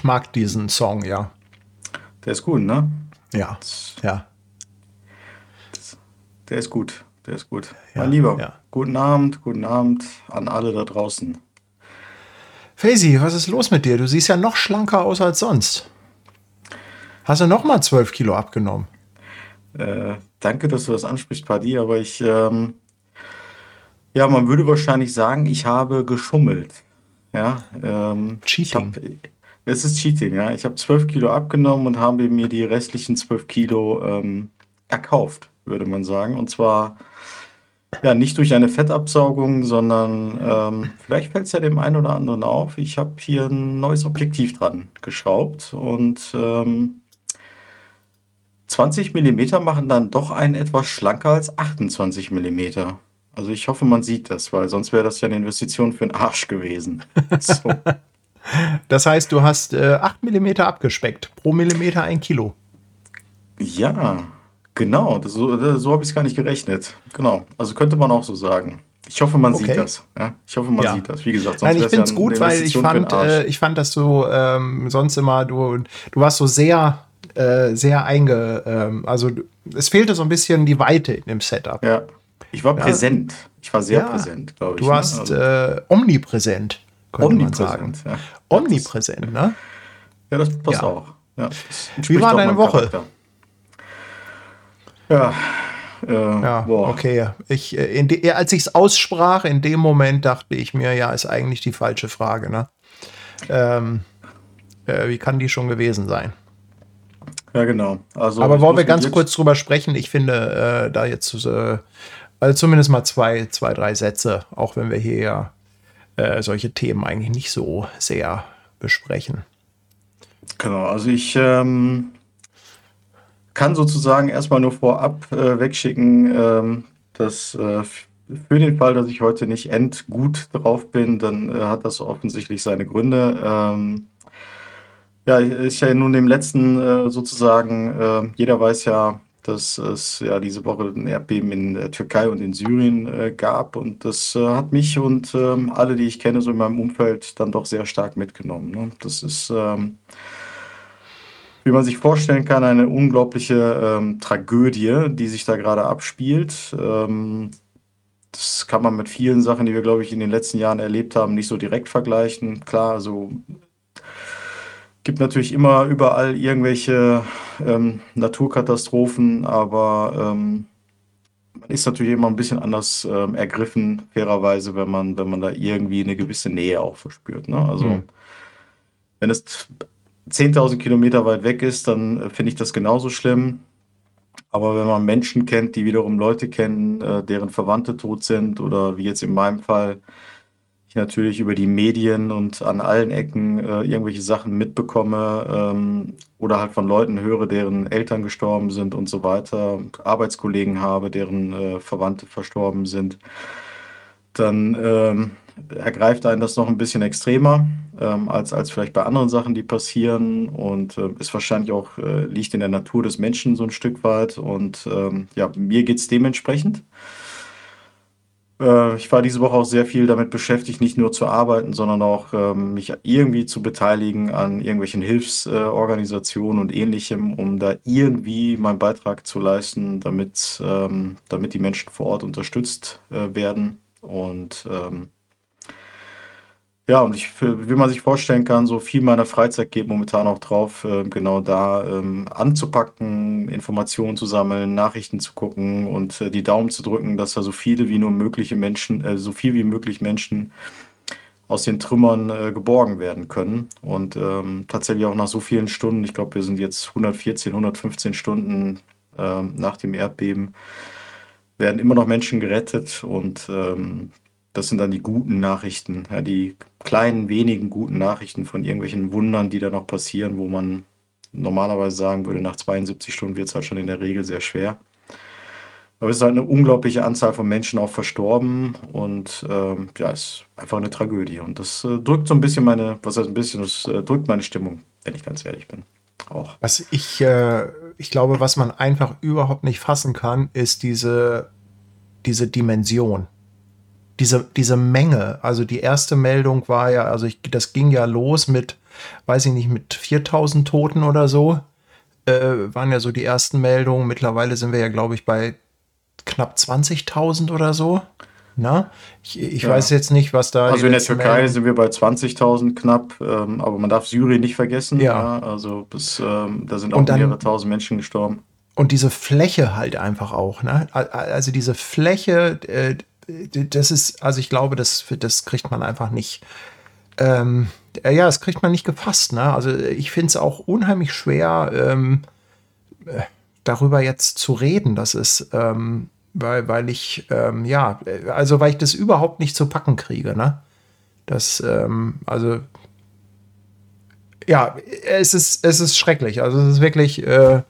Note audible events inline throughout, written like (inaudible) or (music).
Ich mag diesen Song, ja. Der ist gut, ne? Ja, ja. Der ist gut. Der ist gut. Ja, mein Lieber, ja. guten Abend, guten Abend an alle da draußen. Faisy, was ist los mit dir? Du siehst ja noch schlanker aus als sonst. Hast du noch mal 12 Kilo abgenommen? Äh, danke, dass du das ansprichst, Paddy, aber ich, ähm, ja, man würde wahrscheinlich sagen, ich habe geschummelt. Ja, ähm, ich Cheating. hab, es ist Cheating, ja. Ich habe 12 Kilo abgenommen und habe mir die restlichen 12 Kilo ähm, erkauft, würde man sagen. Und zwar ja nicht durch eine Fettabsaugung, sondern ähm, vielleicht fällt es ja dem einen oder anderen auf. Ich habe hier ein neues Objektiv dran geschraubt und ähm, 20 Millimeter machen dann doch einen etwas schlanker als 28 Millimeter. Also ich hoffe, man sieht das, weil sonst wäre das ja eine Investition für den Arsch gewesen. (laughs) So. Das heißt, du hast äh, 8 mm abgespeckt. Pro Millimeter ein Kilo. Ja, genau. Das, so so habe ich es gar nicht gerechnet. Genau. Also könnte man auch so sagen. Ich hoffe, man Okay. sieht das. Ja? Ich hoffe, man Ja. sieht das. Wie gesagt, sonst Nein, ich ja finde es eine gut, weil ich fand, äh, ich fand, dass du ähm, sonst immer, du, du warst so sehr, äh, sehr einge, ähm, also es fehlte so ein bisschen die Weite in dem Setup. Ja. Ich war präsent. Ich war sehr Ja. präsent, glaube ich. Du ne? warst Also äh, omnipräsent. Omnipräsent. Ja. Omnipräsent, ne? Ja, das passt Ja. auch. Ja, entspricht war deine Woche? Charakter. Ja, äh, Ja, boah. okay. Ich, äh, de, als ich es aussprach, in dem Moment dachte ich mir, ja, ist eigentlich die falsche Frage, ne? Ähm, äh, wie kann die schon gewesen sein? Ja, genau. Also, Aber wollen wir ganz kurz drüber sprechen? Ich finde äh, da jetzt äh, also zumindest mal zwei, zwei, drei Sätze, auch wenn wir hier ja äh, solche Themen eigentlich nicht so sehr besprechen. Genau, also ich ähm, kann sozusagen erstmal nur vorab äh, wegschicken, ähm, dass äh, für den Fall, dass ich heute nicht endgut drauf bin, dann äh, hat das offensichtlich seine Gründe. Ähm, ja, ist ja nun dem letzten äh, sozusagen, äh, jeder weiß ja, dass es ja diese Woche ein Erdbeben in der Türkei und in Syrien äh, gab und das äh, hat mich und ähm, alle, die ich kenne, so in meinem Umfeld dann doch sehr stark mitgenommen. Ne? Das ist ähm, wie man sich vorstellen kann, eine unglaubliche ähm, Tragödie, die sich da gerade abspielt. Ähm, das kann man mit vielen Sachen, die wir, glaube ich, in den letzten Jahren erlebt haben, nicht so direkt vergleichen. Klar, also gibt natürlich immer überall irgendwelche ähm, Naturkatastrophen, aber ähm, man ist natürlich immer ein bisschen anders ähm, ergriffen, fairerweise, wenn man, wenn man da irgendwie eine gewisse Nähe auch verspürt. Ne? Also Hm. wenn es 10.000 Kilometer weit weg ist, dann äh, finde ich das genauso schlimm. Aber wenn man Menschen kennt, die wiederum Leute kennen, äh, deren Verwandte tot sind oder wie jetzt in meinem Fall, ich natürlich über die Medien und an allen Ecken äh, irgendwelche Sachen mitbekomme ähm, oder halt von Leuten höre, deren Eltern gestorben sind und so weiter, Arbeitskollegen habe, deren äh, Verwandte verstorben sind, dann ähm, ergreift einen das noch ein bisschen extremer ähm, als, als vielleicht bei anderen Sachen, die passieren. Und äh, ist wahrscheinlich auch, äh, liegt in der Natur des Menschen so ein Stück weit. Und ähm, ja, mir geht es dementsprechend. Äh, ich war diese Woche auch sehr viel damit beschäftigt, nicht nur zu arbeiten, sondern auch ähm, mich irgendwie zu beteiligen an irgendwelchen Hilfsorganisationen und ähnlichem, um da irgendwie meinen Beitrag zu leisten, damit, ähm, damit die Menschen vor Ort unterstützt äh, werden. Und ähm, ja, und ich, wie man sich vorstellen kann, so viel meiner Freizeit geht momentan auch drauf, äh, genau da ähm, anzupacken, Informationen zu sammeln, Nachrichten zu gucken und äh, die Daumen zu drücken, dass da so viele wie nur mögliche Menschen, äh, so viel wie möglich Menschen aus den Trümmern äh, geborgen werden können. Und ähm, tatsächlich auch nach so vielen Stunden, ich glaube, wir sind jetzt 114, 115 Stunden ähm, nach dem Erdbeben, werden immer noch Menschen gerettet und ähm, das sind dann die guten Nachrichten, ja, die kleinen, wenigen guten Nachrichten von irgendwelchen Wundern, die da noch passieren, wo man normalerweise sagen würde, nach 72 Stunden wird es halt schon in der Regel sehr schwer. Aber es ist halt eine unglaubliche Anzahl von Menschen auch verstorben und ähm, ja, es ist einfach eine Tragödie. Und das äh, drückt so ein bisschen meine, was heißt ein bisschen, das äh, drückt meine Stimmung, wenn ich ganz ehrlich bin. Auch. Was ich, äh, ich glaube, was man einfach überhaupt nicht fassen kann, ist diese, diese Dimension diese, diese Menge, also die erste Meldung war ja, also ich, das ging ja los mit, weiß ich nicht, mit 4000 Toten oder so, äh, waren ja so die ersten Meldungen. Mittlerweile sind wir ja, glaube ich, bei knapp 20.000 oder so. Na? Ich, ich ja. weiß jetzt nicht, was da. Also in der Türkei sind wir bei 20.000 knapp, ähm, aber man darf Syrien nicht vergessen. Ja. ja also bis, ähm, da sind auch dann, mehrere tausend Menschen gestorben. Und diese Fläche halt einfach auch. Ne? Also diese Fläche, äh, das ist, also ich glaube, das, das kriegt man einfach nicht. Ähm, ja, das kriegt man nicht gefasst. Ne? Also ich finde es auch unheimlich schwer, ähm, äh, darüber jetzt zu reden. Das ist, ähm, weil, weil ich, ähm, ja, also weil ich das überhaupt nicht zu packen kriege. Ne? Das, ähm, also ja, es ist, es ist schrecklich. Also es ist wirklich äh,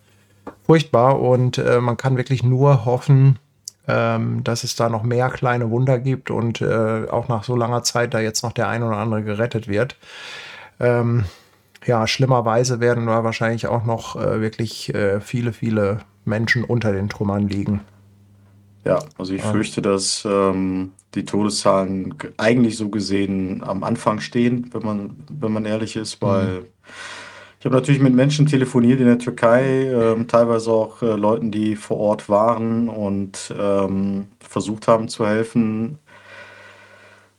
furchtbar und äh, man kann wirklich nur hoffen, ähm, dass es da noch mehr kleine Wunder gibt und äh, auch nach so langer Zeit da jetzt noch der ein oder andere gerettet wird. Ähm, ja, schlimmerweise werden da wahrscheinlich auch noch äh, wirklich äh, viele, viele Menschen unter den Trümmern liegen. Ja, also ich fürchte, dass ähm, die Todeszahlen eigentlich so gesehen am Anfang stehen, wenn man, wenn man ehrlich ist, weil mhm. Ich habe natürlich mit Menschen telefoniert in der Türkei, ähm, teilweise auch äh, Leuten, die vor Ort waren und ähm, versucht haben zu helfen.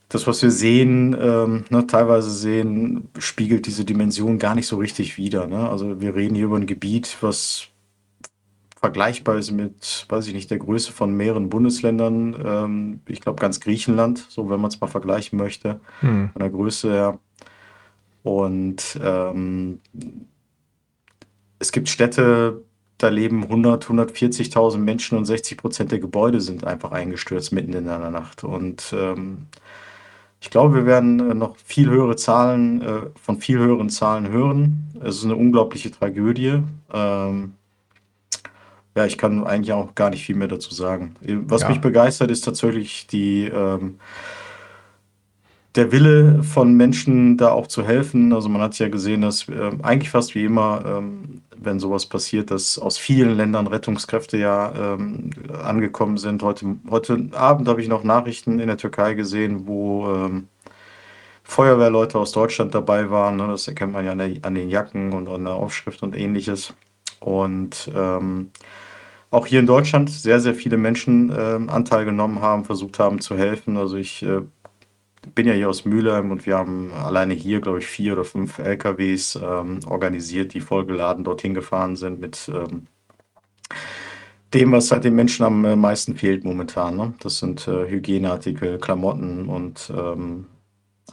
Das, was wir sehen, ähm, ne, teilweise sehen, spiegelt diese Dimension gar nicht so richtig wider. Ne? Also wir reden hier über ein Gebiet, was vergleichbar ist mit, weiß ich nicht, der Größe von mehreren Bundesländern. Ähm, ich glaube ganz Griechenland, so wenn man es mal vergleichen möchte, hm. von der Größe her. Und ähm, es gibt Städte, da leben 100, 140.000 Menschen und 60 Prozent der Gebäude sind einfach eingestürzt mitten in einer Nacht. Und ähm, ich glaube, wir werden äh, noch viel höhere Zahlen, äh, von viel höheren Zahlen hören. Es ist eine unglaubliche Tragödie. Ähm, ja, ich kann eigentlich auch gar nicht viel mehr dazu sagen. Was ja. mich begeistert, ist tatsächlich die ähm, der Wille von Menschen, da auch zu helfen. Also man hat ja gesehen, dass äh, eigentlich fast wie immer, ähm, wenn sowas passiert, dass aus vielen Ländern Rettungskräfte ja ähm, angekommen sind. Heute, heute Abend habe ich noch Nachrichten in der Türkei gesehen, wo ähm, Feuerwehrleute aus Deutschland dabei waren. Ne? Das erkennt man ja an, der, an, den Jacken und an der Aufschrift und ähnliches. Und ähm, auch hier in Deutschland sehr, sehr viele Menschen ähm, Anteil genommen haben, versucht haben zu helfen. Also ich äh, bin ja hier aus Mülheim und wir haben alleine hier, glaube ich, vier oder fünf LKWs ähm, organisiert, die vollgeladen dorthin gefahren sind mit ähm, dem, was halt den Menschen am äh, meisten fehlt momentan. Ne? Das sind äh, Hygieneartikel, Klamotten und ähm,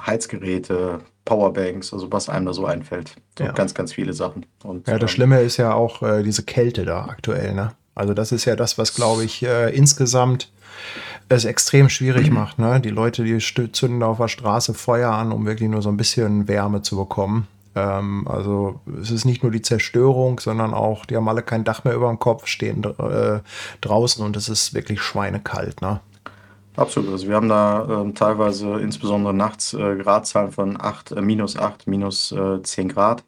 Heizgeräte, Powerbanks, also was einem da so einfällt. So ja. Ganz, ganz viele Sachen. Und, ja, das ähm, Schlimme ist ja auch äh, diese Kälte da aktuell. Ne? Also das ist ja das, was, glaube ich, äh, insgesamt es extrem schwierig (clears throat) macht. Ne? Die Leute, die zünden auf der Straße Feuer an, um wirklich nur so ein bisschen Wärme zu bekommen. Ähm, also es ist nicht nur die Zerstörung, sondern auch, die haben alle kein Dach mehr über dem Kopf, stehen äh, draußen und es ist wirklich schweinekalt. Ne? Absolut. Also wir haben da äh, teilweise insbesondere nachts äh, Gradzahlen von 8, äh, minus 8, minus 10 äh, Grad.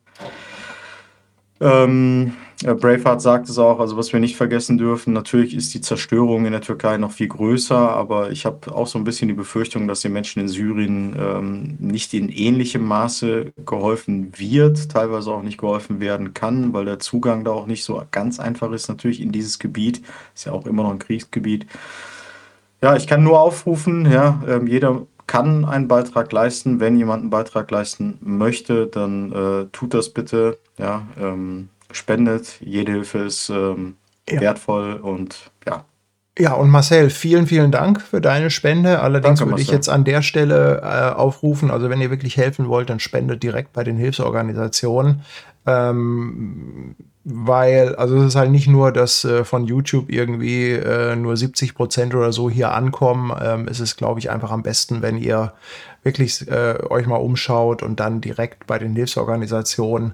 Ähm, Braveheart sagt es auch, also was wir nicht vergessen dürfen, natürlich ist die Zerstörung in der Türkei noch viel größer, aber ich habe auch so ein bisschen die Befürchtung, dass den Menschen in Syrien ähm, nicht in ähnlichem Maße geholfen wird, teilweise auch nicht geholfen werden kann, weil der Zugang da auch nicht so ganz einfach ist, natürlich in dieses Gebiet, ist ja auch immer noch ein Kriegsgebiet. Ja, ich kann nur aufrufen, ja, äh, jeder kann einen Beitrag leisten. Wenn jemand einen Beitrag leisten möchte, dann äh, tut das bitte. Ja, ähm, spendet. Jede Hilfe ist ähm, ja. wertvoll und ja. Ja, und Marcel, vielen, vielen Dank für deine Spende. Allerdings Danke, würde ich jetzt an der Stelle äh, aufrufen, also wenn ihr wirklich helfen wollt, dann spendet direkt bei den Hilfsorganisationen. Ähm, weil, also es ist halt nicht nur, dass äh, von YouTube irgendwie äh, nur 70 Prozent oder so hier ankommen. Ähm, es ist, glaube ich, einfach am besten, wenn ihr wirklich äh, euch mal umschaut und dann direkt bei den Hilfsorganisationen.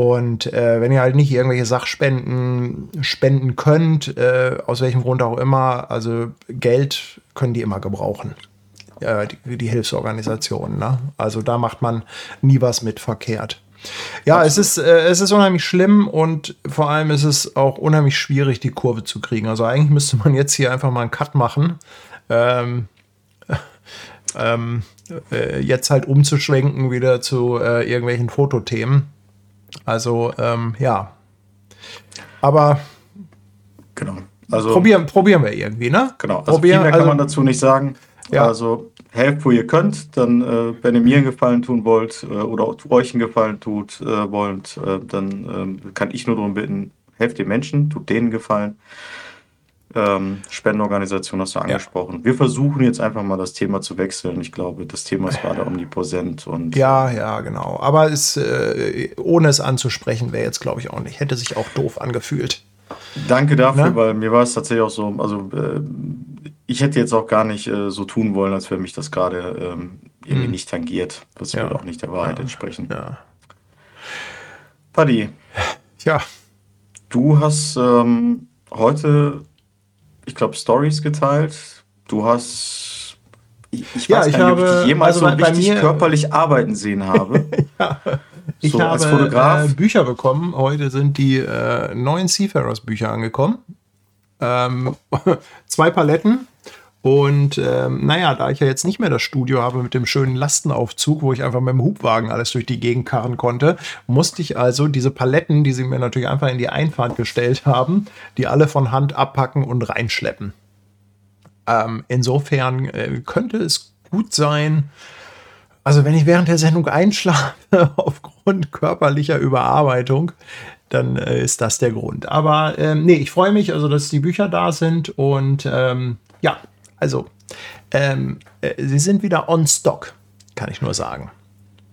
Und äh, wenn ihr halt nicht irgendwelche Sachspenden spenden könnt, äh, aus welchem Grund auch immer, also Geld können die immer gebrauchen. die, die Hilfsorganisationen. Ne? Also da macht man nie was mit verkehrt. Ja, es ist, äh, es ist unheimlich schlimm und vor allem ist es auch unheimlich schwierig, die Kurve zu kriegen. Also eigentlich müsste man jetzt hier einfach mal einen Cut machen. Ähm, (laughs) ähm, äh, jetzt halt umzuschwenken wieder zu äh, irgendwelchen Fotothemen. Also ähm, ja. Aber genau. Also, probieren, probieren wir irgendwie, ne? Genau. Also probieren, viel mehr kann also, man dazu nicht sagen. Ja. Also helft, wo ihr könnt. Dann, äh, wenn ihr mir einen Gefallen tun wollt äh, oder euch einen Gefallen tut äh, wollt, äh, dann ähm, kann ich nur darum bitten, helft den Menschen, tut denen Gefallen. Ähm, Spendenorganisation hast du angesprochen. Ja. Wir versuchen jetzt einfach mal das Thema zu wechseln. Ich glaube, das Thema ist gerade omnipräsent und. Ja, ja, genau. Aber es, äh, ohne es anzusprechen, wäre jetzt, glaube ich, auch nicht. Hätte sich auch doof angefühlt. Danke dafür, ne? weil mir war es tatsächlich auch so, also äh, ich hätte jetzt auch gar nicht äh, so tun wollen, als wenn mich das gerade ähm, irgendwie hm. nicht tangiert. Das ja. würde auch nicht der Wahrheit ja. entsprechen. Ja. Paddy. Ja. Du hast ähm, heute ich glaube, Stories geteilt. Du hast. Ich, ich ja, weiß ich gar nicht, habe, ob ich dich jemals also so richtig mir, körperlich arbeiten sehen habe. (laughs) ja. Ich so, habe äh, Bücher bekommen. Heute sind die äh, neuen Seafarers Bücher angekommen. Ähm, (laughs) zwei Paletten. Und ähm, naja, da ich ja jetzt nicht mehr das Studio habe mit dem schönen Lastenaufzug, wo ich einfach mit dem Hubwagen alles durch die Gegend karren konnte, musste ich also diese Paletten, die sie mir natürlich einfach in die Einfahrt gestellt haben, die alle von Hand abpacken und reinschleppen. Ähm, insofern äh, könnte es gut sein, also wenn ich während der Sendung einschlafe (laughs) aufgrund körperlicher Überarbeitung, dann äh, ist das der Grund. Aber ähm, nee, ich freue mich also, dass die Bücher da sind und ähm, ja, also, ähm, äh, sie sind wieder on stock, kann ich nur sagen.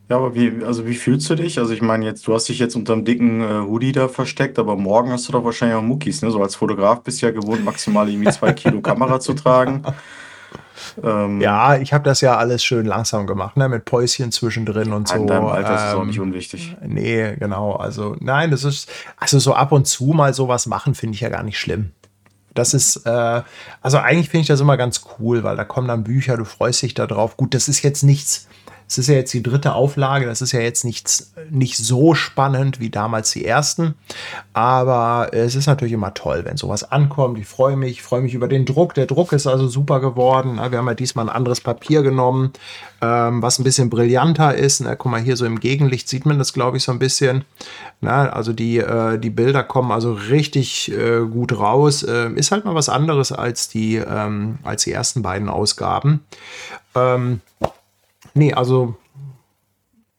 Ja, aber wie, also wie fühlst du dich? Also ich meine jetzt, du hast dich jetzt unter einem dicken äh, Hoodie da versteckt, aber morgen hast du doch wahrscheinlich auch Muckis, ne? So als Fotograf bist du ja gewohnt, maximal irgendwie zwei Kilo Kamera zu tragen. Ähm, (laughs) ja, ich habe das ja alles schön langsam gemacht, ne? mit Päuschen zwischendrin und so. In deinem Alter ähm, ist es auch nicht unwichtig. Nee, genau. Also nein, das ist, also so ab und zu mal sowas machen, finde ich ja gar nicht schlimm. Das ist, äh, also eigentlich finde ich das immer ganz cool, weil da kommen dann Bücher, du freust dich darauf. Gut, das ist jetzt nichts, es ist ja jetzt die dritte Auflage, das ist ja jetzt nichts, nicht so spannend wie damals die ersten. Aber es ist natürlich immer toll, wenn sowas ankommt. Ich freue mich, ich freue mich über den Druck. Der Druck ist also super geworden. Wir haben ja diesmal ein anderes Papier genommen, ähm, was ein bisschen brillanter ist. Guck mal, hier so im Gegenlicht sieht man das, glaube ich, so ein bisschen. Also die, äh, die Bilder kommen also richtig äh, gut raus. Äh, ist halt mal was anderes als die, ähm, als die ersten beiden Ausgaben. Ähm, nee, also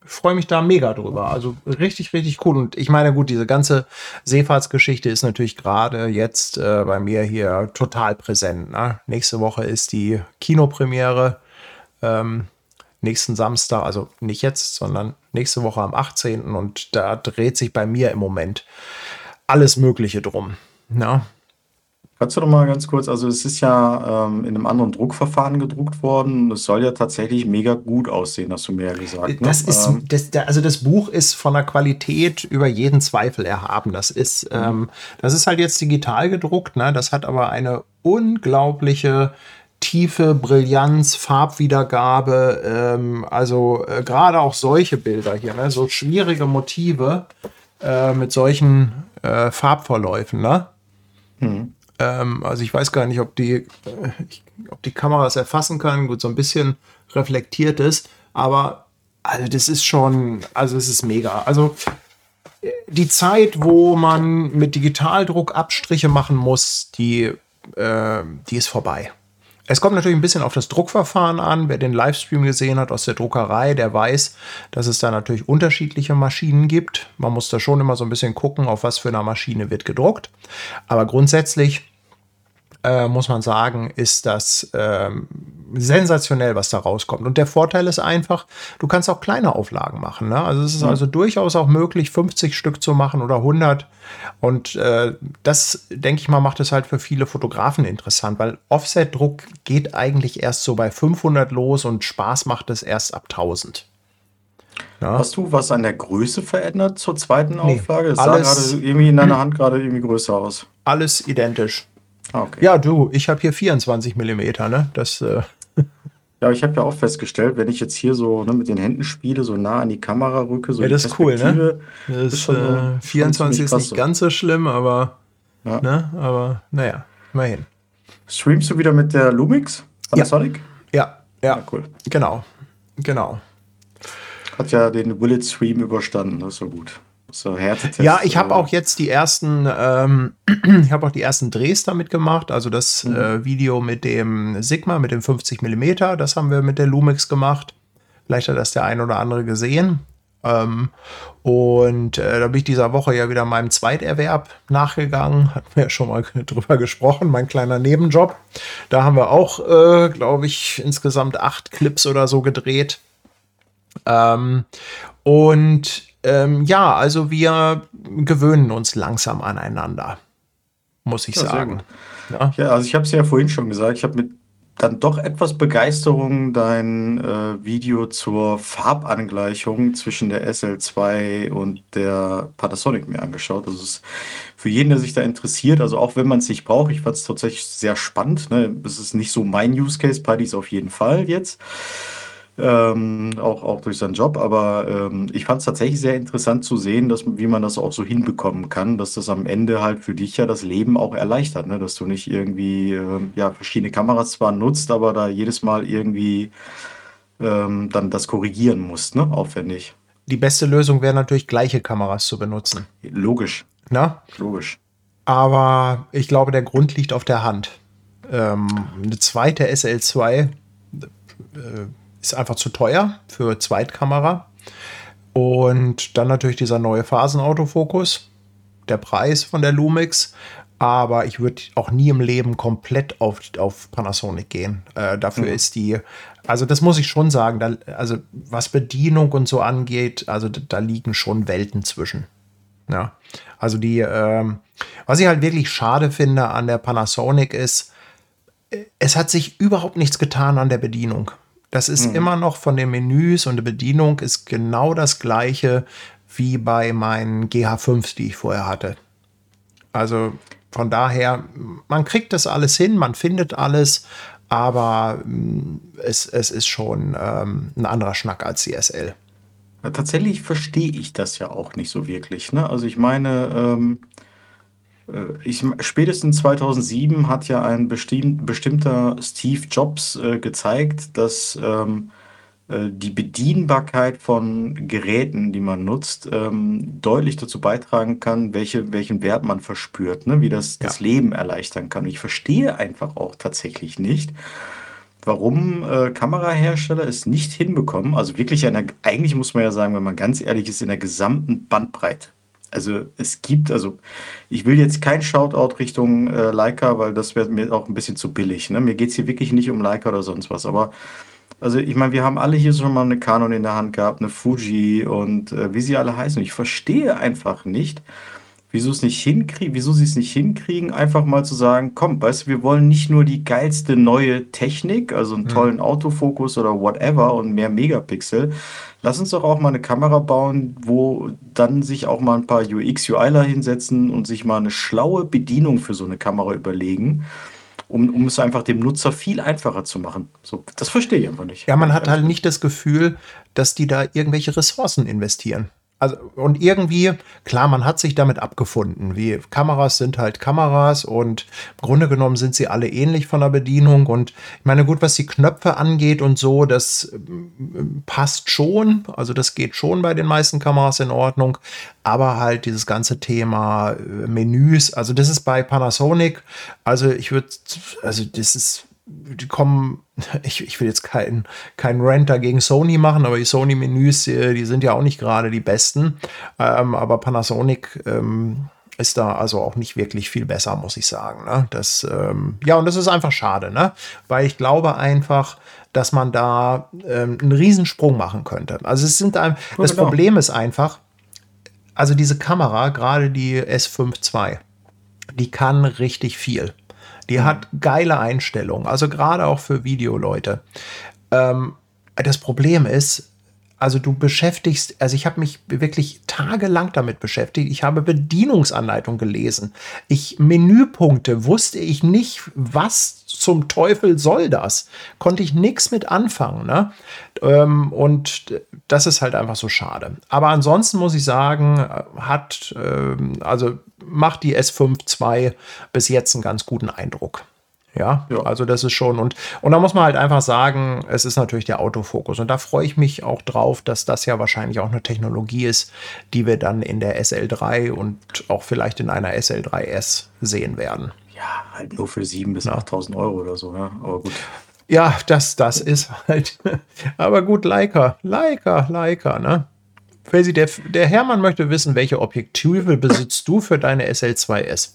freue mich da mega drüber. Also richtig, richtig cool. Und ich meine, gut, diese ganze Seefahrtsgeschichte ist natürlich gerade jetzt äh, bei mir hier total präsent. Ne? Nächste Woche ist die Kinopremiere. Ähm, nächsten Samstag, also nicht jetzt, sondern nächste Woche am 18. Und da dreht sich bei mir im Moment alles Mögliche drum. Ne? Kannst du doch mal ganz kurz, also es ist ja ähm, in einem anderen Druckverfahren gedruckt worden. Es soll ja tatsächlich mega gut aussehen, hast du mir ja gesagt. Ne? Das ist, ähm, das, also das Buch ist von der Qualität über jeden Zweifel erhaben. Das ist, mhm. ähm, das ist halt jetzt digital gedruckt, ne? Das hat aber eine unglaubliche tiefe Brillanz, Farbwiedergabe, ähm, also äh, gerade auch solche Bilder hier, ne? so schwierige Motive äh, mit solchen äh, Farbverläufen, ne? Mhm. Ähm, also ich weiß gar nicht, ob die, äh, ob die Kamera es erfassen kann. Gut, so ein bisschen reflektiert ist, aber also das ist schon, also es ist mega. Also die Zeit, wo man mit Digitaldruck Abstriche machen muss, die, äh, die ist vorbei. Es kommt natürlich ein bisschen auf das Druckverfahren an. Wer den Livestream gesehen hat aus der Druckerei, der weiß, dass es da natürlich unterschiedliche Maschinen gibt. Man muss da schon immer so ein bisschen gucken, auf was für einer Maschine wird gedruckt. Aber grundsätzlich äh, muss man sagen, ist das ähm, sensationell, was da rauskommt. Und der Vorteil ist einfach, du kannst auch kleine Auflagen machen. Ne? Also es ist mhm. also durchaus auch möglich, 50 Stück zu machen oder 100. Und äh, das, denke ich mal, macht es halt für viele Fotografen interessant, weil Offset-Druck geht eigentlich erst so bei 500 los und Spaß macht es erst ab 1000. Ja. Hast du was an der Größe verändert zur zweiten nee, Auflage? Es sah gerade irgendwie in deiner Hand gerade irgendwie größer aus. Alles identisch. Ah, okay. Ja, du, ich habe hier 24 Millimeter, ne? Das. Äh (laughs) ja, ich habe ja auch festgestellt, wenn ich jetzt hier so ne, mit den Händen spiele, so nah an die Kamera rücke, so ja, das ist cool, ne? Das ist, schon, äh, 24 ist nicht ganz so schlimm, aber ja. ne, aber naja, immerhin. Streamst du wieder mit der Lumix? Panasonic? Ja. ja. Ja, ja, cool. Genau, genau. Hat ja den Willet Stream überstanden, das ist so gut. So Ja, ich habe auch jetzt die ersten, ähm, (clears throat) ich habe auch die ersten Drehs damit gemacht. Also das mhm. äh, Video mit dem Sigma, mit dem 50 mm, das haben wir mit der Lumix gemacht. Vielleicht hat das der ein oder andere gesehen. Ähm, und äh, da bin ich dieser Woche ja wieder meinem Zweiterwerb nachgegangen. Hatten wir ja schon mal (laughs) drüber gesprochen, mein kleiner Nebenjob. Da haben wir auch, äh, glaube ich, insgesamt acht Clips oder so gedreht. Ähm, und ähm, ja, also wir gewöhnen uns langsam aneinander, muss ich ja, sagen. Ja. ja, also ich habe es ja vorhin schon gesagt, ich habe mit dann doch etwas Begeisterung dein äh, Video zur Farbangleichung zwischen der SL2 und der Panasonic mir angeschaut. Das ist für jeden, der sich da interessiert, also auch wenn man es nicht braucht, ich fand es tatsächlich sehr spannend. Ne? Es ist nicht so mein Use Case, Paddy ist auf jeden Fall jetzt ähm, auch, auch durch seinen Job. Aber ähm, ich fand es tatsächlich sehr interessant zu sehen, dass, wie man das auch so hinbekommen kann, dass das am Ende halt für dich ja das Leben auch erleichtert, ne? dass du nicht irgendwie äh, ja, verschiedene Kameras zwar nutzt, aber da jedes Mal irgendwie ähm, dann das korrigieren musst, ne? aufwendig. Die beste Lösung wäre natürlich, gleiche Kameras zu benutzen. Logisch. Na? Logisch. Aber ich glaube, der Grund liegt auf der Hand. Ähm, eine zweite SL2 äh, ist einfach zu teuer für Zweitkamera. Und dann natürlich dieser neue Phasenautofokus, der Preis von der Lumix. Aber ich würde auch nie im Leben komplett auf, auf Panasonic gehen. Äh, dafür mhm. ist die, also das muss ich schon sagen, da, also was Bedienung und so angeht, also da, da liegen schon Welten zwischen. Ja, also die, ähm, was ich halt wirklich schade finde an der Panasonic ist, äh, es hat sich überhaupt nichts getan an der Bedienung. Das ist mhm. immer noch von den Menüs und der Bedienung ist genau das gleiche wie bei meinen GH5s, die ich vorher hatte. Also von daher, man kriegt das alles hin, man findet alles, aber mm, es, es ist schon ähm, ein anderer Schnack als die SL. tatsächlich verstehe ich das ja auch nicht so wirklich. Ne? Also ich meine, ähm, äh, ich, spätestens 2007 hat ja ein bestimm, bestimmter Steve Jobs äh, gezeigt, dass ähm, äh, die Bedienbarkeit von Geräten, die man nutzt, ähm, deutlich dazu beitragen kann, welche, welchen Wert man verspürt, ne? wie das ja. das Leben erleichtern kann. Und ich verstehe einfach auch tatsächlich nicht, warum äh, Kamerahersteller es nicht hinbekommen, also wirklich einer, eigentlich muss man ja sagen, wenn man ganz ehrlich ist, in der gesamten Bandbreite also es gibt, also ich will jetzt kein Shoutout Richtung äh, Leica, weil das wäre mir auch ein bisschen zu billig. Ne? Mir geht es hier wirklich nicht um Leica oder sonst was, aber also ich meine, wir haben alle hier schon mal eine Canon in der Hand gehabt, eine Fuji und äh, wie sie alle heißen. Ich verstehe einfach nicht, wieso es nicht hinkriegen, wieso sie es nicht hinkriegen, einfach mal zu sagen, komm, weißt du, wir wollen nicht nur die geilste neue Technik, also einen mhm. tollen Autofokus oder whatever und mehr Megapixel. Lass uns doch auch mal eine Kamera bauen, wo dann sich auch mal ein paar UX, UIler hinsetzen und sich mal eine schlaue Bedienung für so eine Kamera überlegen. Um, um es einfach dem Nutzer viel einfacher zu machen. So, das verstehe ich einfach nicht. Ja, man hat halt nicht das Gefühl, dass die da irgendwelche Ressourcen investieren. Also, und irgendwie, klar, man hat sich damit abgefunden. Wie Kameras sind halt Kameras und im Grunde genommen sind sie alle ähnlich von der Bedienung. Und ich meine, gut, was die Knöpfe angeht und so, das äh, passt schon. Also, das geht schon bei den meisten Kameras in Ordnung. Aber halt dieses ganze Thema äh, Menüs, also das ist bei Panasonic, also ich würde, also das ist die kommen, (laughs) ich, ich will jetzt keinen kein Renter gegen Sony machen, aber die Sony-Menüs, äh, die sind ja auch nicht gerade die besten. Ähm, aber Panasonic ähm, ist da also auch nicht wirklich viel besser, muss ich sagen. Ne? Das, ähm, ja, und das ist einfach schade, ne? Weil ich glaube einfach, dass man da ähm, einen Riesensprung machen könnte. Also es sind ein, das genau. Problem ist einfach, also diese Kamera, gerade die S5 II, die kann richtig viel. Die hat geile Einstellungen, also gerade auch für Videoleute. Ähm, das Problem ist, also du beschäftigst, also ich habe mich wirklich tagelang damit beschäftigt. Ich habe Bedienungsanleitung gelesen. Ich Menüpunkte wusste ich nicht, was zum Teufel soll das? Konnte ich nichts mit anfangen. Ne? Ähm, und das ist halt einfach so schade. Aber ansonsten muss ich sagen, hat, ähm, also macht die S5 II bis jetzt einen ganz guten Eindruck. Ja, ja, also das ist schon. Und, und da muss man halt einfach sagen, es ist natürlich der Autofokus. Und da freue ich mich auch drauf, dass das ja wahrscheinlich auch eine Technologie ist, die wir dann in der SL3 und auch vielleicht in einer SL3S sehen werden. Ja, halt nur für 7.000 bis 8.000 Euro oder so, ja. Aber gut. Ja, das, das ist halt. (laughs) Aber gut, Leica, Leica, Leica, ne? Felsi, der, der Hermann möchte wissen, welche Objektive besitzt du für deine SL2S?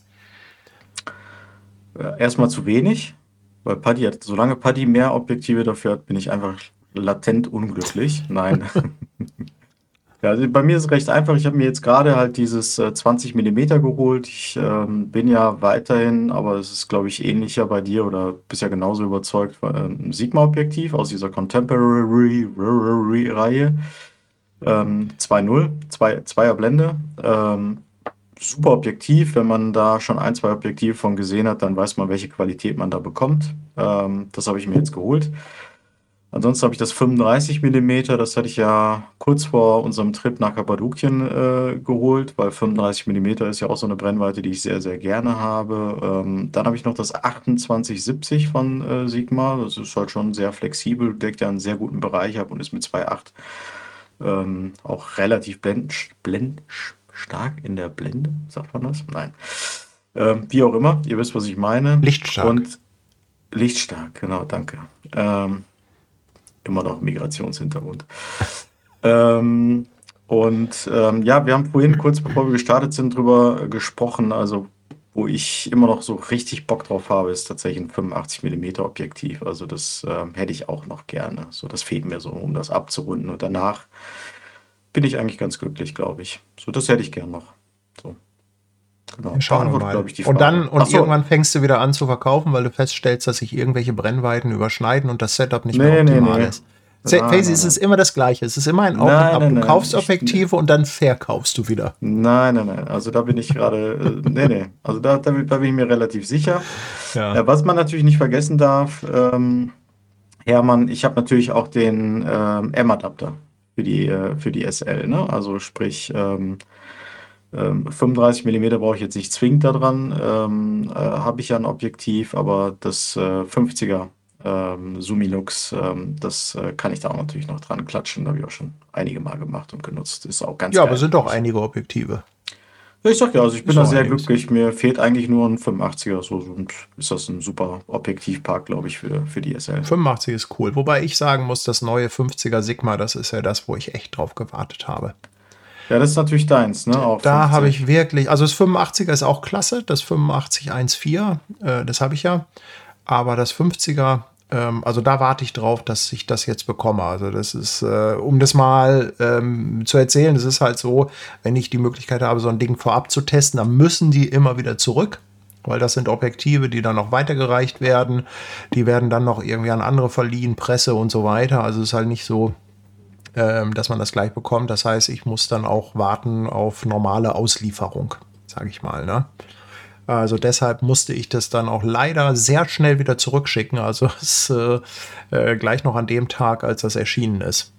Erstmal zu wenig, weil Paddy hat, solange Paddy mehr Objektive dafür hat, bin ich einfach latent unglücklich. Nein. (laughs) ja, also bei mir ist es recht einfach. Ich habe mir jetzt gerade halt dieses äh, 20 mm geholt. Ich ähm, bin ja weiterhin, aber es ist, glaube ich, ähnlicher bei dir oder bist ja genauso überzeugt, äh, ein Sigma-Objektiv aus dieser Contemporary-Reihe. Ähm, 2.0, zwei, Zweier Blende. Ähm, super Objektiv. Wenn man da schon ein, zwei Objektive von gesehen hat, dann weiß man, welche Qualität man da bekommt. Ähm, das habe ich mir jetzt geholt. Ansonsten habe ich das 35 mm, das hatte ich ja kurz vor unserem Trip nach Kappadokien äh, geholt, weil 35 mm ist ja auch so eine Brennweite, die ich sehr, sehr gerne habe. Ähm, dann habe ich noch das 2870 von äh, Sigma, das ist halt schon sehr flexibel, deckt ja einen sehr guten Bereich ab und ist mit 2.8 ähm, auch relativ blend, blend, stark in der Blende, sagt man das? Nein. Ähm, wie auch immer, ihr wisst, was ich meine. Lichtstark. Und lichtstark, genau, danke. Ähm, immer noch Migrationshintergrund. ähm, und ähm, ja, wir haben vorhin kurz bevor wir gestartet sind drüber gesprochen, also wo ich immer noch so richtig Bock drauf habe, ist tatsächlich ein 85 mm Objektiv. Also das ähm, hätte ich auch noch gerne. So, das fehlt mir so, um das abzurunden. Und danach bin ich eigentlich ganz glücklich, glaube ich. So, das hätte ich gern noch. So. Genau. Schauen wir mal. Ich, und dann und so. irgendwann fängst du wieder an zu verkaufen, weil du feststellst, dass sich irgendwelche Brennweiten überschneiden und das Setup nicht nee, mehr optimal nee, nee. ist. Es ist immer das Gleiche. Es ist immer ein Auf und Ab. Du kaufst Objektive und dann verkaufst du wieder. Nein, nein, nein. Also da bin ich gerade. äh, nee, nee. Also da, da, da, bin ich mir relativ sicher. Ja. Äh, was man natürlich nicht vergessen darf, ähm, Hermann, ich habe natürlich auch den ähm, M-Adapter für die, äh, für die SL. Ne? Also sprich, ähm, ähm, 35 mm brauche ich jetzt nicht zwingend daran. Ähm, äh, Habe ich ja ein Objektiv, aber das äh, 50er ähm, Sumilux, ähm, das äh, kann ich da auch natürlich noch dran klatschen. Da habe ich auch schon einige Mal gemacht und genutzt. Ist auch ganz Ja, geil. aber sind auch einige Objektive. Ja, ich sag ja, also ich bin da sehr glücklich. Mir fehlt eigentlich nur ein 85er, so und ist das ein super Objektivpark, glaube ich, für, für die SL. 85 ist cool. Wobei ich sagen muss, das neue 50er Sigma, das ist ja das, wo ich echt drauf gewartet habe. Ja, das ist natürlich deins, ne? Auch da habe ich wirklich, also das 85er ist auch klasse, das 8514, äh, das habe ich ja. Aber das 50er, ähm, also da warte ich drauf, dass ich das jetzt bekomme. Also das ist, äh, um das mal ähm, zu erzählen, es ist halt so, wenn ich die Möglichkeit habe, so ein Ding vorab zu testen, dann müssen die immer wieder zurück. Weil das sind Objektive, die dann noch weitergereicht werden. Die werden dann noch irgendwie an andere verliehen, Presse und so weiter. Also es ist halt nicht so, dass man das gleich bekommt. Das heißt, ich muss dann auch warten auf normale Auslieferung, sage ich mal. Ne? Also deshalb musste ich das dann auch leider sehr schnell wieder zurückschicken. Also (laughs) es, äh, äh, gleich noch an dem Tag, als das erschienen ist.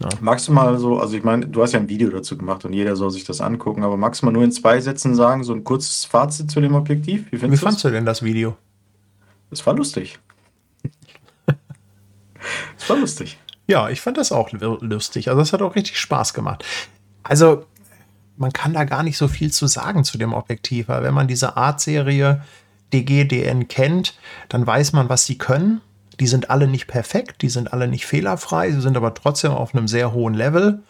Ja. Magst du mal so, also ich meine, du hast ja ein Video dazu gemacht und jeder soll sich das angucken, aber magst du mal nur in zwei Sätzen sagen, so ein kurzes Fazit zu dem Objektiv? Wie, Wie fandest du denn das Video? Es war lustig. (laughs) Es war lustig. Ja, ich fand das auch lustig. Also es hat auch richtig Spaß gemacht. Also man kann da gar nicht so viel zu sagen zu dem Objektiv, weil wenn man diese Art-Serie DGDN kennt, dann weiß man, was sie können. Die sind alle nicht perfekt, die sind alle nicht fehlerfrei, sie sind aber trotzdem auf einem sehr hohen Level.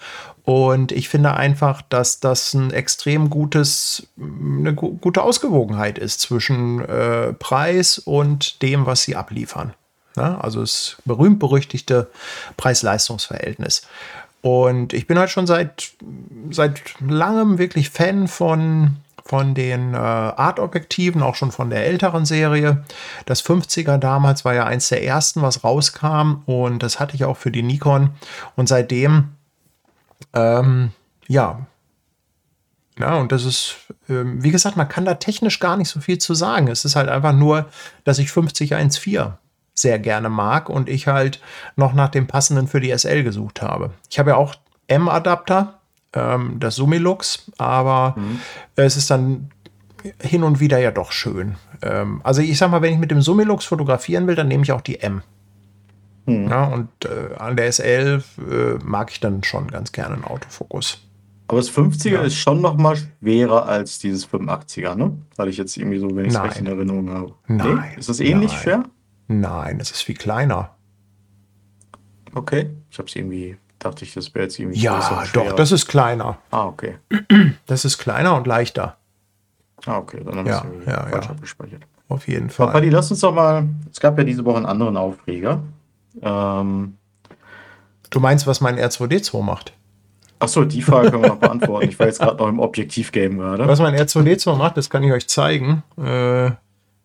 Und ich finde einfach, dass das ein extrem gutes, eine gute Ausgewogenheit ist zwischen äh, Preis und dem, was sie abliefern. Ja, also das berühmt-berüchtigte Preis-Leistungs-Verhältnis. Und ich bin halt schon seit, seit langem wirklich Fan von, von den äh, Art-Objektiven, auch schon von der älteren Serie. Das 50er damals war ja eins der ersten, was rauskam. Und das hatte ich auch für die Nikon. Und seitdem, ähm, ja, ja, und das ist, ähm, wie gesagt, man kann da technisch gar nicht so viel zu sagen. Es ist halt einfach nur, dass ich 5014 sehr gerne mag und ich halt noch nach dem passenden für die SL gesucht habe. Ich habe ja auch M-Adapter, ähm, das Sumilux, aber mhm. es ist dann hin und wieder ja doch schön. Ähm, also ich sag mal, wenn ich mit dem Summilux fotografieren will, dann nehme ich auch die M. Hm. Ja, und äh, an der S11 äh, mag ich dann schon ganz gerne einen Autofokus. Aber das 50er ja. ist schon noch mal schwerer als dieses 85er, ne? Weil ich jetzt irgendwie so, wenn ich es recht in Erinnerung habe. Nein. Nee? Ist das ähnlich Nein. schwer? Nein, es ist viel kleiner. Okay. Ich habe es irgendwie, dachte ich, das wäre jetzt irgendwie Ja, doch, das ist kleiner. Ah, okay. Das ist kleiner und leichter. Ah, okay. Dann habe ja, ich ja, falsch ja. abgespeichert. Auf jeden Fall. Paddy, lass uns doch mal, es gab ja diese Woche einen anderen Aufreger. Ähm, du meinst, was mein R2D2 macht? Achso, die Frage können wir noch beantworten. Ich war jetzt gerade noch im Objektiv-Game gerade. Was mein R2D2 macht, das kann ich euch zeigen. Äh,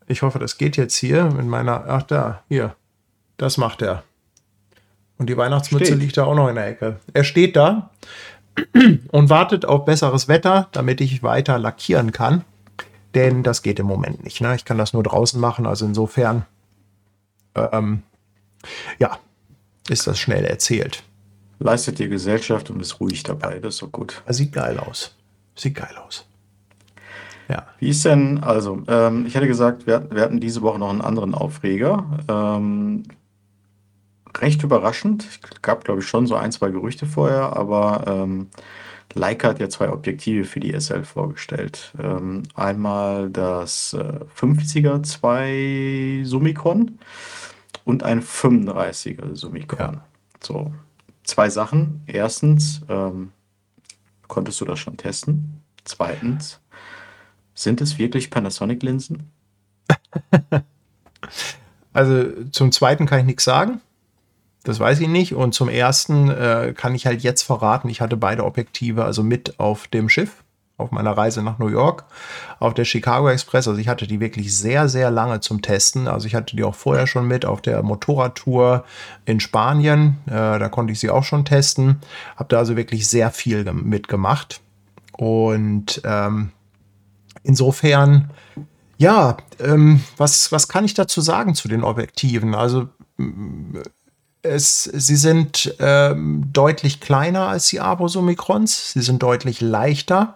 ich hoffe, das geht jetzt hier mit meiner. Ach, da, hier. Das macht er. Und die Weihnachtsmütze Steht. liegt da auch noch in der Ecke. Er steht da (clears throat) und wartet auf besseres Wetter, damit ich weiter lackieren kann. Denn das geht im Moment nicht. Ne? Ich kann das nur draußen machen. Also insofern, ähm, ja, ist das schnell erzählt. Leistet dir Gesellschaft und ist ruhig dabei. Das ist doch gut. Sieht geil aus. Sieht geil aus. Ja. Wie ist denn, also, ähm, ich hätte gesagt, wir, hatten- wir hatten diese Woche noch einen anderen Aufreger. Ähm, recht überraschend. Es gab, glaube ich, schon so ein, zwei Gerüchte vorher, aber ähm, Leica hat ja zwei Objektive für die SL vorgestellt. Ähm, einmal das äh, 50er 2 Summicron und ein 35er Summicron. Ja. So, zwei Sachen. Erstens, ähm, konntest du das schon testen? Zweitens, sind es wirklich Panasonic-Linsen? (laughs) Also zum zweiten kann ich nichts sagen. Das weiß ich nicht. Und zum ersten äh, kann ich halt jetzt verraten, ich hatte beide Objektive also mit auf dem Schiff, auf meiner Reise nach New York, auf der Chicago Express. Also ich hatte die wirklich sehr, sehr lange zum Testen. Also ich hatte die auch vorher schon mit auf der Motorradtour in Spanien. Äh, da konnte ich sie auch schon testen. Habe da also wirklich sehr viel gem- mitgemacht. Und ähm, insofern, ja, ähm, was, was kann ich dazu sagen zu den Objektiven? Also mm, es, sie sind ähm, deutlich kleiner als die Abos-Omikrons. Sie sind deutlich leichter.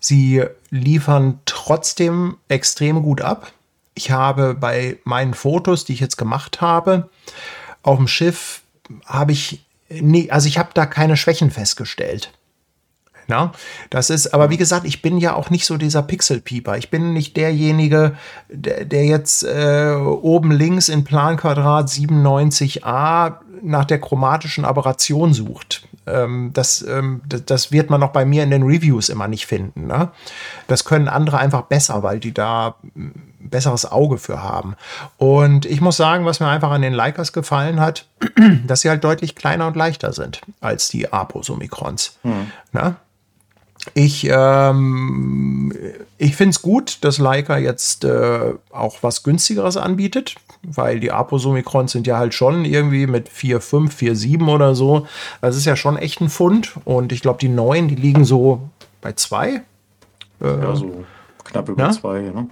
Sie liefern trotzdem extrem gut ab. Ich habe bei meinen Fotos, die ich jetzt gemacht habe, auf dem Schiff, habe ich nie, also ich habe da keine Schwächen festgestellt. Na, das ist, aber wie gesagt, ich bin ja auch nicht so dieser Pixelpieper. Ich bin nicht derjenige, der, der jetzt äh, oben links in Planquadrat 97a nach der chromatischen Aberration sucht. Ähm, das, ähm, das, wird man auch bei mir in den Reviews immer nicht finden. Ne? Das können andere einfach besser, weil die da ein besseres Auge für haben. Und ich muss sagen, was mir einfach an den Leicas gefallen hat, (clears throat) dass sie halt deutlich kleiner und leichter sind als die Apos Omikrons. Na? Ich, ähm, ich finde es gut, dass Leica jetzt äh, auch was günstigeres anbietet, weil die Apos Omikrons sind ja halt schon irgendwie mit 4,5, 4,7 oder so. Das ist ja schon echt ein Fund. Und ich glaube, die neuen, die liegen so bei 2. Ja, so knapp über ja? zwei, ne?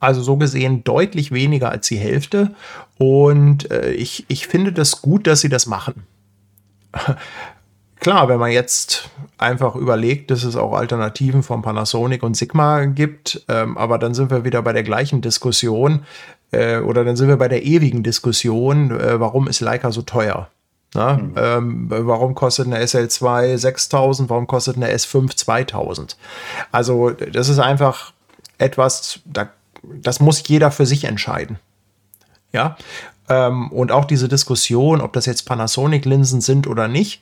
Also so gesehen deutlich weniger als die Hälfte. Und äh, ich, ich finde das gut, dass sie das machen. Klar, wenn man jetzt einfach überlegt, dass es auch Alternativen von Panasonic und Sigma gibt, ähm, aber dann sind wir wieder bei der gleichen Diskussion äh, oder dann sind wir bei der ewigen Diskussion, äh, warum ist Leica so teuer? Na, mhm. ähm, warum kostet eine SL2 6000? Warum kostet eine S5 2000? Also das ist einfach etwas, da, das muss jeder für sich entscheiden. Ja, ähm, und auch diese Diskussion, ob das jetzt Panasonic-Linsen sind oder nicht,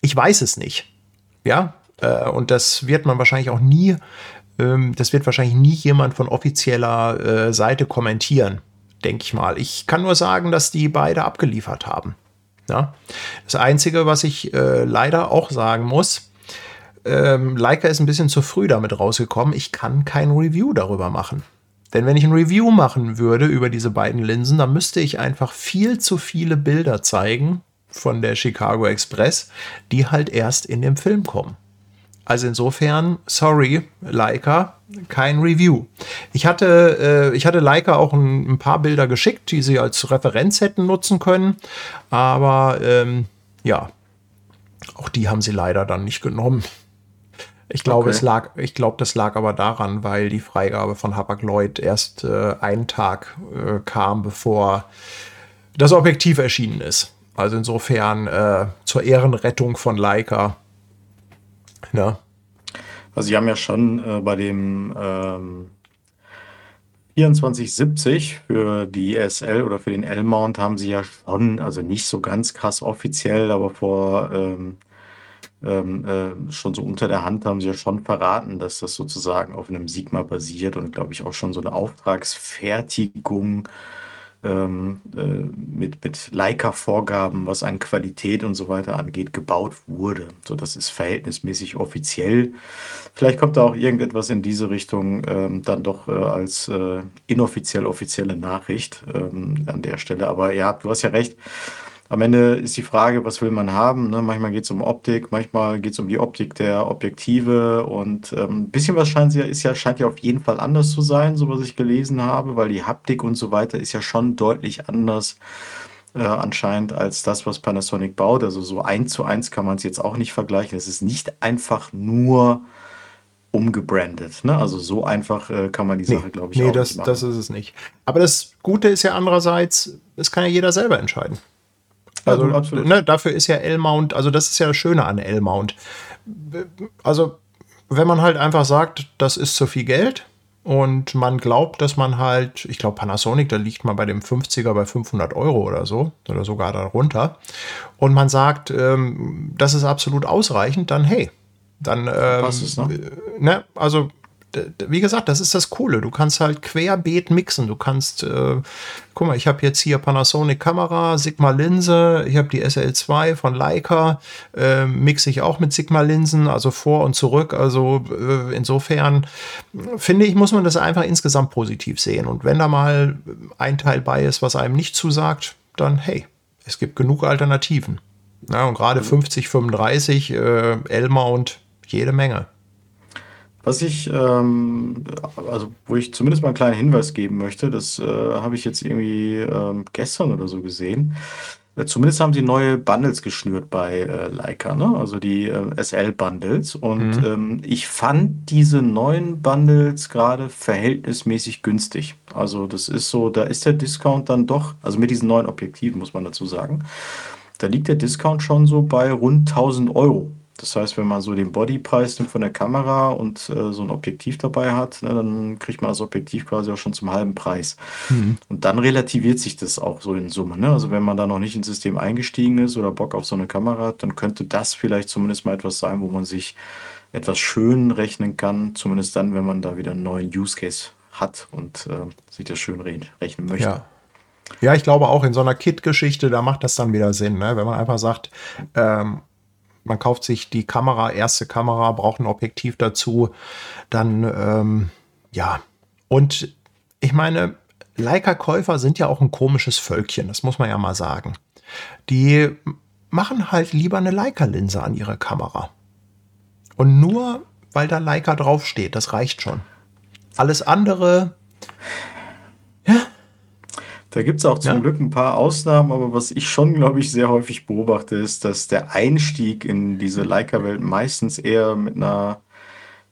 ich weiß es nicht. Ja, äh, und das wird man wahrscheinlich auch nie, ähm, das wird wahrscheinlich nie jemand von offizieller äh, Seite kommentieren, denke ich mal. Ich kann nur sagen, dass die beide abgeliefert haben. Ja? Das Einzige, was ich äh, leider auch sagen muss, ähm, Leica ist ein bisschen zu früh damit rausgekommen. Ich kann kein Review darüber machen. Denn wenn ich ein Review machen würde über diese beiden Linsen, dann müsste ich einfach viel zu viele Bilder zeigen von der Chicago Express, die halt erst in dem Film kommen. Also insofern, sorry, Leica, kein Review. Ich hatte, äh, ich hatte Leica auch ein, ein, paar Bilder geschickt, die sie als Referenz hätten nutzen können. Aber ähm, ja, auch die haben sie leider dann nicht genommen. Ich glaube, okay. es lag, ich glaube, das lag aber daran, weil die Freigabe von Hapag-Lloyd erst äh, einen Tag äh, kam, bevor das Objektiv erschienen ist. Also insofern äh, zur Ehrenrettung von Leica. Ne? Also sie haben ja schon äh, bei dem ähm, 2470 für die SL oder für den L-Mount haben sie ja schon, also nicht so ganz krass offiziell, aber vor ähm, ähm, äh, schon so unter der Hand haben sie ja schon verraten, dass das sozusagen auf einem Sigma basiert und glaube ich auch schon so eine Auftragsfertigung ähm, äh, mit, mit Leica-Vorgaben, was an Qualität und so weiter angeht, gebaut wurde. So, das ist verhältnismäßig offiziell. Vielleicht kommt da auch irgendetwas in diese Richtung ähm, dann doch äh, als äh, inoffiziell offizielle Nachricht ähm, an der Stelle. Aber ja, du hast ja recht am Ende ist die Frage, was will man haben? Ne? Manchmal geht es um Optik, manchmal geht es um die Optik der Objektive und ähm, ein bisschen was scheint ja, ist ja, scheint ja auf jeden Fall anders zu sein, so was ich gelesen habe, weil die Haptik und so weiter ist ja schon deutlich anders äh, anscheinend als das, was Panasonic baut. Also so eins zu eins kann man es jetzt auch nicht vergleichen. Es ist nicht einfach nur umgebrandet. Ne? Also so einfach äh, kann man die Sache, glaube ich, nee, auch das, nicht machen. das ist es nicht. Aber das Gute ist ja andererseits, es kann ja jeder selber entscheiden. Also, also ne, dafür ist ja L-Mount, also das ist ja das Schöne an L-Mount. Also, wenn man halt einfach sagt, das ist zu viel Geld und man glaubt, dass man halt, ich glaube, Panasonic, da liegt man bei dem 50er bei 500 Euro oder so, oder sogar darunter, und man sagt, ähm, das ist absolut ausreichend, dann hey, dann, ähm, es, ne? ne? Also wie gesagt, das ist das Coole. Du kannst halt querbeet mixen. Du kannst, äh, guck mal, ich habe jetzt hier Panasonic Kamera, Sigma Linse, ich habe die SL2 von Leica, äh, mixe ich auch mit Sigma Linsen, also vor und zurück. Also äh, insofern finde ich, muss man das einfach insgesamt positiv sehen. Und wenn da mal ein Teil bei ist, was einem nicht zusagt, dann hey, es gibt genug Alternativen. Ja, und gerade 50, 35 äh, L-Mount, jede Menge. Was ich, ähm, also wo ich zumindest mal einen kleinen Hinweis geben möchte, das äh, habe ich jetzt irgendwie ähm, gestern oder so gesehen. Äh, zumindest haben sie neue Bundles geschnürt bei äh, Leica, ne? also die äh, SL-Bundles. Und mhm. ähm, ich fand diese neuen Bundles gerade verhältnismäßig günstig. Also das ist so, da ist der Discount dann doch, also mit diesen neuen Objektiven muss man dazu sagen, da liegt der Discount schon so bei rund 1000 Euro. Das heißt, wenn man so den Bodypreis nimmt von der Kamera und äh, so ein Objektiv dabei hat, ne, dann kriegt man das Objektiv quasi auch schon zum halben Preis. Mhm. Und dann relativiert sich das auch so in Summe. Ne? Also wenn man da noch nicht ins System eingestiegen ist oder Bock auf so eine Kamera hat, dann könnte das vielleicht zumindest mal etwas sein, wo man sich etwas schön rechnen kann. Zumindest dann, wenn man da wieder einen neuen Use Case hat und äh, sich das schön re rechnen möchte. Ja. Ja, ich glaube auch in so einer Kit-Geschichte, da macht das dann wieder Sinn, ne? wenn man einfach sagt, ähm, man kauft sich die Kamera, erste Kamera, braucht ein Objektiv dazu, dann ähm, ja. Und ich meine, Leica-Käufer sind ja auch ein komisches Völkchen, das muss man ja mal sagen. Die machen halt lieber eine Leica-Linse an ihre Kamera. Und nur weil da Leica draufsteht, das reicht schon. Alles andere, da gibt es auch zum ja. Glück ein paar Ausnahmen, aber was ich schon, glaube ich, sehr häufig beobachte, ist, dass der Einstieg in diese Leica-Welt meistens eher mit einer,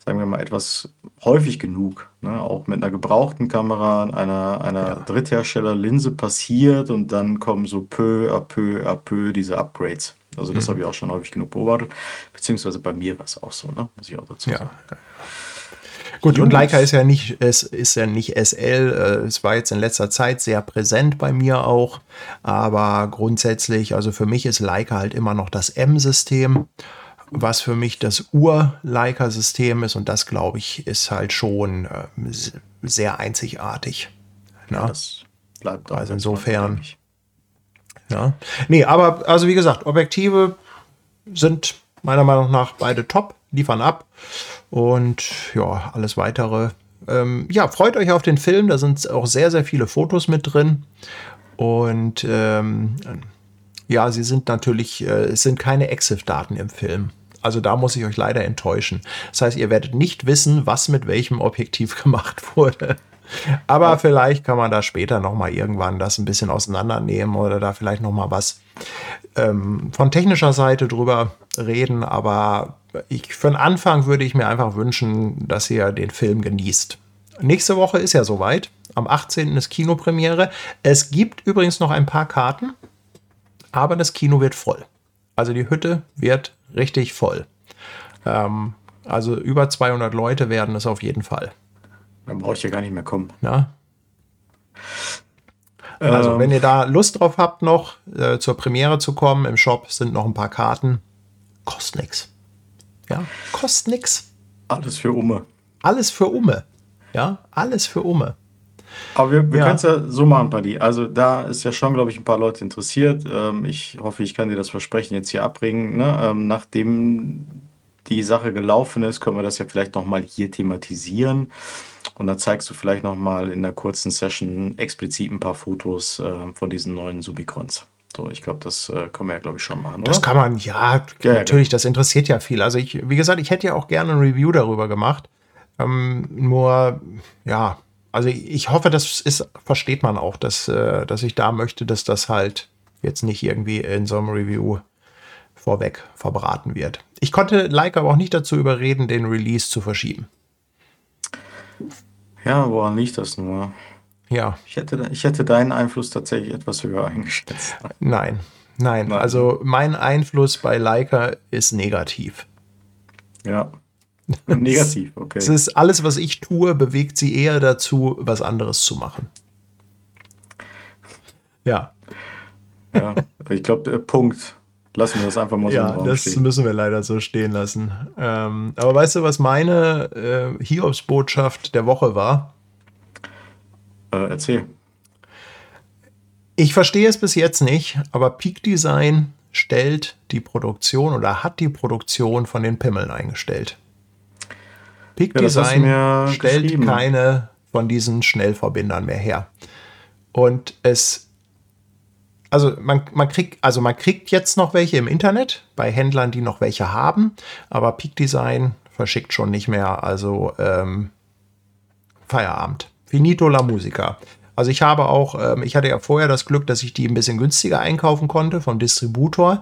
sagen wir mal, etwas häufig genug, ne, auch mit einer gebrauchten Kamera, einer, einer ja. Dritthersteller-Linse passiert und dann kommen so peu à peu à peu diese Upgrades. Also das mhm. habe ich auch schon häufig genug beobachtet, beziehungsweise bei mir war es auch so, ne, muss ich auch dazu sagen. Ja. Gut, und Leica ist ja nicht, es ist ja nicht SL. Äh, es war jetzt in letzter Zeit sehr präsent bei mir auch. Aber grundsätzlich, also für mich ist Leica halt immer noch das M-System, was für mich das Ur-Leica-System ist. Und das, glaube ich, ist halt schon äh, sehr einzigartig. Ja, ne? das bleibt Also insofern. Ja. Nee, aber also wie gesagt, Objektive sind meiner Meinung nach beide top, liefern ab. Und ja, alles weitere. Ähm, ja, freut euch auf den Film. Da sind auch sehr, sehr viele Fotos mit drin. Und ähm, ja, sie sind natürlich, äh, es sind keine EXIF-Daten im Film. Also da muss ich euch leider enttäuschen. Das heißt, ihr werdet nicht wissen, was mit welchem Objektiv (laughs) gemacht wurde. Aber ja. vielleicht kann man da später noch mal irgendwann das ein bisschen auseinandernehmen oder da vielleicht noch mal was ähm, von technischer Seite drüber reden. Aber ich, für den Anfang würde ich mir einfach wünschen, dass ihr den Film genießt. Nächste Woche ist ja soweit. Am 18. ist Kinopremiere. Es gibt übrigens noch ein paar Karten, aber das Kino wird voll. Also die Hütte wird richtig voll. Ähm, also über 200 Leute werden es auf jeden Fall. Dann brauche ich ja gar nicht mehr kommen. Ja. Also, ähm, wenn ihr da Lust drauf habt, noch äh, zur Premiere zu kommen, im Shop sind noch ein paar Karten. Kostet nix. Ja, kostet nix. Alles für Umme. Alles für Umme. Ja, alles für Umme. Aber wir, wir ja. können es ja so machen, Paddy. Also da ist ja schon, glaube ich, ein paar Leute interessiert. Ähm, ich hoffe, ich kann dir das Versprechen jetzt hier abbringen. Ne? Ähm, nachdem die Sache gelaufen ist, können wir das ja vielleicht nochmal hier thematisieren. Und dann zeigst du vielleicht nochmal in der kurzen Session explizit ein paar Fotos äh, von diesen neuen Subicrons. So, ich glaube, das äh, können wir ja, glaube ich, schon machen. Oder? Das kann man, ja, ja natürlich, ja. das interessiert ja viel. Also ich, wie gesagt, ich hätte ja auch gerne ein Review darüber gemacht. Ähm, nur, ja, also ich hoffe, das ist, versteht man auch, dass, äh, dass ich da möchte, dass das halt jetzt nicht irgendwie in so einem Review vorweg verbraten wird. Ich konnte Like aber auch nicht dazu überreden, den Release zu verschieben. Ja, woran liegt das nur? Ja. Ich hätte, ich hätte deinen Einfluss tatsächlich etwas höher eingeschätzt. Nein, nein. nein. Also mein Einfluss bei Leica ist negativ. Ja. (laughs) Negativ, (laughs) okay. Es ist alles, was ich tue, bewegt sie eher dazu, was anderes zu machen. Ja. Ja, ich glaube, Punkt. Lassen wir das einfach mal so Ja, das stehen. müssen wir leider so stehen lassen. Ähm, aber weißt du, was meine äh, Hiobs-Botschaft der Woche war? Äh, erzähl. Ich verstehe es bis jetzt nicht, aber Peak Design stellt die Produktion oder hat die Produktion von den Pimmeln eingestellt. Peak ja, Design stellt keine von diesen Schnellverbindern mehr her. Und es, also man, man kriegt, also man kriegt jetzt noch welche im Internet bei Händlern, die noch welche haben, aber Peak Design verschickt schon nicht mehr. Also ähm, Feierabend. Finito la Musica. Also ich habe auch, ähm, ich hatte ja vorher das Glück, dass ich die ein bisschen günstiger einkaufen konnte vom Distributor.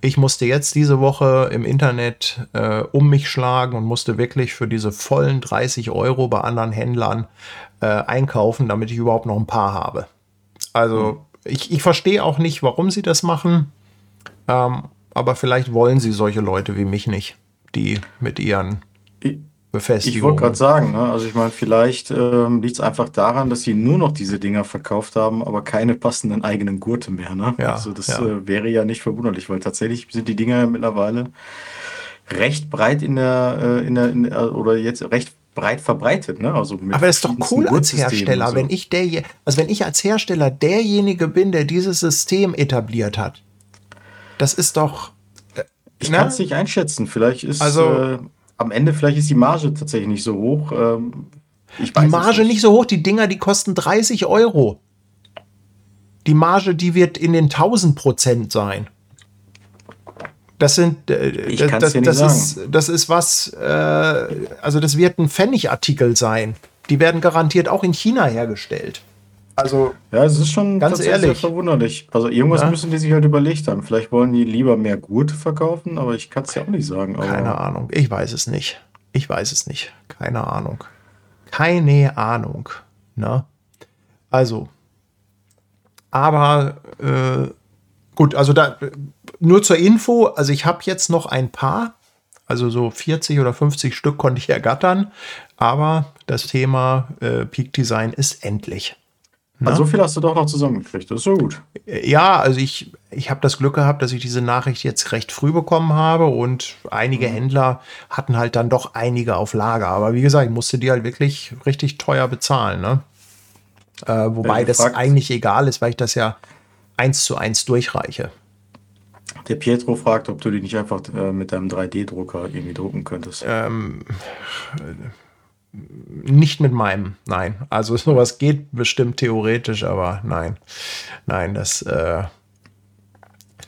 Ich musste jetzt diese Woche im Internet äh, um mich schlagen und musste wirklich für diese vollen 30 Euro bei anderen Händlern äh, einkaufen, damit ich überhaupt noch ein paar habe. Also mhm. ich, ich verstehe auch nicht, warum sie das machen. Ähm, aber vielleicht wollen sie solche Leute wie mich nicht, die mit ihren Befestigung. Ich wollte gerade sagen, ne? also ich meine, vielleicht ähm, liegt es einfach daran, dass sie nur noch diese Dinger verkauft haben, aber keine passenden eigenen Gurte mehr. Ne? Ja, also das ja. Äh, wäre ja nicht verwunderlich, weil tatsächlich sind die Dinger ja mittlerweile recht breit in der, äh, in der, in der oder jetzt recht breit verbreitet, ne? Also Aber das ist doch cool als Hersteller, so. wenn ich der, also wenn ich als Hersteller derjenige bin, der dieses System etabliert hat. Das ist doch. Äh, ich ne? kann es nicht einschätzen. Vielleicht ist also, äh, am Ende vielleicht ist die Marge tatsächlich nicht so hoch. Ähm, die Marge nicht. nicht so hoch, die Dinger, die kosten 30 Euro. Die Marge, die wird in den 1000 Prozent sein. Das sind, äh, das, das, das ist, das ist was, äh, also das wird ein Pfennigartikel sein. Die werden garantiert auch in China hergestellt. Also, ja, es ist schon ganz ehrlich verwunderlich. Also, irgendwas ja? müssen die sich halt überlegt haben. Vielleicht wollen die lieber mehr Gute verkaufen, aber ich kann es ja auch nicht sagen. Keine Ahnung. Ich weiß es nicht. Ich weiß es nicht. Keine Ahnung. Keine Ahnung. Ne? Also, aber äh, gut, also da nur zur Info, also ich habe jetzt noch ein paar, also so 40 oder 50 Stück konnte ich ergattern, aber das Thema äh, Peak Design ist endlich. Also so viel hast du doch noch zusammengekriegt, das ist so gut. Ja, also ich, ich habe das Glück gehabt, dass ich diese Nachricht jetzt recht früh bekommen habe und einige mhm. Händler hatten halt dann doch einige auf Lager. Aber wie gesagt, ich musste die halt wirklich richtig teuer bezahlen. Ne? Äh, wobei das eigentlich egal ist, weil ich das ja eins zu eins durchreiche. Der Pietro fragt, ob du die nicht einfach äh, mit deinem 3D-Drucker irgendwie drucken könntest. Ähm, nicht mit meinem, nein. Also sowas geht bestimmt theoretisch, aber nein. Nein, das, äh,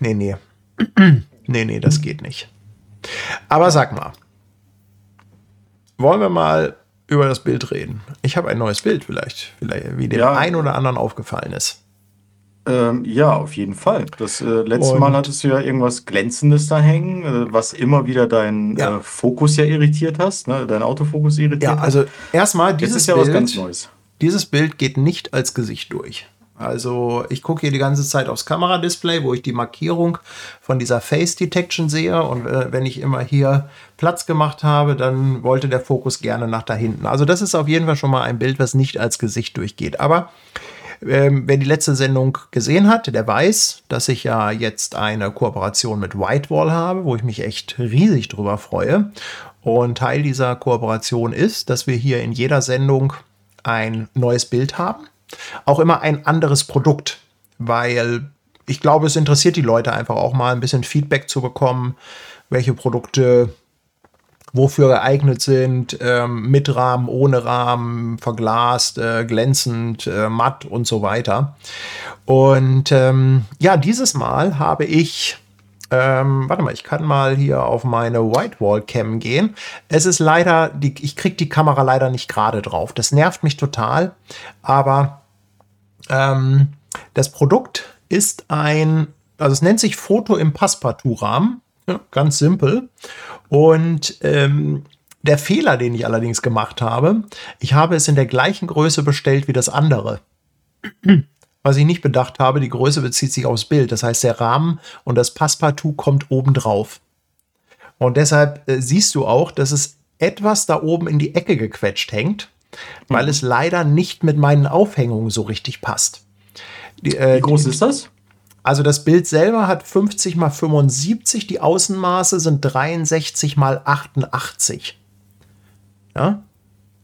nee, nee. (clears throat) nee, nee, das geht nicht. Aber sag mal, wollen wir mal über das Bild reden? Ich habe ein neues Bild vielleicht, vielleicht wie dem ja. einen oder anderen aufgefallen ist. Ähm, ja, auf jeden Fall. Das äh, letzte Mal hattest du ja irgendwas Glänzendes da hängen, äh, was immer wieder deinen Ja. äh, Fokus ja irritiert hast, ne? Dein Autofokus irritiert Ja, also erstmal dieses ist ja was Bild, ganz Neues. dieses Bild geht nicht als Gesicht durch. Also ich gucke hier die ganze Zeit aufs Kameradisplay, wo ich die Markierung von dieser Face Detection sehe. Und äh, wenn ich immer hier Platz gemacht habe, dann wollte der Fokus gerne nach da hinten. Also das ist auf jeden Fall schon mal ein Bild, was nicht als Gesicht durchgeht. Aber ähm, wer die letzte Sendung gesehen hat, der weiß, dass ich ja jetzt eine Kooperation mit Whitewall habe, wo ich mich echt riesig drüber freue. Und Teil dieser Kooperation ist, dass wir hier in jeder Sendung ein neues Bild haben. Auch immer ein anderes Produkt, weil ich glaube, es interessiert die Leute einfach auch mal ein bisschen Feedback zu bekommen, welche Produkte wofür geeignet sind, ähm, mit Rahmen, ohne Rahmen, verglast, äh, glänzend, äh, matt und so weiter. Und ähm, ja, dieses Mal habe ich, ähm, warte mal, ich kann mal hier auf meine Whitewall Cam gehen. Es ist leider, die, ich kriege die Kamera leider nicht gerade drauf. Das nervt mich total, aber ähm, das Produkt ist ein, also es nennt sich Foto im Passepartout-Rahmen. Ja, ganz simpel. Und ähm, der Fehler, den ich allerdings gemacht habe, ich habe es in der gleichen Größe bestellt wie das andere. (clears throat) Was ich nicht bedacht habe, die Größe bezieht sich aufs Bild. Das heißt, der Rahmen und das Passepartout kommt oben drauf. Und deshalb äh, siehst du auch, dass es etwas da oben in die Ecke gequetscht hängt, weil es leider nicht mit meinen Aufhängungen so richtig passt. Die, äh, Wie groß die, ist das? Also das Bild selber hat 50 mal 75, die Außenmaße sind 63 mal 88. Ja?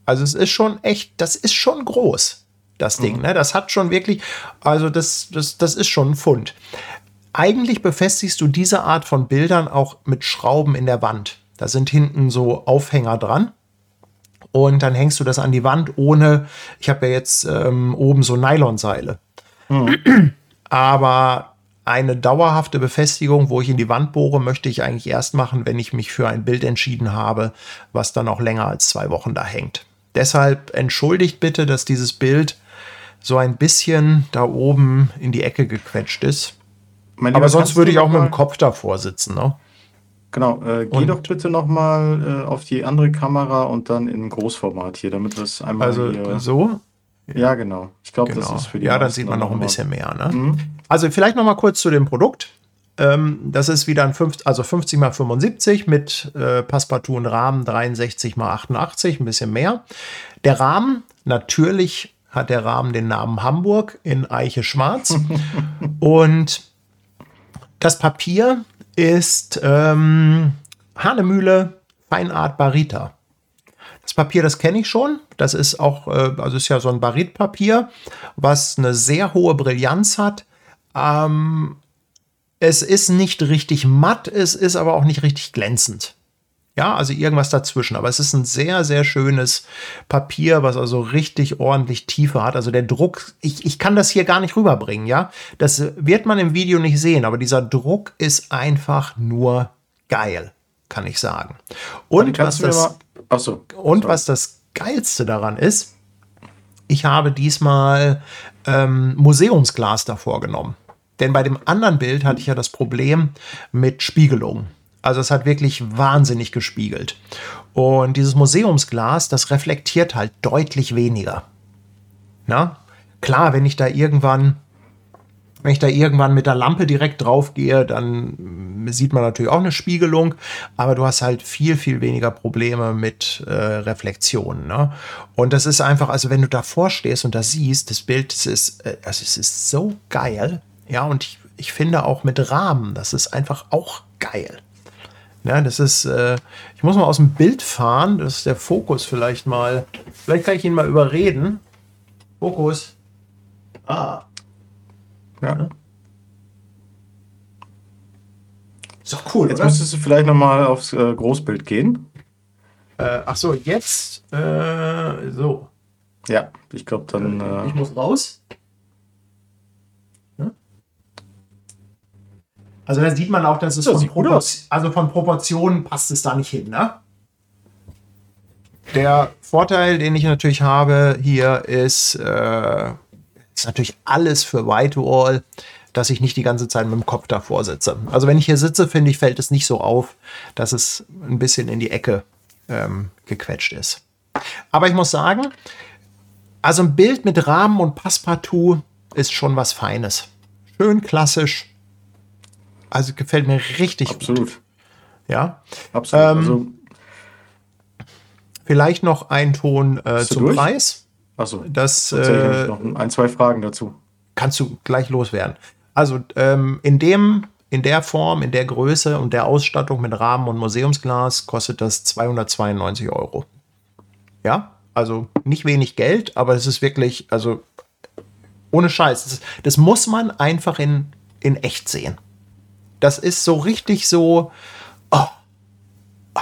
Also es ist schon echt, das ist schon groß, das Ding. Mhm. Ne? Das hat schon wirklich, also das, das, das ist schon ein Pfund. Eigentlich befestigst du diese Art von Bildern auch mit Schrauben in der Wand. Da sind hinten so Aufhänger dran. Und dann hängst du das an die Wand ohne, ich habe ja jetzt ähm, oben so Nylonseile. Aber eine dauerhafte Befestigung, wo ich in die Wand bohre, möchte ich eigentlich erst machen, wenn ich mich für ein Bild entschieden habe, was dann auch länger als zwei Wochen da hängt. Deshalb entschuldigt bitte, dass dieses Bild so ein bisschen da oben in die Ecke gequetscht ist. Mein Aber Lieber, sonst würde ich auch mit dem Kopf davor sitzen. Ne? Genau, äh, geh Und- doch bitte nochmal äh, auf die andere Kamera und dann in Großformat hier, damit wir es einmal Also so. Ja, genau. Ich glaube, Genau. das ist für die Ja, dann sieht man noch ein bisschen mehr. Ne? Mhm. Also vielleicht noch mal kurz zu dem Produkt. Ähm, das ist wieder ein 50, also 50 mal 75 mit äh, Passepartout und Rahmen 63 mal 88, ein bisschen mehr. Der Rahmen, natürlich hat der Rahmen den Namen Hamburg in Eiche Schwarz. (laughs) und das Papier ist ähm, Hanemühle Feinart Barita. Das Papier, das kenne ich schon. Das ist auch, äh, also ist ja so ein Baritpapier, was eine sehr hohe Brillanz hat. Ähm, es ist nicht richtig matt, es ist aber auch nicht richtig glänzend. Ja, also irgendwas dazwischen. Aber es ist ein sehr, sehr schönes Papier, was also richtig ordentlich Tiefe hat. Also der Druck, ich, ich kann das hier gar nicht rüberbringen, ja. Das wird man im Video nicht sehen, aber dieser Druck ist einfach nur geil, kann ich sagen. Und was das, mal. Achso. und was das Geilste daran ist, ich habe diesmal ähm, Museumsglas davor genommen. Denn bei dem anderen Bild hatte ich ja das Problem mit Spiegelung. Also es hat wirklich wahnsinnig gespiegelt. Und dieses Museumsglas, das reflektiert halt deutlich weniger. Na? Klar, wenn ich da irgendwann wenn ich da irgendwann mit der Lampe direkt drauf gehe, dann sieht man natürlich auch eine Spiegelung, aber du hast halt viel, viel weniger Probleme mit äh, Reflexionen. Ne? Und das ist einfach, also wenn du davor stehst und das siehst, das Bild, das ist, äh, also es ist so geil. Ja, und ich, ich finde auch mit Rahmen, das ist einfach auch geil. Ja, das ist, äh, ich muss mal aus dem Bild fahren, das ist der Fokus vielleicht mal, vielleicht kann ich ihn mal überreden. Fokus. Ah, Ja. ist doch cool, Jetzt oder? müsstest du vielleicht nochmal aufs äh, Großbild gehen. Äh, ach so, jetzt äh, so. Ja, ich glaube, dann. Ich Äh, muss raus. Ja. Also da sieht man auch, dass es Ja, von, Propor also von Proportionen passt es da nicht hin, ne? Der Vorteil, den ich natürlich habe hier, ist, äh, ist natürlich alles für Whitewall, dass ich nicht die ganze Zeit mit dem Kopf davor sitze. Also wenn ich hier sitze, finde ich, fällt es nicht so auf, dass es ein bisschen in die Ecke ähm, gequetscht ist. Aber ich muss sagen, also ein Bild mit Rahmen und Passepartout ist schon was Feines. Schön klassisch. Also gefällt mir richtig Absolut. Gut. Ja. Absolut. Ähm, also, vielleicht noch ein Ton äh, zum durch? Preis. Achso. Das äh, noch ein, zwei Fragen dazu. Kannst du gleich loswerden. Also ähm, in dem in der Form, in der Größe und der Ausstattung mit Rahmen und Museumsglas kostet das 292 Euro. Ja, also nicht wenig Geld, aber es ist wirklich, also ohne Scheiß, das, das muss man einfach in, in echt sehen. Das ist so richtig so. Oh, oh.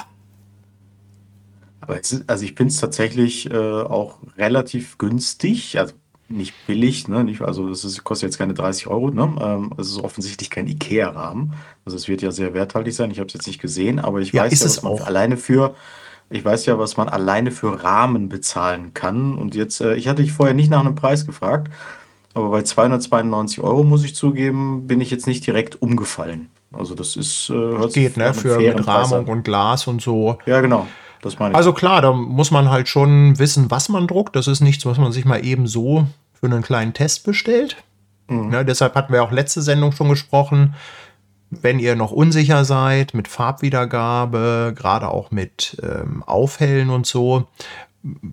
Aber ist, also ich finde es tatsächlich äh, auch relativ günstig. Also nicht billig, ne? Nicht, also es ist, kostet jetzt keine 30 Euro, ne? Ähm, es ist offensichtlich kein IKEA-Rahmen. Also es wird ja sehr werthaltig sein. Ich habe es jetzt nicht gesehen, aber ich ja, weiß ja, was man auch. alleine für, ich weiß ja, was man alleine für Rahmen bezahlen kann. Und jetzt, äh, ich hatte dich vorher nicht nach einem Preis gefragt, aber bei 292 Euro muss ich zugeben, bin ich jetzt nicht direkt umgefallen. Also das ist äh, hört geht, ne? Für mit Rahmung und Glas und so. Ja, genau. Das meine ich. Also klar, da muss man halt schon wissen, was man druckt. Das ist nichts, was man sich mal eben so für einen kleinen Test bestellt. Mhm. Ja, deshalb hatten wir auch letzte Sendung schon gesprochen. Wenn ihr noch unsicher seid mit Farbwiedergabe, gerade auch mit ähm, Aufhellen und so,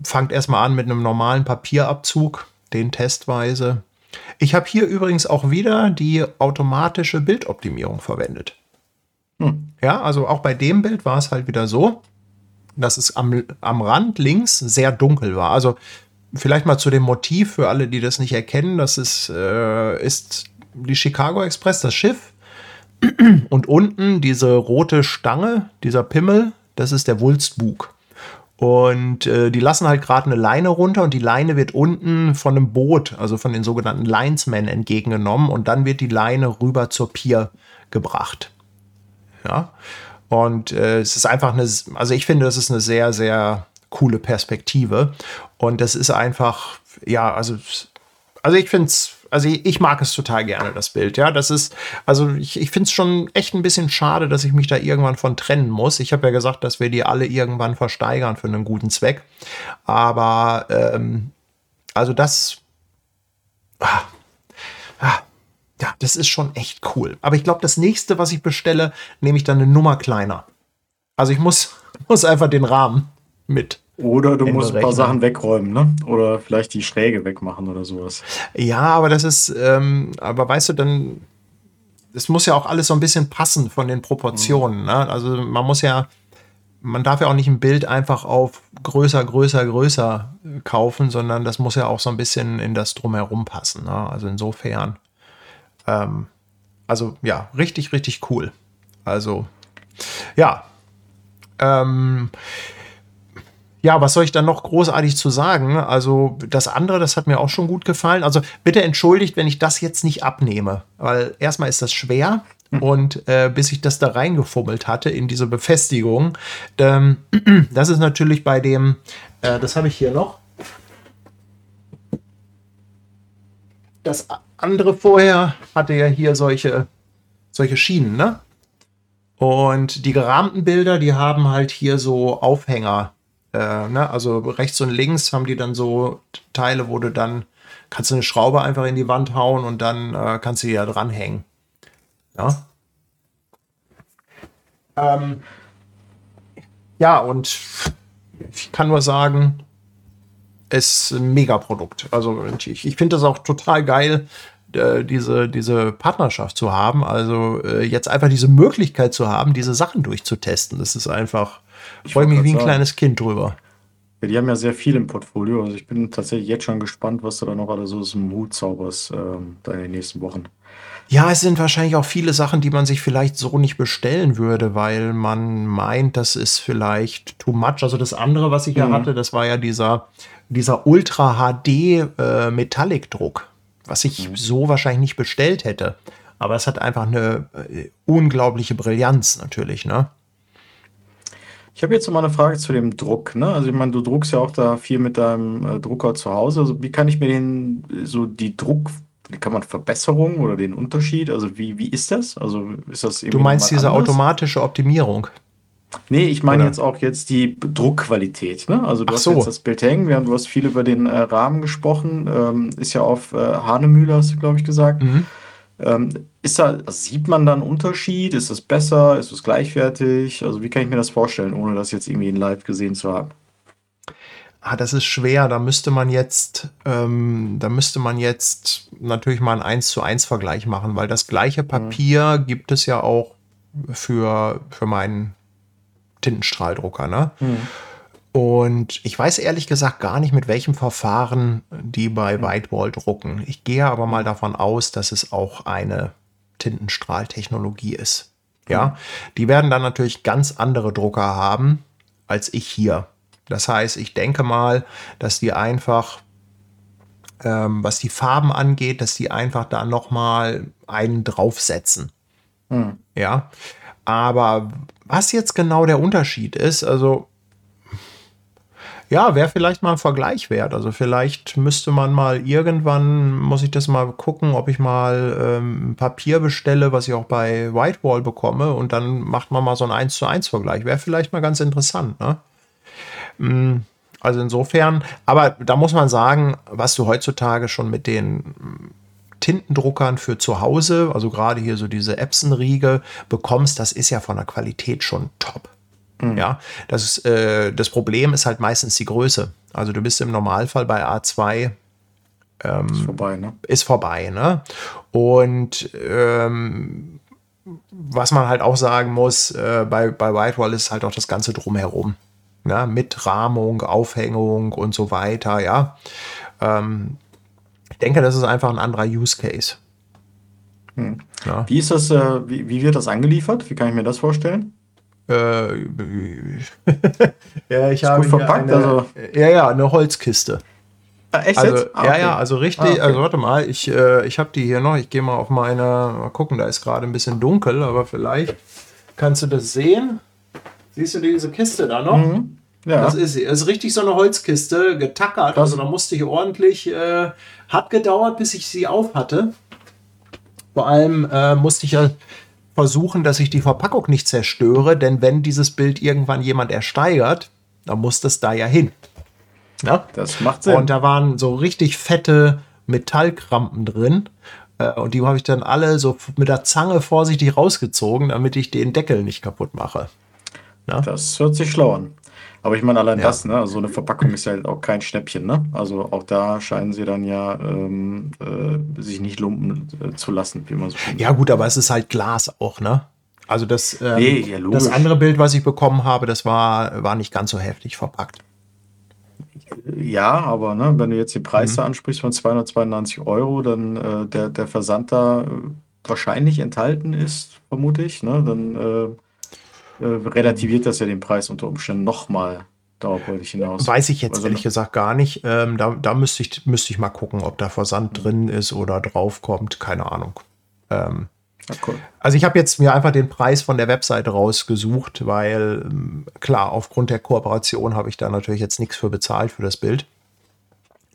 fangt erstmal an mit einem normalen Papierabzug, den testweise. Ich habe hier übrigens auch wieder die automatische Bildoptimierung verwendet. Hm. Ja, also auch bei dem Bild war es halt wieder so, dass es am, am Rand links sehr dunkel war. Also vielleicht mal zu dem Motiv für alle, die das nicht erkennen. Das ist, äh, ist die Chicago Express, das Schiff. Und unten diese rote Stange, dieser Pimmel, das ist der Wulstbug. Und äh, die lassen halt gerade eine Leine runter und die Leine wird unten von einem Boot, also von den sogenannten Linesmen, entgegengenommen und dann wird die Leine rüber zur Pier gebracht. Ja. Und äh, es ist einfach eine, also ich finde, das ist eine sehr, sehr coole Perspektive. Und das ist einfach, ja, also, also ich finde es, also ich mag es total gerne, das Bild. Ja, das ist, also ich, ich finde es schon echt ein bisschen schade, dass ich mich da irgendwann von trennen muss. Ich habe ja gesagt, dass wir die alle irgendwann versteigern für einen guten Zweck. Aber, ähm, also das, ah, ah, ja, das ist schon echt cool. Aber ich glaube, das nächste, was ich bestelle, nehme ich dann eine Nummer kleiner. Also ich muss, (laughs) muss einfach den Rahmen mit. Oder du musst ein paar Sachen wegräumen, ne? Oder vielleicht die Schräge wegmachen oder sowas. Ja, aber das ist, ähm, aber weißt du, dann, das muss ja auch alles so ein bisschen passen von den Proportionen. Mhm. Ne? Also man muss ja, man darf ja auch nicht ein Bild einfach auf größer, größer, größer kaufen, sondern das muss ja auch so ein bisschen in das Drumherum passen. Ne? Also insofern, ähm, also ja, richtig, richtig cool. Also, ja. Ähm, ja, was soll ich dann noch großartig zu sagen? Also das andere, das hat mir auch schon gut gefallen. Also bitte entschuldigt, wenn ich das jetzt nicht abnehme, weil erstmal ist das schwer hm. und äh, bis ich das da reingefummelt hatte in diese Befestigung, ähm, (clears throat) das ist natürlich bei dem, äh, das habe ich hier noch. Das andere vorher hatte ja hier solche, solche Schienen, ne? Und die gerahmten Bilder, die haben halt hier so Aufhänger äh, ne? Also rechts und links haben die dann so Teile, wo du dann kannst du eine Schraube einfach in die Wand hauen und dann äh, kannst du die ja dranhängen. Ja. Ähm, ja, und ich kann nur sagen, ist ein Megaprodukt. Also ich, ich finde das auch total geil, äh, diese, diese Partnerschaft zu haben. Also äh, jetzt einfach diese Möglichkeit zu haben, diese Sachen durchzutesten. Das ist einfach ich freue mich wie ein sagen. kleines Kind drüber. Ja, die haben ja sehr viel im Portfolio. Also ich bin tatsächlich jetzt schon gespannt, was du da noch alles so aus dem Hut zauberst ähm, in den nächsten Wochen. Ja, es sind wahrscheinlich auch viele Sachen, die man sich vielleicht so nicht bestellen würde, weil man meint, das ist vielleicht too much. Also das andere, was ich ja mhm. hatte, das war ja dieser, dieser Ultra HD äh, Metallic Druck, was ich mhm. so wahrscheinlich nicht bestellt hätte. Aber es hat einfach eine äh, unglaubliche Brillanz natürlich, ne? Ich habe jetzt noch mal eine Frage zu dem Druck. Ne? Also ich meine, du druckst ja auch da viel mit deinem äh, Drucker zu Hause. Also wie kann ich mir den so die Druck, kann man Verbesserung oder den Unterschied? Also wie, wie ist das? Also ist das Du meinst diese anders? automatische Optimierung? Nee, ich meine jetzt auch jetzt die Druckqualität. Ne? Also du Ach hast so. jetzt das Bild hängen, wir haben, du hast viel über den äh, Rahmen gesprochen. Ähm, ist ja auf äh, Hanemühle, hast du, glaube ich, gesagt. Mhm. Ähm, ist da, sieht man da einen Unterschied? Ist es besser? Ist es gleichwertig? Also wie kann ich mir das vorstellen, ohne das jetzt irgendwie in Live gesehen zu haben? Ah, das ist schwer. Da müsste man jetzt, ähm, da müsste man jetzt natürlich mal einen 1 zu 1 Vergleich machen, weil das gleiche mhm. Papier mhm. gibt es ja auch für, für meinen Tintenstrahldrucker. Ne? Mhm. Und ich weiß ehrlich gesagt gar nicht, mit welchem Verfahren die bei Whitewall drucken. Ich gehe aber mal davon aus, dass es auch eine Tintenstrahltechnologie ist. Ja, die werden dann natürlich ganz andere Drucker haben als ich hier. Das heißt, ich denke mal, dass die einfach, ähm, was die Farben angeht, dass die einfach da nochmal einen draufsetzen. Hm. Ja, aber was jetzt genau der Unterschied ist, also ja, wäre vielleicht mal ein Vergleich wert. Also vielleicht müsste man mal irgendwann, muss ich das mal gucken, ob ich mal ähm, Papier bestelle, was ich auch bei Whitewall bekomme und dann macht man mal so einen 1 zu 1 Vergleich. Wäre vielleicht mal ganz interessant, ne? Mm, also insofern, aber da muss man sagen, was du heutzutage schon mit den Tintendruckern für zu Hause, also gerade hier so diese Epson-Riege bekommst, das ist ja von der Qualität schon top. Mhm. Ja, das, äh, das Problem ist halt meistens die Größe. Also du bist im Normalfall bei A2 ähm, ist vorbei, ne? Ist vorbei, ne? Und ähm, was man halt auch sagen muss, äh, bei, bei Whitewall ist halt auch das Ganze drumherum. Ne? Mit Rahmung, Aufhängung und so weiter, ja. Ähm, ich denke, das ist einfach ein anderer Use Case. Hm. Ja. Wie ist das, äh, wie, wie wird das angeliefert? Wie kann ich mir das vorstellen? Äh, (laughs) ja, ich habe verpackt, eine, also. ja, ja, eine Holzkiste. Ah, echt also, jetzt? Ah, okay. Ja, ja, also richtig, ah, okay. also warte mal, ich, äh, ich habe die hier noch, ich gehe mal auf meine, mal gucken, da ist gerade ein bisschen dunkel, aber vielleicht kannst du das sehen. Siehst du diese Kiste da noch? Mhm. Ja. Das ist sie. Das ist richtig so eine Holzkiste, getackert. Also da musste ich ordentlich, äh, hat gedauert, bis ich sie auf hatte. Vor allem äh, musste ich ja versuchen, dass ich die Verpackung nicht zerstöre, denn wenn dieses Bild irgendwann jemand ersteigert, dann muss das da ja hin. Ja? Das macht Sinn. Und da waren so richtig fette Metallkrampen drin. Äh, und die habe ich dann alle so mit der Zange vorsichtig rausgezogen, damit ich den Deckel nicht kaputt mache. Ja? Das hört sich schlau an. Aber ich meine, allein ja. das, ne? so eine Verpackung ist ja halt auch kein Schnäppchen, ne? Also auch da scheinen sie dann ja ähm, äh, sich nicht lumpen äh, zu lassen, wie man so schön Ja, gut, aber es ist halt Glas auch, ne? Also das, ähm, nee, ja, das andere Bild, was ich bekommen habe, das war, war nicht ganz so heftig verpackt. Ja, aber ne, wenn du jetzt die Preise mhm. ansprichst von 292 Euro, dann äh, der, der Versand da äh, wahrscheinlich enthalten ist, vermute ich, ne? Dann äh, relativiert das ja den Preis unter Umständen nochmal dauerhäufig hinaus. Weiß ich jetzt also, ehrlich gesagt gar nicht. Ähm, da da müsste, ich, müsste ich mal gucken, ob da Versand drin ist oder draufkommt. Keine Ahnung. Ähm, cool. Also ich habe jetzt mir einfach den Preis von der Webseite rausgesucht, weil ähm, klar, aufgrund der Kooperation habe ich da natürlich jetzt nichts für bezahlt für das Bild.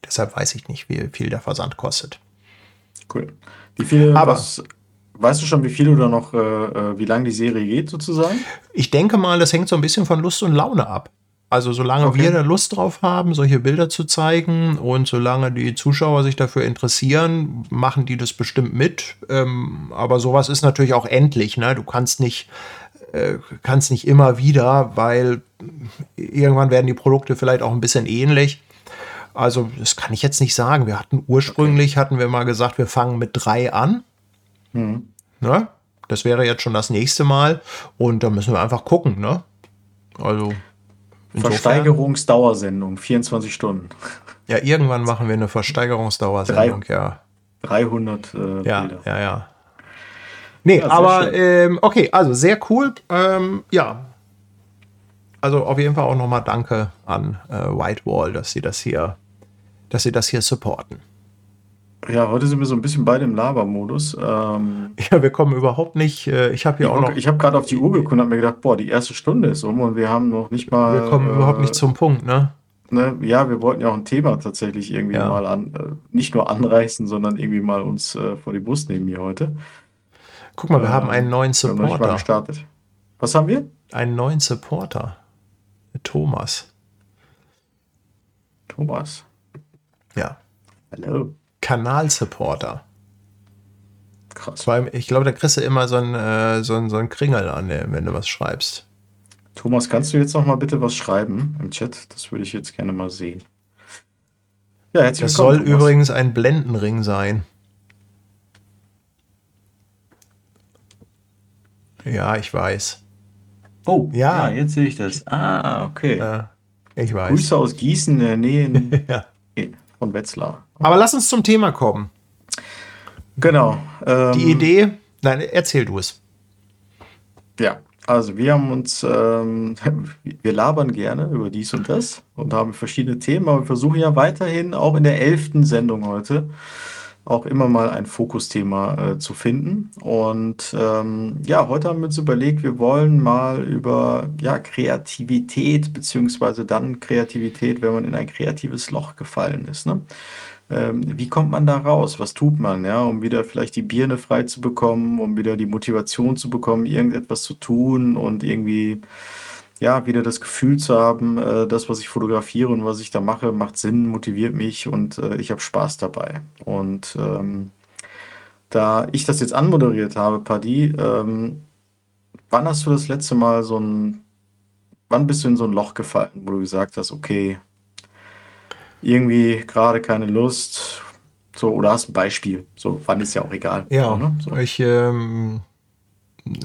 Deshalb weiß ich nicht, wie viel der Versand kostet. Cool. Wie viel, Aber, was, Weißt du schon, wie viel oder noch, äh, äh, wie lange die Serie geht sozusagen? Ich denke mal, das hängt so ein bisschen von Lust und Laune ab. Also solange okay. wir da Lust drauf haben, solche Bilder zu zeigen und solange die Zuschauer sich dafür interessieren, machen die das bestimmt mit. Ähm, aber sowas ist natürlich auch endlich. Ne? Du kannst nicht, äh, kannst nicht immer wieder, weil irgendwann werden die Produkte vielleicht auch ein bisschen ähnlich. Also das kann ich jetzt nicht sagen. Wir hatten ursprünglich, okay. hatten wir mal gesagt, wir fangen mit drei an. Mhm. Ne? Das wäre jetzt schon das nächste Mal. Und da müssen wir einfach gucken, ne? Also. Versteigerungsdauersendung, 24 Stunden. (laughs) Ja, irgendwann machen wir eine Versteigerungsdauersendung, Drei, ja. 300 äh, ja, Bilder. Ja, ja. Nee, ja, aber ähm, okay, also sehr cool. Ähm, ja. Also auf jeden Fall auch nochmal Danke an äh, Whitewall, dass sie das hier, dass sie das hier supporten. Ja, heute sind wir so ein bisschen beide im Labermodus. Ähm, ja, wir kommen überhaupt nicht. Äh, ich habe hier ich, auch noch. Ich habe gerade auf die Uhr geguckt und habe mir gedacht, boah, die erste Stunde ist um und wir haben noch nicht mal. Wir kommen äh, überhaupt nicht zum Punkt, ne? ne? Ja, wir wollten ja auch ein Thema tatsächlich irgendwie ja. mal an, äh, nicht nur anreißen, sondern irgendwie mal uns äh, vor die Brust nehmen hier heute. Guck mal, wir haben einen neuen Supporter. Wir haben mal gestartet. Was haben wir? Einen neuen Supporter. Thomas. Thomas. Ja. Hallo. Kanalsupporter. Krass. Allem, ich glaube, da kriegst du immer so einen, äh, so einen, so einen Kringel an, wenn du was schreibst. Thomas, kannst du jetzt noch mal bitte was schreiben im Chat? Das würde ich jetzt gerne mal sehen. Ja, herzlich Das soll Thomas. übrigens ein Blendenring sein. Ja, ich weiß. Oh, ja, ja jetzt sehe ich das. Ah, okay. Ja, ich weiß. Grüße aus Gießen, in der Nähe (laughs) ja. von Wetzlar. Aber lass uns zum Thema kommen. Genau. Ähm, Die Idee, nein, erzähl du es. Ja, also wir haben uns, ähm, (laughs) wir labern gerne über dies und das und haben verschiedene Themen, aber wir versuchen ja weiterhin auch in der elften Sendung heute auch immer mal ein Fokusthema äh, zu finden. Und ähm, ja, heute haben wir uns überlegt, wir wollen mal über ja, Kreativität, beziehungsweise dann Kreativität, wenn man in ein kreatives Loch gefallen ist. Ne? Ähm, wie kommt man da raus? Was tut man, ja, um wieder vielleicht die Birne frei zu bekommen, um wieder die Motivation zu bekommen, irgendetwas zu tun und irgendwie ja, wieder das Gefühl zu haben, äh, das, was ich fotografiere und was ich da mache, macht Sinn, motiviert mich und äh, ich habe Spaß dabei. Und ähm, da ich das jetzt anmoderiert habe, Paddy, ähm, wann hast du das letzte Mal so ein, wann bist du in so ein Loch gefallen, wo du gesagt hast, okay, irgendwie gerade keine Lust, so, oder hast ein Beispiel, so, wann ist ja auch egal. Ja, ne? so. ich, ähm,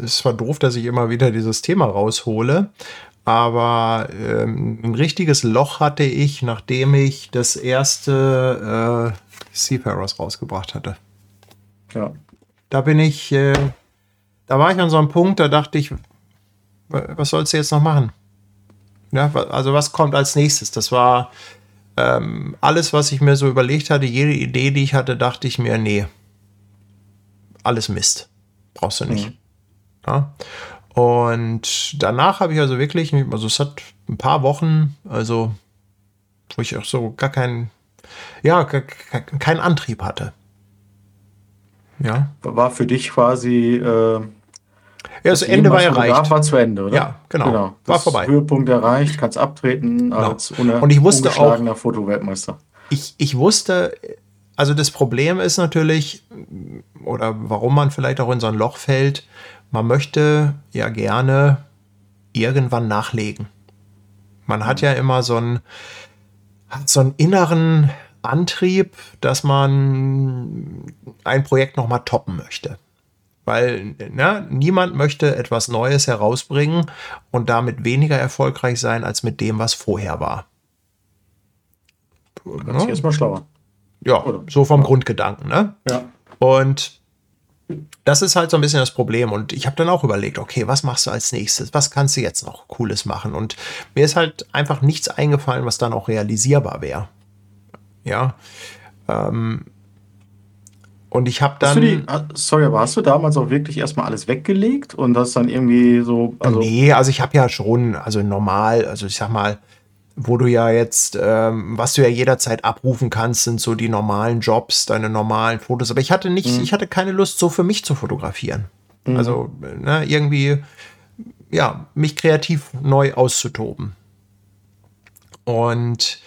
es war doof, dass ich immer wieder dieses Thema raushole. Aber ähm, ein richtiges Loch hatte ich, nachdem ich das erste äh, Seafarers rausgebracht hatte. Ja. Da bin ich, äh, da war ich an so einem Punkt, da dachte ich, was sollst du jetzt noch machen? Ja, also was kommt als nächstes? Das war ähm, alles, was ich mir so überlegt hatte, jede Idee, die ich hatte, dachte ich mir, nee, alles Mist. Brauchst du nicht. Mhm. Ja? Und danach habe ich also wirklich, also es hat ein paar Wochen, also wo ich auch so gar keinen, ja, keinen Antrieb hatte. Ja. War für dich quasi. Äh, ja, das Ende war erreicht. war zu Ende, oder? Ja, genau. genau. War vorbei. Höhepunkt erreicht, kannst abtreten genau. als Und ich wusste auch, Fotoweltmeister. Ich, ich wusste, also das Problem ist natürlich, oder warum man vielleicht auch in so ein Loch fällt, man möchte ja gerne irgendwann nachlegen. Man hat ja immer so einen, hat so einen inneren Antrieb, dass man ein Projekt nochmal toppen möchte. Weil ne, niemand möchte etwas Neues herausbringen und damit weniger erfolgreich sein als mit dem, was vorher war. Ganz ja. erstmal schlauer. Ja, Oder? so vom ja. Grundgedanken. Ne? Ja. Und das ist halt so ein bisschen das Problem. Und ich habe dann auch überlegt, okay, was machst du als nächstes? Was kannst du jetzt noch Cooles machen? Und mir ist halt einfach nichts eingefallen, was dann auch realisierbar wäre. Ja. Ähm, und ich habe dann. Die, ah, sorry, aber hast du damals auch wirklich erstmal alles weggelegt und das dann irgendwie so. Also nee, also ich habe ja schon, also normal, also ich sag mal, wo du ja jetzt, ähm, was du ja jederzeit abrufen kannst, sind so die normalen Jobs, deine normalen Fotos. Aber ich hatte nicht, mhm. ich hatte keine Lust, so für mich zu fotografieren. Mhm. Also ne, irgendwie, ja, mich kreativ neu auszutoben. Und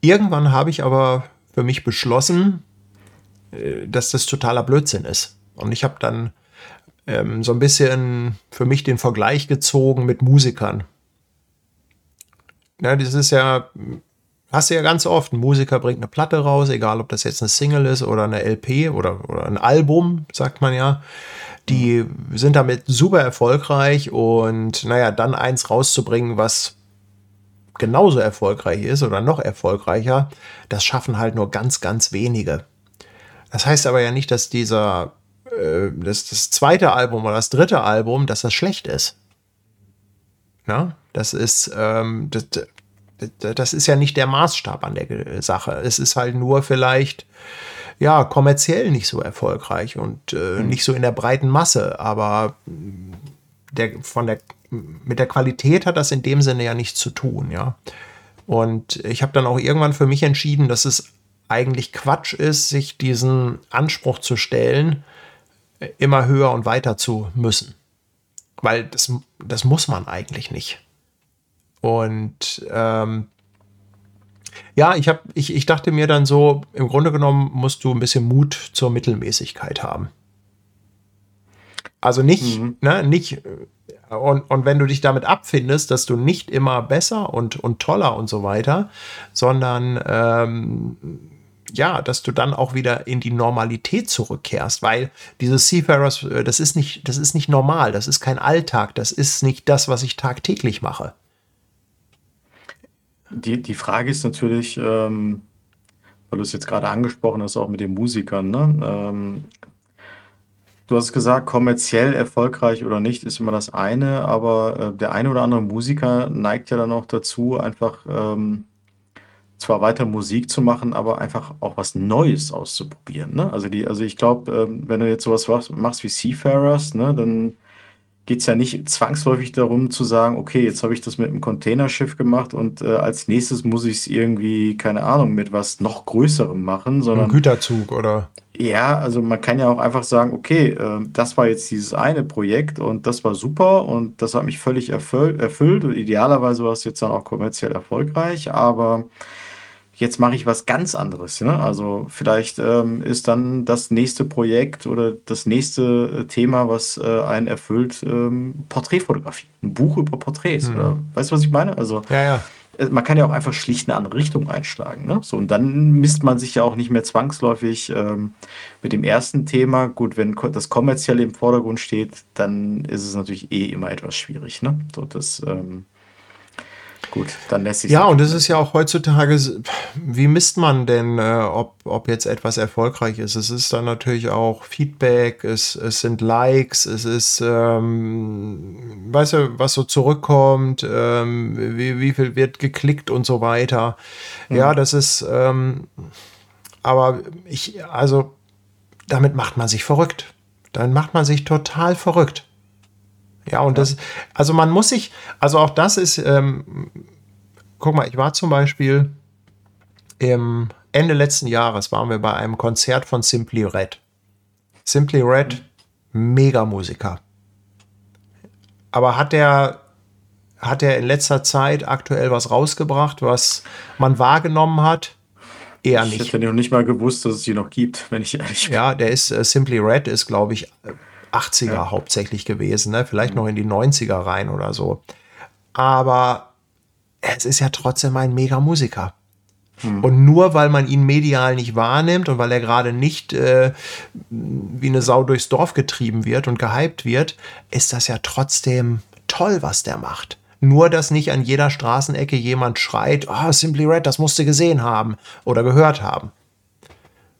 irgendwann habe ich aber für mich beschlossen, dass das totaler Blödsinn ist. Und ich habe dann ähm, so ein bisschen für mich den Vergleich gezogen mit Musikern. Ja, das ist ja, hast du ja ganz oft. Ein Musiker bringt eine Platte raus, egal ob das jetzt eine Single ist oder eine LP oder, oder ein Album, sagt man ja. Die sind damit super erfolgreich und naja, dann eins rauszubringen, was genauso erfolgreich ist oder noch erfolgreicher, das schaffen halt nur ganz, ganz wenige. Das heißt aber ja nicht, dass dieser, äh, das, das zweite Album oder das dritte Album, dass das schlecht ist. Ja, das ist, ähm, das, das ist ja nicht der Maßstab an der Sache. Es ist halt nur vielleicht, ja, kommerziell nicht so erfolgreich und äh, mhm. nicht so in der breiten Masse, aber der, von der, mit der Qualität hat das in dem Sinne ja nichts zu tun, ja. Und ich habe dann auch irgendwann für mich entschieden, dass es eigentlich Quatsch ist, sich diesen Anspruch zu stellen, immer höher und weiter zu müssen. Weil das, das muss man eigentlich nicht. Und ähm, ja, ich, hab, ich, ich dachte mir dann so, im Grunde genommen musst du ein bisschen Mut zur Mittelmäßigkeit haben. Also nicht, mhm. ne, nicht, und, und wenn du dich damit abfindest, dass du nicht immer besser und, und toller und so weiter, sondern ähm, ja, dass du dann auch wieder in die Normalität zurückkehrst, weil dieses Seafarers, äh, das ist nicht, das ist nicht normal, das ist kein Alltag, das ist nicht das, was ich tagtäglich mache. Die, die Frage ist natürlich, ähm, weil du es jetzt gerade angesprochen hast, auch mit den Musikern, ne? Ähm, du hast gesagt, kommerziell erfolgreich oder nicht ist immer das eine, aber äh, der eine oder andere Musiker neigt ja dann auch dazu, einfach ähm, zwar weiter Musik zu machen, aber einfach auch was Neues auszuprobieren. Ne? Also, die, also ich glaube, ähm, wenn du jetzt sowas machst wie Seafarers, ne, dann geht es ja nicht zwangsläufig darum zu sagen, okay, jetzt habe ich das mit einem Containerschiff gemacht und äh, als nächstes muss ich es irgendwie, keine Ahnung, mit was noch Größerem machen, sondern. Ein Güterzug oder? Ja, also man kann ja auch einfach sagen, okay, äh, das war jetzt dieses eine Projekt und das war super und das hat mich völlig erfüll erfüllt und idealerweise war es jetzt dann auch kommerziell erfolgreich, aber jetzt mache ich was ganz anderes. Ne? Also vielleicht ähm, ist dann das nächste Projekt oder das nächste äh, Thema, was äh, einen erfüllt, ähm, Porträtfotografie. Ein Buch über Porträts. Mhm. Oder, weißt du, was ich meine? Also ja, ja. Äh, man kann ja auch einfach schlicht eine andere Richtung einschlagen. Ne? So, und dann misst man sich ja auch nicht mehr zwangsläufig ähm, mit dem ersten Thema. Gut, wenn das Kommerzielle im Vordergrund steht, dann ist es natürlich eh immer etwas schwierig. Ne? So, das, ähm, Gut, dann lässt sich Ja, und es ist ja auch heutzutage, wie misst man denn, äh, ob, ob jetzt etwas erfolgreich ist? Es ist dann natürlich auch Feedback, es, es sind Likes, es ist, ähm, weißt du, was so zurückkommt, ähm, wie, wie viel wird geklickt und so weiter. Mhm. Ja, das ist, ähm, aber ich, also, damit macht man sich verrückt. Dann macht man sich total verrückt. Ja, und ja. das, also man muss sich, also auch das ist, ähm, guck mal, ich war zum Beispiel im Ende letzten Jahres waren wir bei einem Konzert von Simply Red. Simply Red, mega Musiker. Aber hat der, hat er in letzter Zeit aktuell was rausgebracht, was man wahrgenommen hat? Eher nicht. Ich hätte noch nicht mal gewusst, dass es sie noch gibt, wenn ich ehrlich bin. Ja, der ist, äh, Simply Red ist, glaube ich, 80er ja. hauptsächlich gewesen, ne? vielleicht mhm. noch in die 90er rein oder so. Aber es ist ja trotzdem ein Mega-Musiker. Mhm. Und nur weil man ihn medial nicht wahrnimmt und weil er gerade nicht äh, wie eine Sau durchs Dorf getrieben wird und gehypt wird, ist das ja trotzdem toll, was der macht. Nur, dass nicht an jeder Straßenecke jemand schreit, oh, Simply Red, das musst du gesehen haben oder gehört haben.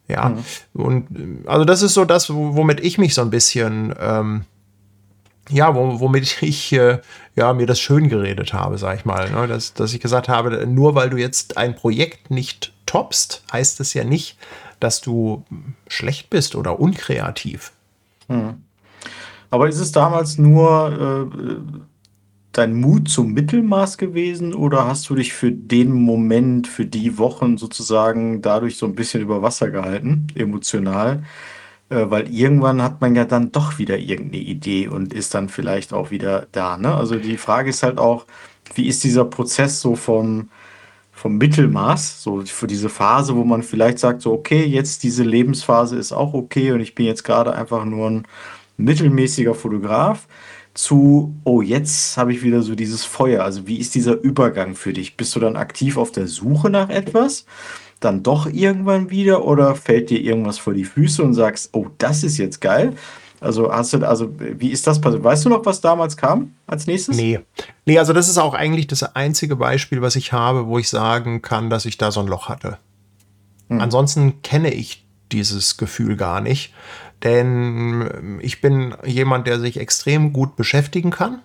Ja, mhm. und also das ist so das, womit ich mich so ein bisschen, ähm, ja, womit (laughs) ich äh, ja, mir das schön geredet habe, sag ich mal. Ne? Dass, dass ich gesagt habe, nur weil du jetzt ein Projekt nicht toppst, heißt es ja nicht, dass du schlecht bist oder unkreativ. Mhm. Aber ist es damals nur äh, dein Mut zum Mittelmaß gewesen oder hast du dich für den Moment, für die Wochen sozusagen dadurch so ein bisschen über Wasser gehalten, emotional? Äh, weil irgendwann hat man ja dann doch wieder irgendeine Idee und ist dann vielleicht auch wieder da. Ne? Also die Frage ist halt auch, wie ist dieser Prozess so vom, vom Mittelmaß, so für diese Phase, wo man vielleicht sagt, so, okay, jetzt diese Lebensphase ist auch okay und ich bin jetzt gerade einfach nur ein mittelmäßiger Fotograf zu, oh, jetzt habe ich wieder so dieses Feuer. Also wie ist dieser Übergang für dich? Bist du dann aktiv auf der Suche nach etwas? Dann doch irgendwann wieder oder fällt dir irgendwas vor die Füße und sagst, oh, das ist jetzt geil? Also hast du, also wie ist das passiert? Weißt du noch, was damals kam als nächstes? Nee. Nee, also das ist auch eigentlich das einzige Beispiel, was ich habe, wo ich sagen kann, dass ich da so ein Loch hatte. Hm. Ansonsten kenne ich dieses Gefühl gar nicht. Denn ich bin jemand, der sich extrem gut beschäftigen kann.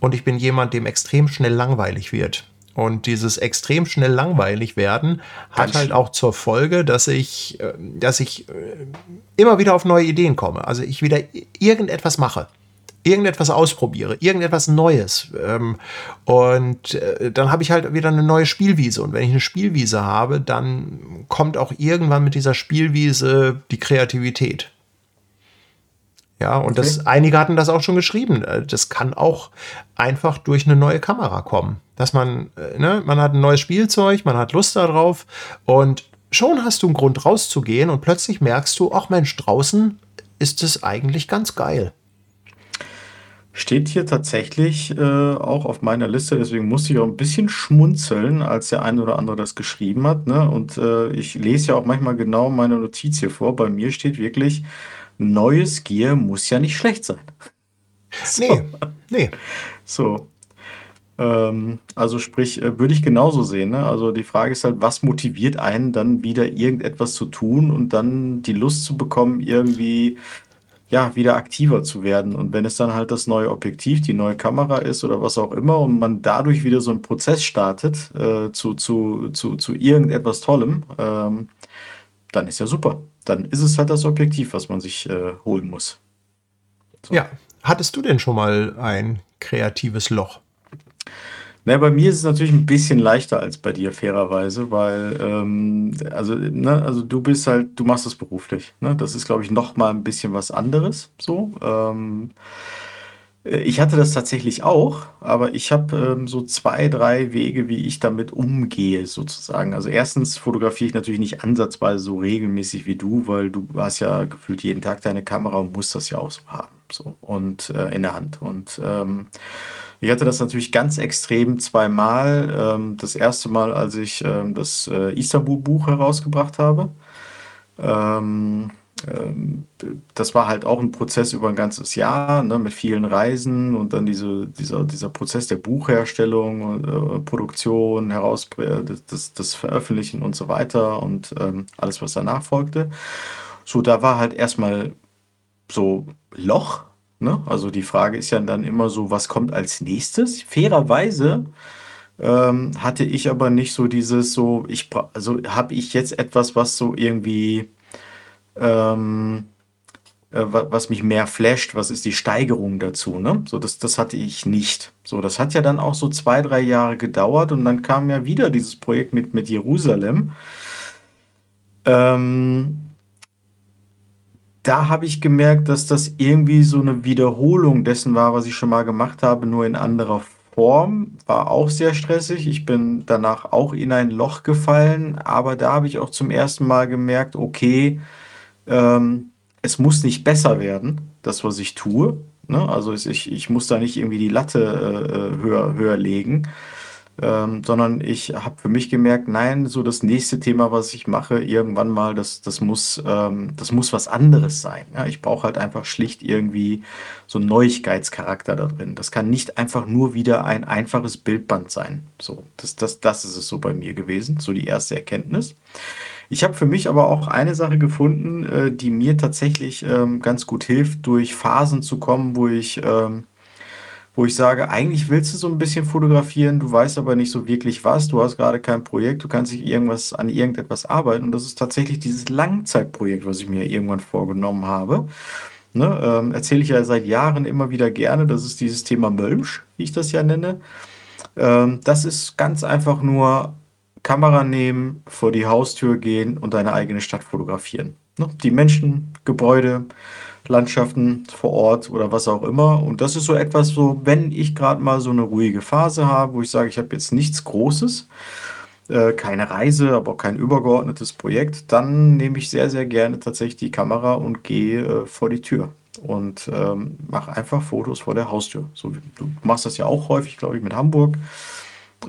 Und ich bin jemand, dem extrem schnell langweilig wird. Und dieses extrem schnell langweilig werden hat halt auch zur Folge, dass ich, äh, dass ich äh, immer wieder auf neue Ideen komme. Also ich wieder irgendetwas mache irgendetwas ausprobiere, irgendetwas Neues. Ähm, und äh, dann habe ich halt wieder eine neue Spielwiese. Und wenn ich eine Spielwiese habe, dann kommt auch irgendwann mit dieser Spielwiese die Kreativität. Ja, und okay. das, einige hatten das auch schon geschrieben. Äh, das kann auch einfach durch eine neue Kamera kommen. Dass man, äh, ne, man hat ein neues Spielzeug, man hat Lust darauf und schon hast du einen Grund rauszugehen und plötzlich merkst du, ach Mensch, draußen ist es eigentlich ganz geil. Steht hier tatsächlich äh, auch auf meiner Liste, deswegen musste ich auch ein bisschen schmunzeln, als der eine oder andere das geschrieben hat. Ne? Und äh, ich lese ja auch manchmal genau meine Notiz hier vor. Bei mir steht wirklich, neues Gear muss ja nicht schlecht sein. (laughs) So. Nee, nee. So. Ähm, also sprich, äh, würde ich genauso sehen. Ne? Also die Frage ist halt, was motiviert einen dann wieder irgendetwas zu tun und dann die Lust zu bekommen, irgendwie ja, wieder aktiver zu werden. Und wenn es dann halt das neue Objektiv, die neue Kamera ist oder was auch immer und man dadurch wieder so einen Prozess startet äh, zu, zu, zu, zu irgendetwas Tollem, ähm, dann ist ja super. Dann ist es halt das Objektiv, was man sich äh, holen muss. So. Ja, hattest du denn schon mal ein kreatives Loch? Na, bei mir ist es natürlich ein bisschen leichter als bei dir, fairerweise, weil, ähm, also, ne, also du bist halt, du machst das beruflich. Ne? Das ist, glaube ich, noch mal ein bisschen was anderes. So. Ähm, äh, ich hatte das tatsächlich auch, aber ich habe ähm, so zwei, drei Wege, wie ich damit umgehe, sozusagen. Also erstens fotografiere ich natürlich nicht ansatzweise so regelmäßig wie du, weil du hast ja gefühlt jeden Tag deine Kamera und musst das ja auch so haben. So und äh, in der Hand. Und ähm, ich hatte das natürlich ganz extrem zweimal. Ähm, das erste Mal, als ich ähm, das äh, Istanbul-Buch herausgebracht habe. Ähm, das war halt auch ein Prozess über ein ganzes Jahr ne, mit vielen Reisen und dann diese, dieser, dieser Prozess der Buchherstellung, äh, Produktion, heraus, das, das Veröffentlichen und so weiter und alles, was danach folgte. So, da war halt erstmal so Loch Ne? Also die Frage ist ja dann immer so, was kommt als nächstes? Fairerweise ähm, hatte ich aber nicht so dieses so, ich also habe ich jetzt etwas, was so irgendwie ähm, äh, was mich mehr flasht, was ist die Steigerung dazu, ne? So, das, das hatte ich nicht. So, das hat ja dann auch so zwei, drei Jahre gedauert und dann kam ja wieder dieses Projekt mit, mit Jerusalem. Ähm, da habe ich gemerkt, dass das irgendwie so eine Wiederholung dessen war, was ich schon mal gemacht habe, nur in anderer Form. War auch sehr stressig. Ich bin danach auch in ein Loch gefallen, aber da habe ich auch zum ersten Mal gemerkt, okay, ähm, es muss nicht besser werden, das, was ich tue. Ne? Also ich, ich muss da nicht irgendwie die Latte äh, höher, höher legen, ähm, sondern ich habe für mich gemerkt, nein, so das nächste Thema, was ich mache, irgendwann mal, das, das, muss, ähm, das muss was anderes sein. Ja? Ich brauche halt einfach schlicht irgendwie so einen Neuigkeitscharakter da drin. Das kann nicht einfach nur wieder ein einfaches Bildband sein. So, das, das, das ist es so bei mir gewesen, so die erste Erkenntnis. Ich habe für mich aber auch eine Sache gefunden, äh, die mir tatsächlich ähm, ganz gut hilft, durch Phasen zu kommen, wo ich ähm, wo ich sage, eigentlich willst du so ein bisschen fotografieren, du weißt aber nicht so wirklich was, du hast gerade kein Projekt, du kannst nicht irgendwas an irgendetwas arbeiten und das ist tatsächlich dieses Langzeitprojekt, was ich mir irgendwann vorgenommen habe. Ne, ähm, erzähle ich ja seit Jahren immer wieder gerne, das ist dieses Thema Mölmsch, wie ich das ja nenne. Ähm, das ist ganz einfach nur Kamera nehmen, vor die Haustür gehen und deine eigene Stadt fotografieren. Ne? Die Menschen, Gebäude, Landschaften vor Ort oder was auch immer. Und das ist so etwas, so, wenn ich gerade mal so eine ruhige Phase habe, wo ich sage, ich habe jetzt nichts Großes, äh, keine Reise, aber auch kein übergeordnetes Projekt, dann nehme ich sehr, sehr gerne tatsächlich die Kamera und gehe äh, vor die Tür und ähm, mache einfach Fotos vor der Haustür. So, du machst das ja auch häufig, glaube ich, mit Hamburg.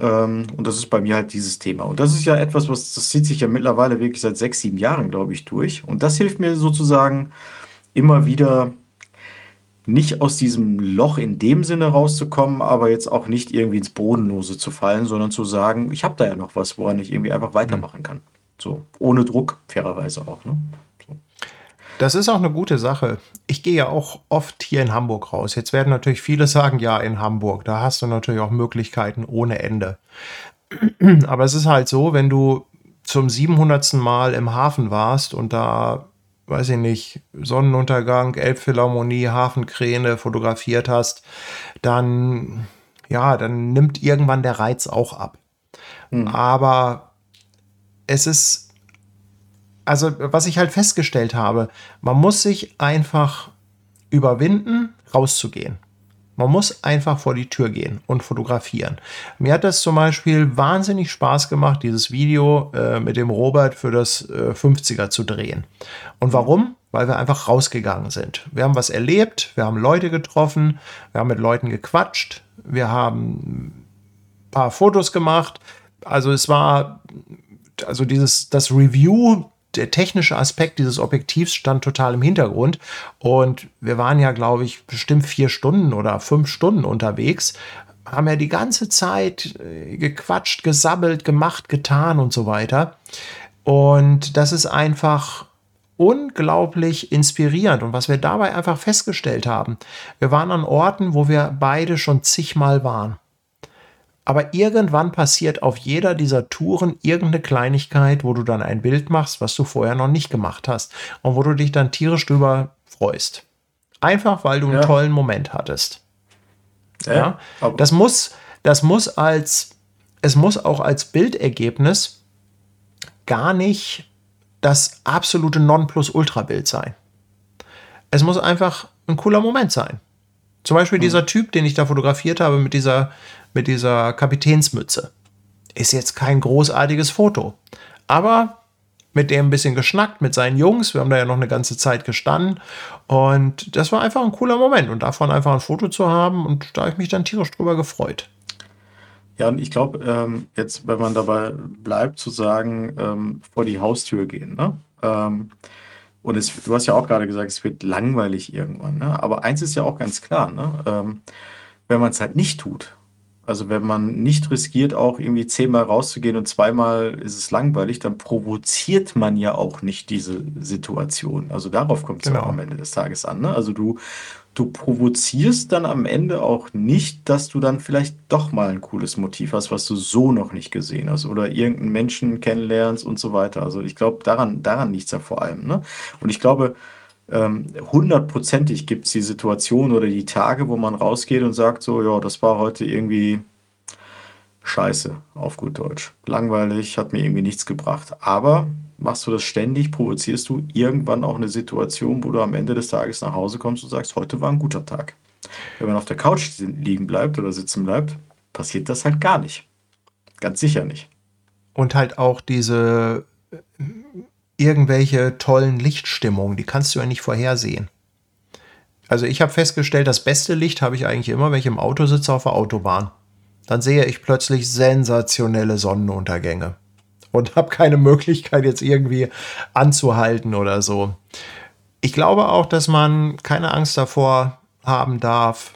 Ähm, und das ist bei mir halt dieses Thema. Und das ist ja etwas, was das zieht sich ja mittlerweile wirklich seit sechs, sieben Jahren, glaube ich, durch. Und das hilft mir sozusagen, immer wieder nicht aus diesem Loch in dem Sinne rauszukommen, aber jetzt auch nicht irgendwie ins Bodenlose zu fallen, sondern zu sagen, ich habe da ja noch was, woran ich irgendwie einfach weitermachen kann. So, ohne Druck, fairerweise auch. Ne? So. Das ist auch eine gute Sache. Ich gehe ja auch oft hier in Hamburg raus. Jetzt werden natürlich viele sagen, ja, in Hamburg, da hast du natürlich auch Möglichkeiten ohne Ende. Aber es ist halt so, wenn du zum 700. Mal im Hafen warst und da, weiß ich nicht, Sonnenuntergang, Elbphilharmonie, Hafenkräne fotografiert hast, dann, ja, dann nimmt irgendwann der Reiz auch ab. Mhm. Aber es ist, also was ich halt festgestellt habe, man muss sich einfach überwinden, rauszugehen. Man muss einfach vor die Tür gehen und fotografieren. Mir hat das zum Beispiel wahnsinnig Spaß gemacht, dieses Video äh, mit dem Robert für das äh, 50er zu drehen. Und warum? Weil wir einfach rausgegangen sind. Wir haben was erlebt, wir haben Leute getroffen, wir haben mit Leuten gequatscht, wir haben ein paar Fotos gemacht. Also es war, also dieses, das Review der technische Aspekt dieses Objektivs stand total im Hintergrund. Und wir waren ja, glaube ich, bestimmt vier Stunden oder fünf Stunden unterwegs, haben ja die ganze Zeit äh, gequatscht, gesabbelt, gemacht, getan und so weiter. Und das ist einfach unglaublich inspirierend. Und was wir dabei einfach festgestellt haben, wir waren an Orten, wo wir beide schon zigmal waren. Aber irgendwann passiert auf jeder dieser Touren irgendeine Kleinigkeit, wo du dann ein Bild machst, was du vorher noch nicht gemacht hast und wo du dich dann tierisch drüber freust. Einfach weil du einen ja. tollen Moment hattest. Ja, ja? das muss, das muss als, es muss auch als Bildergebnis gar nicht das absolute Nonplusultra-Bild sein. Es muss einfach ein cooler Moment sein. Zum Beispiel mhm. dieser Typ, den ich da fotografiert habe mit dieser mit dieser Kapitänsmütze. Ist jetzt kein großartiges Foto. Aber mit dem ein bisschen geschnackt, mit seinen Jungs. Wir haben da ja noch eine ganze Zeit gestanden. Und das war einfach ein cooler Moment. Und davon einfach ein Foto zu haben. Und da habe ich mich dann tierisch drüber gefreut. Ja, und ich glaube, ähm, jetzt, wenn man dabei bleibt, zu sagen, ähm, vor die Haustür gehen. Ne? Ähm, und es, du hast ja auch gerade gesagt, es wird langweilig irgendwann. Ne? Aber eins ist ja auch ganz klar, ne? Ähm, wenn man es halt nicht tut, also wenn man nicht riskiert, auch irgendwie zehnmal rauszugehen und zweimal ist es langweilig, dann provoziert man ja auch nicht diese Situation. Also darauf kommt es genau. auch am Ende des Tages an. Ne? Also du, du provozierst dann am Ende auch nicht, dass du dann vielleicht doch mal ein cooles Motiv hast, was du so noch nicht gesehen hast oder irgendeinen Menschen kennenlernst und so weiter. Also ich glaube, daran, daran liegt es ja vor allem. Ne? Und ich glaube, ähm, hundertprozentig gibt es die Situation oder die Tage, wo man rausgeht und sagt so, ja, das war heute irgendwie scheiße, auf gut Deutsch. Langweilig, hat mir irgendwie nichts gebracht. Aber machst du das ständig, provozierst du irgendwann auch eine Situation, wo du am Ende des Tages nach Hause kommst und sagst, heute war ein guter Tag. Wenn man auf der Couch liegen bleibt oder sitzen bleibt, passiert das halt gar nicht. Ganz sicher nicht. Und halt auch diese irgendwelche tollen Lichtstimmungen, die kannst du ja nicht vorhersehen. Also ich habe festgestellt, das beste Licht habe ich eigentlich immer, wenn ich im Auto sitze auf der Autobahn. Dann sehe ich plötzlich sensationelle Sonnenuntergänge und habe keine Möglichkeit jetzt irgendwie anzuhalten oder so. Ich glaube auch, dass man keine Angst davor haben darf,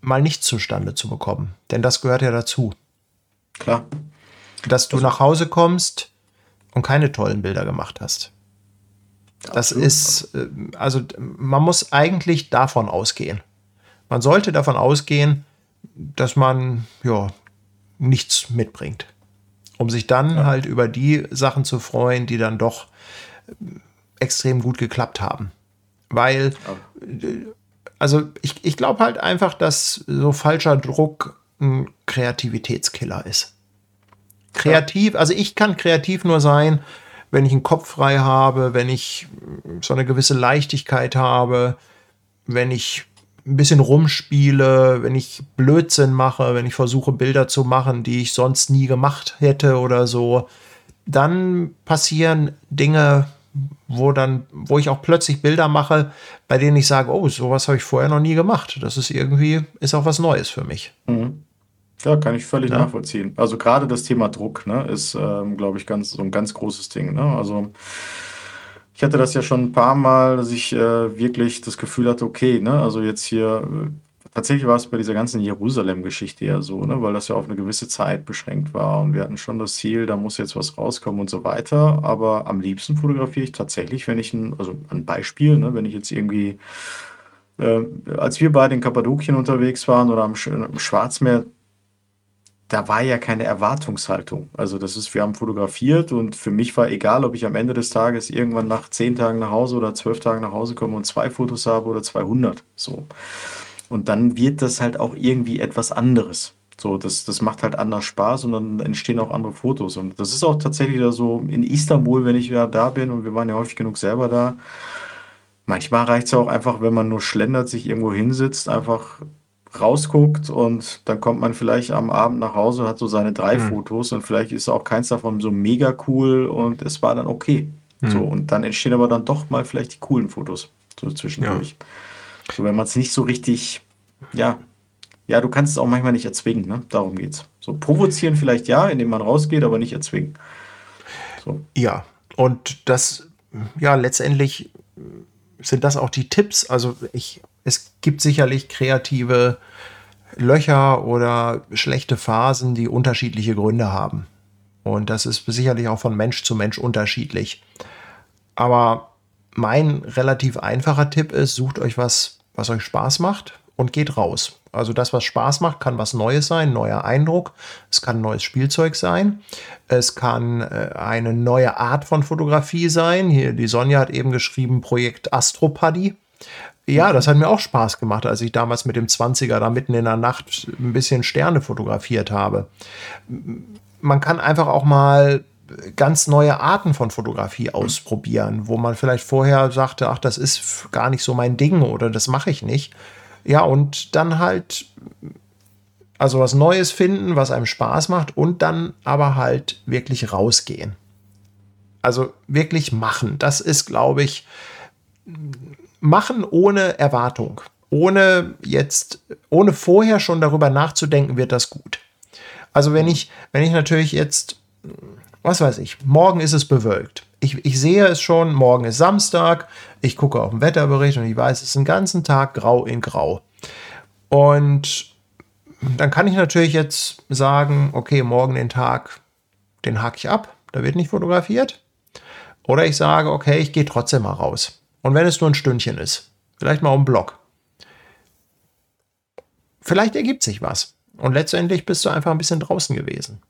mal nichts zustande zu bekommen, denn das gehört ja dazu. Klar. Dass du also, nach Hause kommst und keine tollen Bilder gemacht hast. Das Absolut. ist, äh, also man muss eigentlich davon ausgehen. Man sollte davon ausgehen, dass man ja nichts mitbringt, um sich dann ja. halt über die Sachen zu freuen, die dann doch äh, extrem gut geklappt haben. Weil, äh, also ich, ich glaube halt einfach, dass so falscher Druck ein Kreativitätskiller ist. Kreativ, also ich kann kreativ nur sein, wenn ich einen Kopf frei habe, wenn ich so eine gewisse Leichtigkeit habe, wenn ich ein bisschen rumspiele, wenn ich Blödsinn mache, wenn ich versuche, Bilder zu machen, die ich sonst nie gemacht hätte oder so, dann passieren Dinge, wo dann, wo ich auch plötzlich Bilder mache, bei denen ich sage, oh, sowas habe ich vorher noch nie gemacht. Das ist irgendwie, ist auch was Neues für mich. Mhm. Ja, kann ich völlig ja. nachvollziehen. Also gerade das Thema Druck, ne, ist, ähm, glaube ich, ganz, so ein ganz großes Ding. Ne? Also ich hatte das ja schon ein paar Mal, dass ich äh, wirklich das Gefühl hatte, okay, ne, also jetzt hier, äh, tatsächlich war es bei dieser ganzen Jerusalem-Geschichte ja so, ne, weil das ja auf eine gewisse Zeit beschränkt war und wir hatten schon das Ziel, da muss jetzt was rauskommen und so weiter. Aber am liebsten fotografiere ich tatsächlich, wenn ich ein, also ein Beispiel, ne, wenn ich jetzt irgendwie, äh, als wir beide in Kappadokien unterwegs waren oder am, am Schwarzmeer, da war ja keine Erwartungshaltung. Also das ist, wir haben fotografiert und für mich war egal, ob ich am Ende des Tages irgendwann nach zehn Tagen nach Hause oder zwölf Tagen nach Hause komme und zwei Fotos habe oder 200. So. Und dann wird das halt auch irgendwie etwas anderes. So, das, das macht halt anders Spaß und dann entstehen auch andere Fotos. Und das ist auch tatsächlich da so in Istanbul, wenn ich wieder da bin und wir waren ja häufig genug selber da. Manchmal reicht es auch einfach, wenn man nur schlendert, sich irgendwo hinsetzt, einfach rausguckt und dann kommt man vielleicht am Abend nach Hause, hat so seine drei mhm. Fotos und vielleicht ist auch keins davon so mega cool und es war dann okay. Mhm. So, und dann entstehen aber dann doch mal vielleicht die coolen Fotos so zwischendurch. Ja. So, wenn man es nicht so richtig, ja, ja, du kannst es auch manchmal nicht erzwingen, ne? Darum geht's. So provozieren vielleicht ja, indem man rausgeht, aber nicht erzwingen. So. Ja, und das, ja, letztendlich sind das auch die Tipps. Also ich es gibt sicherlich kreative Löcher oder schlechte Phasen, die unterschiedliche Gründe haben. Und das ist sicherlich auch von Mensch zu Mensch unterschiedlich. Aber mein relativ einfacher Tipp ist, sucht euch was, was euch Spaß macht und geht raus. Also das, was Spaß macht, kann was Neues sein, neuer Eindruck. Es kann neues Spielzeug sein. Es kann äh, eine neue Art von Fotografie sein. Hier, die Sonja hat eben geschrieben, Projekt Astropaddy. Ja, das hat mir auch Spaß gemacht, als ich damals mit dem 20er da mitten in der Nacht ein bisschen Sterne fotografiert habe. Man kann einfach auch mal ganz neue Arten von Fotografie ausprobieren, wo man vielleicht vorher sagte, ach, das ist gar nicht so mein Ding oder das mache ich nicht. Ja, und dann halt also was Neues finden, was einem Spaß macht und dann aber halt wirklich rausgehen. Also wirklich machen. Das ist, glaube ich, machen ohne Erwartung, ohne jetzt, ohne vorher schon darüber nachzudenken, wird das gut. Also wenn ich, wenn ich natürlich jetzt, was weiß ich, morgen ist es bewölkt. Ich, ich sehe es schon, morgen ist Samstag, ich gucke auf den Wetterbericht und ich weiß, es ist den ganzen Tag grau in grau. Und dann kann ich natürlich jetzt sagen, okay, morgen den Tag, den hake ich ab, da wird nicht fotografiert. Oder ich sage, okay, ich gehe trotzdem mal raus. Und wenn es nur ein Stündchen ist, vielleicht mal um Block. Vielleicht ergibt sich was. Und letztendlich bist du einfach ein bisschen draußen gewesen.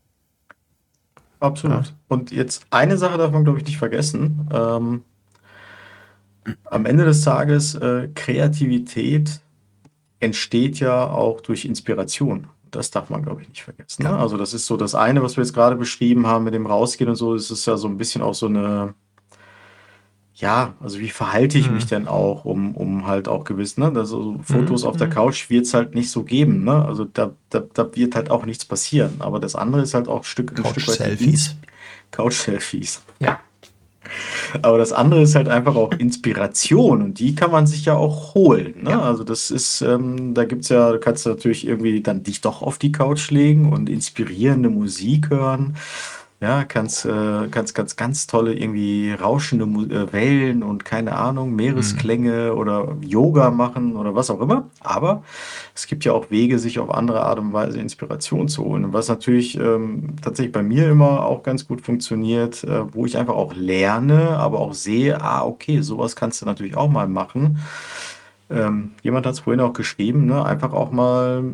Absolut. Ja. Und jetzt eine Sache darf man, glaube ich, nicht vergessen. Ähm, am Ende des Tages, äh, Kreativität entsteht ja auch durch Inspiration. Das darf man, glaube ich, nicht vergessen. Ne? Also das ist so das eine, was wir jetzt gerade beschrieben haben mit dem Rausgehen und so. Das ist ja so ein bisschen auch so eine ja, also wie verhalte ich mich mhm. denn auch, um, um halt auch gewiss, ne, also Fotos mhm. auf der mhm. Couch wird es halt nicht so geben, ne? Also da, da, da wird halt auch nichts passieren. Aber das andere ist halt auch ein Stück, ein Stück weit. Selfies. Couch-Selfies. Ja. (laughs) Aber das andere ist halt einfach auch Inspiration und die kann man sich ja auch holen. Ne? Ja. Also das ist, ähm, da gibt es ja, du kannst natürlich irgendwie dann dich doch auf die Couch legen und inspirierende Musik hören. Ja, kannst, äh, kannst ganz, ganz tolle irgendwie rauschende Mu äh, Wellen und keine Ahnung, Meeresklänge mhm. oder Yoga machen oder was auch immer. Aber es gibt ja auch Wege, sich auf andere Art und Weise Inspiration zu holen. was natürlich ähm, tatsächlich bei mir immer auch ganz gut funktioniert, äh, wo ich einfach auch lerne, aber auch sehe, ah, okay, sowas kannst du natürlich auch mal machen. Ähm, jemand hat es vorhin auch geschrieben, ne? einfach auch mal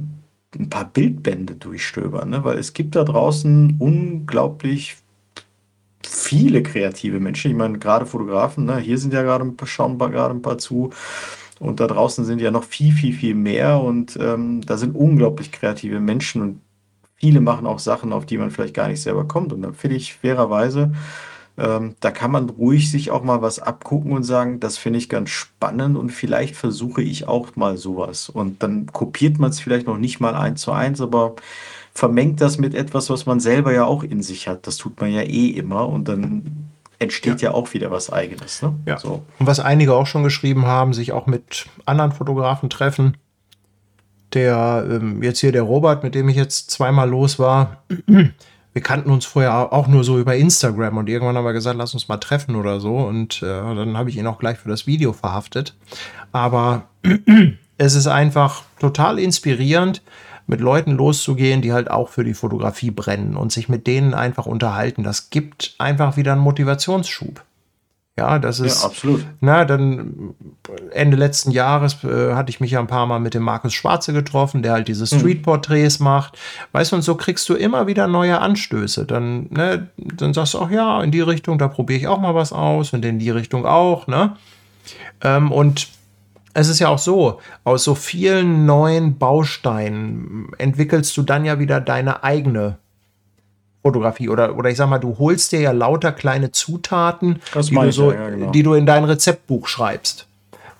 ein paar Bildbände durchstöbern, ne? weil es gibt da draußen unglaublich viele kreative Menschen. Ich meine, gerade Fotografen, ne? hier sind ja gerade ein paar, schauen gerade ein paar zu. Und da draußen sind ja noch viel, viel, viel mehr. Und ähm, da sind unglaublich kreative Menschen. Und viele machen auch Sachen, auf die man vielleicht gar nicht selber kommt. Und da finde ich fairerweise, ähm, da kann man ruhig sich auch mal was abgucken und sagen, das finde ich ganz spannend und vielleicht versuche ich auch mal sowas. Und dann kopiert man es vielleicht noch nicht mal eins zu eins, aber vermengt das mit etwas, was man selber ja auch in sich hat. Das tut man ja eh immer und dann entsteht ja, ja auch wieder was Eigenes. Ne? Ja. So. Und was einige auch schon geschrieben haben, sich auch mit anderen Fotografen treffen. Der ähm, jetzt hier der Robert, mit dem ich jetzt zweimal los war, wir kannten uns vorher auch nur so über Instagram und irgendwann haben wir gesagt, lass uns mal treffen oder so. Und äh, dann habe ich ihn auch gleich für das Video verhaftet. Aber (clears throat) es ist einfach total inspirierend, mit Leuten loszugehen, die halt auch für die Fotografie brennen und sich mit denen einfach unterhalten. Das gibt einfach wieder einen Motivationsschub. Ja, das ist. Ja, absolut. Na, dann Ende letzten Jahres äh, hatte ich mich ja ein paar Mal mit dem Markus Schwarze getroffen, der halt diese mhm. Street-Porträts mhm. macht. Weißt du, und so kriegst du immer wieder neue Anstöße. Dann, ne, dann sagst du auch, ja, in die Richtung, da probiere ich auch mal was aus und in die Richtung auch, ne? Ähm, und es ist ja auch so, aus so vielen neuen Bausteinen entwickelst du dann ja wieder deine eigene Fotografie oder, oder ich sag mal, du holst dir ja lauter kleine Zutaten, die du, so, ja, genau. die du in dein Rezeptbuch schreibst.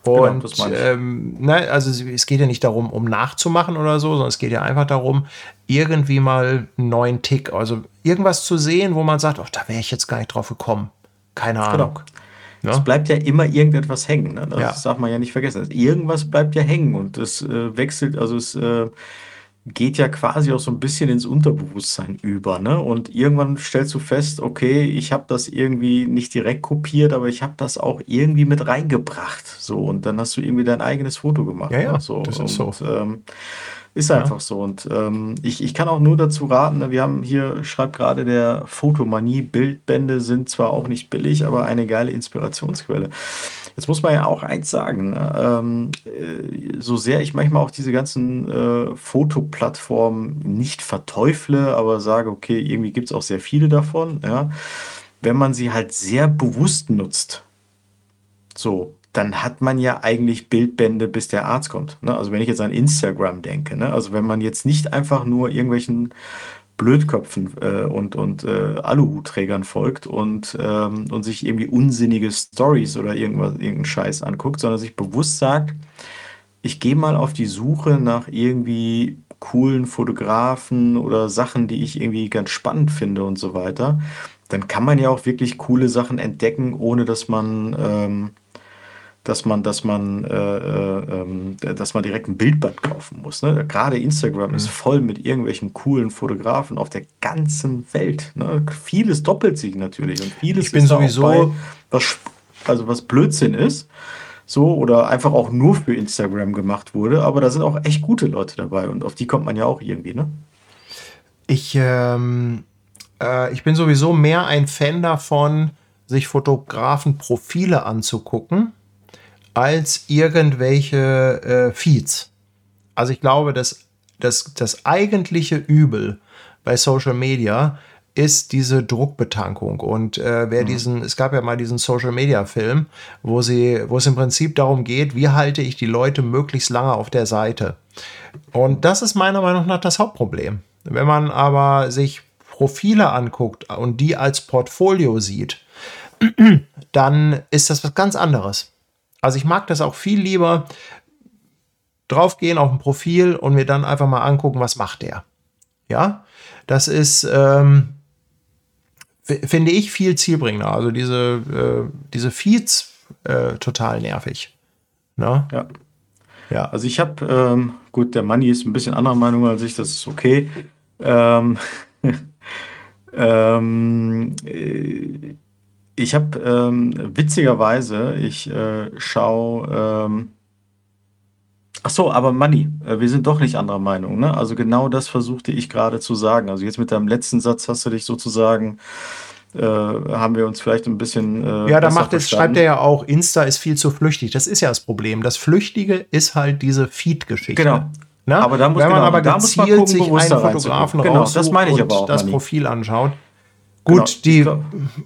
Genau, Und genau, ähm, ne, also es geht ja nicht darum, um nachzumachen oder so, sondern es geht ja einfach darum, irgendwie mal einen neuen Tick, also irgendwas zu sehen, wo man sagt, ach, da wäre ich jetzt gar nicht drauf gekommen. Keine genau. Ahnung. Genau. Es bleibt ja immer irgendetwas hängen. Ne? Das ja. darf man ja nicht vergessen. Irgendwas bleibt ja hängen und es äh, wechselt, also es äh, geht ja quasi auch so ein bisschen ins Unterbewusstsein über, ne? Und irgendwann stellst du fest, okay, ich habe das irgendwie nicht direkt kopiert, aber ich habe das auch irgendwie mit reingebracht. So, und dann hast du irgendwie dein eigenes Foto gemacht. Ja, ja, ne? so. das ist und, so. Ähm, ist einfach ja. so. Und ähm, ich, ich kann auch nur dazu raten, ne, wir haben hier, schreibt gerade der Fotomanie, Bildbände sind zwar auch nicht billig, aber eine geile Inspirationsquelle. Jetzt muss man ja auch eins sagen, ne? ähm, äh, so sehr ich manchmal auch diese ganzen äh, Fotoplattformen nicht verteufle, aber sage, okay, irgendwie gibt es auch sehr viele davon, ja, wenn man sie halt sehr bewusst nutzt, so, dann hat man ja eigentlich Bildbände, bis der Arzt kommt. Ne? Also wenn ich jetzt an Instagram denke, ne? also wenn man jetzt nicht einfach nur irgendwelchen Blödköpfen äh, und, und äh, Aluhutträgern folgt und, ähm, und sich irgendwie unsinnige Stories oder irgendwas, irgendeinen Scheiß anguckt, sondern sich bewusst sagt, ich gehe mal auf die Suche nach irgendwie coolen Fotografen oder Sachen, die ich irgendwie ganz spannend finde und so weiter, dann kann man ja auch wirklich coole Sachen entdecken, ohne dass man ähm, dass man, dass man, äh, äh, ähm, dass man direkt ein Bildband kaufen muss. Ne? Gerade Instagram mhm. ist voll mit irgendwelchen coolen Fotografen auf der ganzen Welt. Ne? Vieles doppelt sich natürlich und vieles ich bin ist sowieso bei, was, also was Blödsinn ist. So, oder einfach auch nur für Instagram gemacht wurde, aber da sind auch echt gute Leute dabei und auf die kommt man ja auch irgendwie, ne? Ich, ähm, äh, ich bin sowieso mehr ein Fan davon, sich Fotografenprofile anzugucken als irgendwelche äh, Feeds. Also ich glaube, dass das, das eigentliche Übel bei Social Media ist diese Druckbetankung. Und äh, wer mhm. diesen, es gab ja mal diesen Social Media Film, wo sie, wo es im Prinzip darum geht, wie halte ich die Leute möglichst lange auf der Seite. Und das ist meiner Meinung nach das Hauptproblem. Wenn man aber sich Profile anguckt und die als Portfolio sieht, (clears throat) dann ist das was ganz anderes. Also ich mag das auch viel lieber draufgehen auf ein Profil und mir dann einfach mal angucken, was macht der. Ja, das ist, ähm, finde ich, viel zielbringender. Also diese, äh, diese Feeds äh, total nervig. Ne? Ja. Ja, also ich habe, ähm, gut, der Manni ist ein bisschen anderer Meinung als ich, das ist okay. Ähm, (laughs) ähm, äh, ich habe ähm, witzigerweise, ich äh, schaue. Ähm, ach so, aber Manni, äh, wir sind doch nicht anderer Meinung. Ne? Also genau das versuchte ich gerade zu sagen. Also jetzt mit deinem letzten Satz hast du dich sozusagen äh, haben wir uns vielleicht ein bisschen. Äh, ja, da macht es, schreibt er ja auch, Insta ist viel zu flüchtig. Das ist ja das Problem. Das Flüchtige ist halt diese Feed-Geschichte. Genau. Ne? Aber da muss, Wenn man genau, aber gezielt gucken, sich einen Fotografen genau, das meine ich aber auch, das Profil anschaut. Gut, genau, die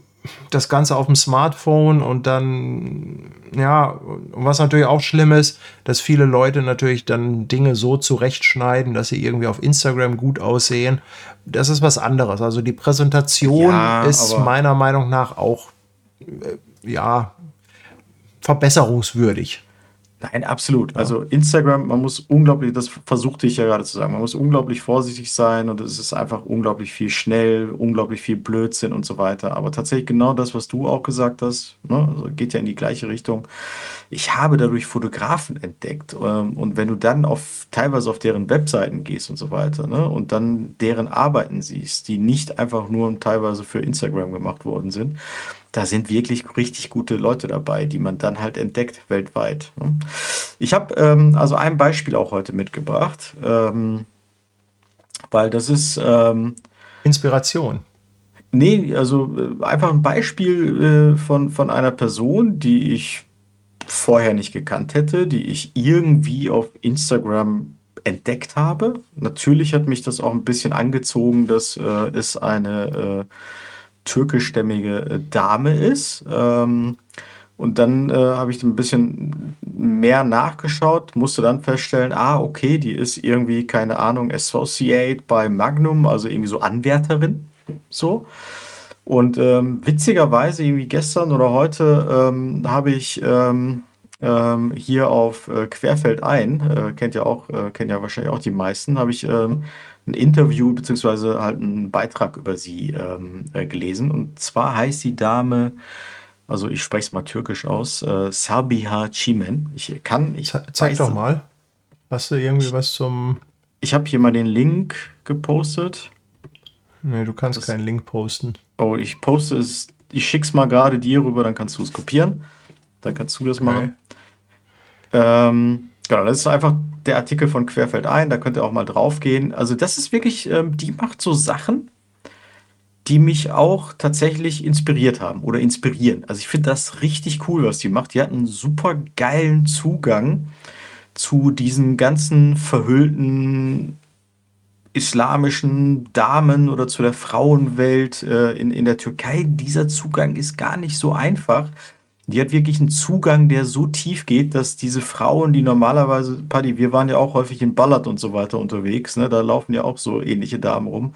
das Ganze auf dem Smartphone und dann, ja, was natürlich auch schlimm ist, dass viele Leute natürlich dann Dinge so zurechtschneiden, dass sie irgendwie auf Instagram gut aussehen. Das ist was anderes. Also die Präsentation ja, ist meiner Meinung nach auch, äh, ja, verbesserungswürdig. Nein, absolut. Ja. Also Instagram, man muss unglaublich, das versuchte ich ja gerade zu sagen, man muss unglaublich vorsichtig sein und es ist einfach unglaublich viel schnell, unglaublich viel Blödsinn und so weiter. Aber tatsächlich genau das, was du auch gesagt hast, ne, also geht ja in die gleiche Richtung. Ich habe dadurch Fotografen entdeckt ähm, und wenn du dann auf teilweise auf deren Webseiten gehst und so weiter ne, und dann deren Arbeiten siehst, die nicht einfach nur teilweise für Instagram gemacht worden sind, da sind wirklich richtig gute Leute dabei, die man dann halt entdeckt weltweit. Ne? Ich habe ähm, also ein Beispiel auch heute mitgebracht, ähm, weil das ist ähm, Inspiration. Nee, also äh, einfach ein Beispiel äh, von, von einer Person, die ich vorher nicht gekannt hätte, die ich irgendwie auf Instagram entdeckt habe. Natürlich hat mich das auch ein bisschen angezogen, dass äh, es eine äh, türkischstämmige äh, Dame ist. Ähm, und dann äh, habe ich ein bisschen mehr nachgeschaut, musste dann feststellen, ah, okay, die ist irgendwie, keine Ahnung, Associate bei Magnum, also irgendwie so Anwärterin. So. Und ähm, witzigerweise, irgendwie gestern oder heute, ähm, habe ich ähm, ähm, hier auf äh, Querfeld ein, äh, kennt ja auch, äh, kennen ja wahrscheinlich auch die meisten, habe ich ähm, ein Interview beziehungsweise halt einen Beitrag über sie ähm, äh, gelesen. Und zwar heißt die Dame also ich spreche es mal türkisch aus, äh, Sabiha Chimen. Ich kann, ich Ze Zeig doch mal. Hast du irgendwie ich, was zum... Ich habe hier mal den Link gepostet. Nee, du kannst das, keinen Link posten. Oh, ich poste es, ich schick's mal gerade dir rüber, dann kannst du es kopieren. Dann kannst du das okay. machen. Ähm, genau, das ist einfach der Artikel von Querfeld ein, da könnt ihr auch mal drauf gehen. Also das ist wirklich, ähm, die macht so Sachen, die mich auch tatsächlich inspiriert haben oder inspirieren. Also ich finde das richtig cool, was die macht. Die hat einen super geilen Zugang zu diesen ganzen verhüllten islamischen Damen oder zu der Frauenwelt äh, in, in der Türkei. Dieser Zugang ist gar nicht so einfach. Die hat wirklich einen Zugang, der so tief geht, dass diese Frauen, die normalerweise, Paddy, wir waren ja auch häufig in Ballard und so weiter unterwegs, ne? da laufen ja auch so ähnliche Damen rum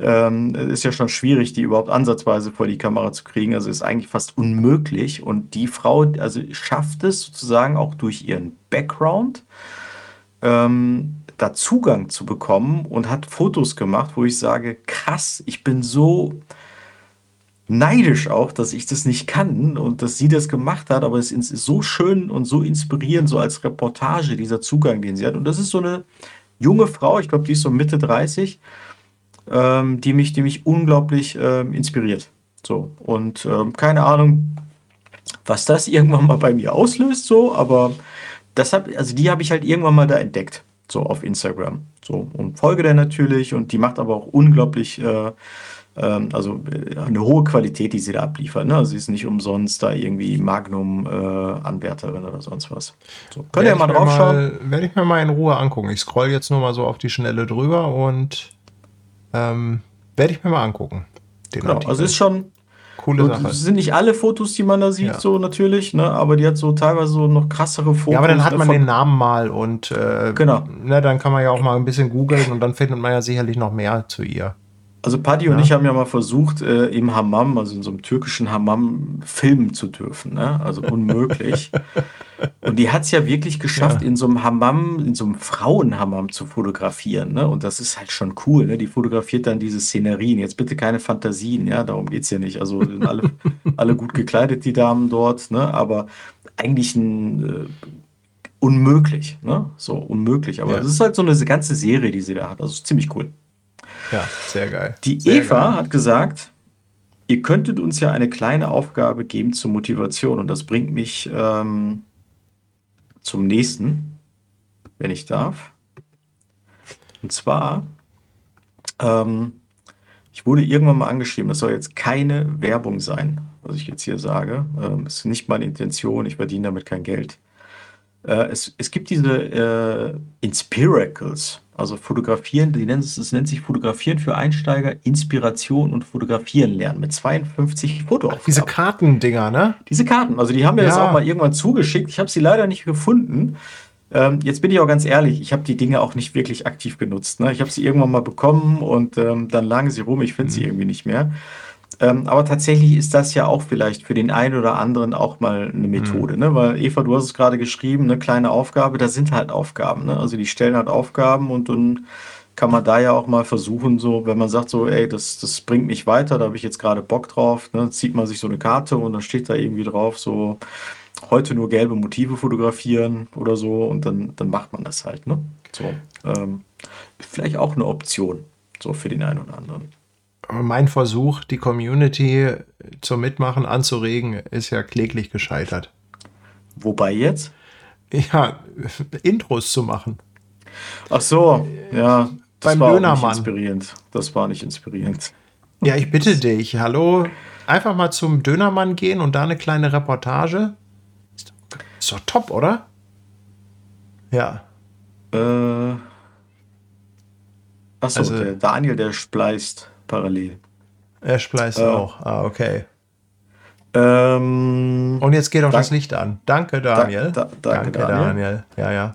ähm, ist ja schon schwierig, die überhaupt ansatzweise vor die Kamera zu kriegen. Also ist eigentlich fast unmöglich. Und die Frau, also schafft es sozusagen auch durch ihren Background, ähm, da Zugang zu bekommen und hat Fotos gemacht, wo ich sage, krass, ich bin so neidisch auch, dass ich das nicht kann und dass sie das gemacht hat, aber es ist so schön und so inspirierend, so als Reportage, dieser Zugang, den sie hat. Und das ist so eine junge Frau, ich glaube, die ist so Mitte 30 ähm, die, mich, die mich unglaublich ähm, inspiriert. So, und ähm, keine Ahnung, was das irgendwann mal bei mir auslöst, so, aber das hab, also die habe ich halt irgendwann mal da entdeckt, so auf Instagram. So, und folge der natürlich und die macht aber auch unglaublich, äh, also äh, eine hohe Qualität, die sie da abliefert. Ne? Also sie ist nicht umsonst da irgendwie Magnum-Anwärterin äh, oder sonst was. So, könnt ihr mal drauf schauen? Werde ich mir mal in Ruhe angucken. Ich scroll jetzt nur mal so auf die Schnelle drüber und ähm, Werde ich mir mal angucken. genau, also ist schon. Coole Sache. Das sind nicht alle Fotos, die man da sieht, ja. so natürlich, ne? aber die hat so teilweise so noch krassere Fotos. Ja, aber dann hat man den Namen mal und äh, genau. ne, dann kann man ja auch mal ein bisschen googeln und dann findet man ja sicherlich noch mehr zu ihr. Also Paddy ja. und ich haben ja mal versucht, äh, im Hammam, also in so einem türkischen Hammam, filmen zu dürfen. Ne? Also unmöglich. (laughs) und die hat es ja wirklich geschafft, ja. in so einem Hammam, in so einem Frauenhammam zu fotografieren. Ne? Und das ist halt schon cool. Ne? Die fotografiert dann diese Szenerien. Jetzt bitte keine Fantasien, ja, darum geht es ja nicht. Also sind alle, (laughs) alle gut gekleidet, die Damen dort, ne? aber eigentlich ein äh, unmöglich. Ne? So unmöglich. Aber es ja. ist halt so eine ganze Serie, die sie da hat. Also ziemlich cool. Ja, sehr geil. Die sehr Eva geil. hat gesagt, ihr könntet uns ja eine kleine Aufgabe geben zur Motivation. Und das bringt mich ähm, zum nächsten, wenn ich darf. Und zwar, ähm, ich wurde irgendwann mal angeschrieben, das soll jetzt keine Werbung sein, was ich jetzt hier sage. Ähm, ist nicht meine Intention, ich verdiene damit kein Geld. Äh, es, es gibt diese äh, Inspiracles. Also fotografieren, die nennen es, nennt sich Fotografieren für Einsteiger, Inspiration und Fotografieren lernen mit 52 Fotos. Diese Kartendinger, ne? Diese Karten, also die haben mir ja. das auch mal irgendwann zugeschickt. Ich habe sie leider nicht gefunden. Ähm, jetzt bin ich auch ganz ehrlich, ich habe die Dinge auch nicht wirklich aktiv genutzt. Ne? Ich habe sie irgendwann mal bekommen und ähm, dann lagen sie rum. Ich finde mhm. sie irgendwie nicht mehr. Ähm, aber tatsächlich ist das ja auch vielleicht für den einen oder anderen auch mal eine Methode, mhm. ne? Weil Eva, du hast es gerade geschrieben, eine kleine Aufgabe, das sind halt Aufgaben, ne? Also die stellen halt Aufgaben und dann kann man da ja auch mal versuchen, so, wenn man sagt, so, ey, das, das bringt mich weiter, da habe ich jetzt gerade Bock drauf, ne? zieht man sich so eine Karte und dann steht da irgendwie drauf, so, heute nur gelbe Motive fotografieren oder so und dann, dann macht man das halt, ne? So, ähm, vielleicht auch eine Option, so für den einen oder anderen mein Versuch, die Community zum Mitmachen anzuregen, ist ja kläglich gescheitert. Wobei jetzt? Ja, Intros zu machen. Ach so, ja. Das Beim war Dönermann. inspirierend. Das war nicht inspirierend. Ja, ich bitte dich. Hallo. Einfach mal zum Dönermann gehen und da eine kleine Reportage. Ist doch, top, oder? Ja. Äh. Achso, also, der Daniel, der spleißt parallel. Er spleißt äh, auch. Ah, okay. Ähm, und jetzt geht auch das Licht an. Danke, Daniel. Da, da, danke, danke Daniel. Daniel. Ja, ja.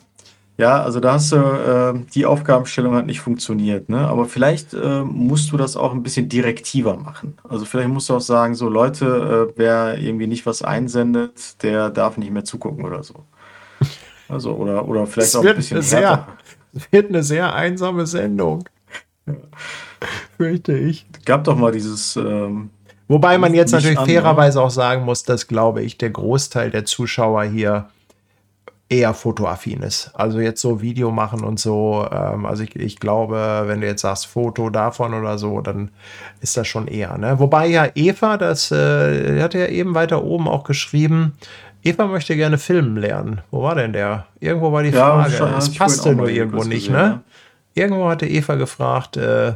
Ja, also da hast du, äh, die Aufgabenstellung hat nicht funktioniert, ne? Aber vielleicht äh, musst du das auch ein bisschen direktiver machen. Also vielleicht musst du auch sagen, so Leute, äh, wer irgendwie nicht was einsendet, der darf nicht mehr zugucken oder so. Also, oder, oder vielleicht auch ein bisschen sehr, (laughs) Es wird eine sehr einsame Sendung. Fürchte ich. Gab doch mal dieses. Ähm, Wobei man jetzt natürlich an, fairerweise auch sagen muss, dass, glaube ich, der Großteil der Zuschauer hier eher fotoaffin ist. Also jetzt so Video machen und so. Ähm, also ich, ich glaube, wenn du jetzt sagst Foto davon oder so, dann ist das schon eher. Ne? Wobei ja Eva, das äh, hat ja eben weiter oben auch geschrieben, Eva möchte gerne filmen lernen. Wo war denn der? Irgendwo war die ja, Frage. Es passte nur irgendwo nicht, gesehen, ne? Ja. Irgendwo hatte Eva gefragt, äh,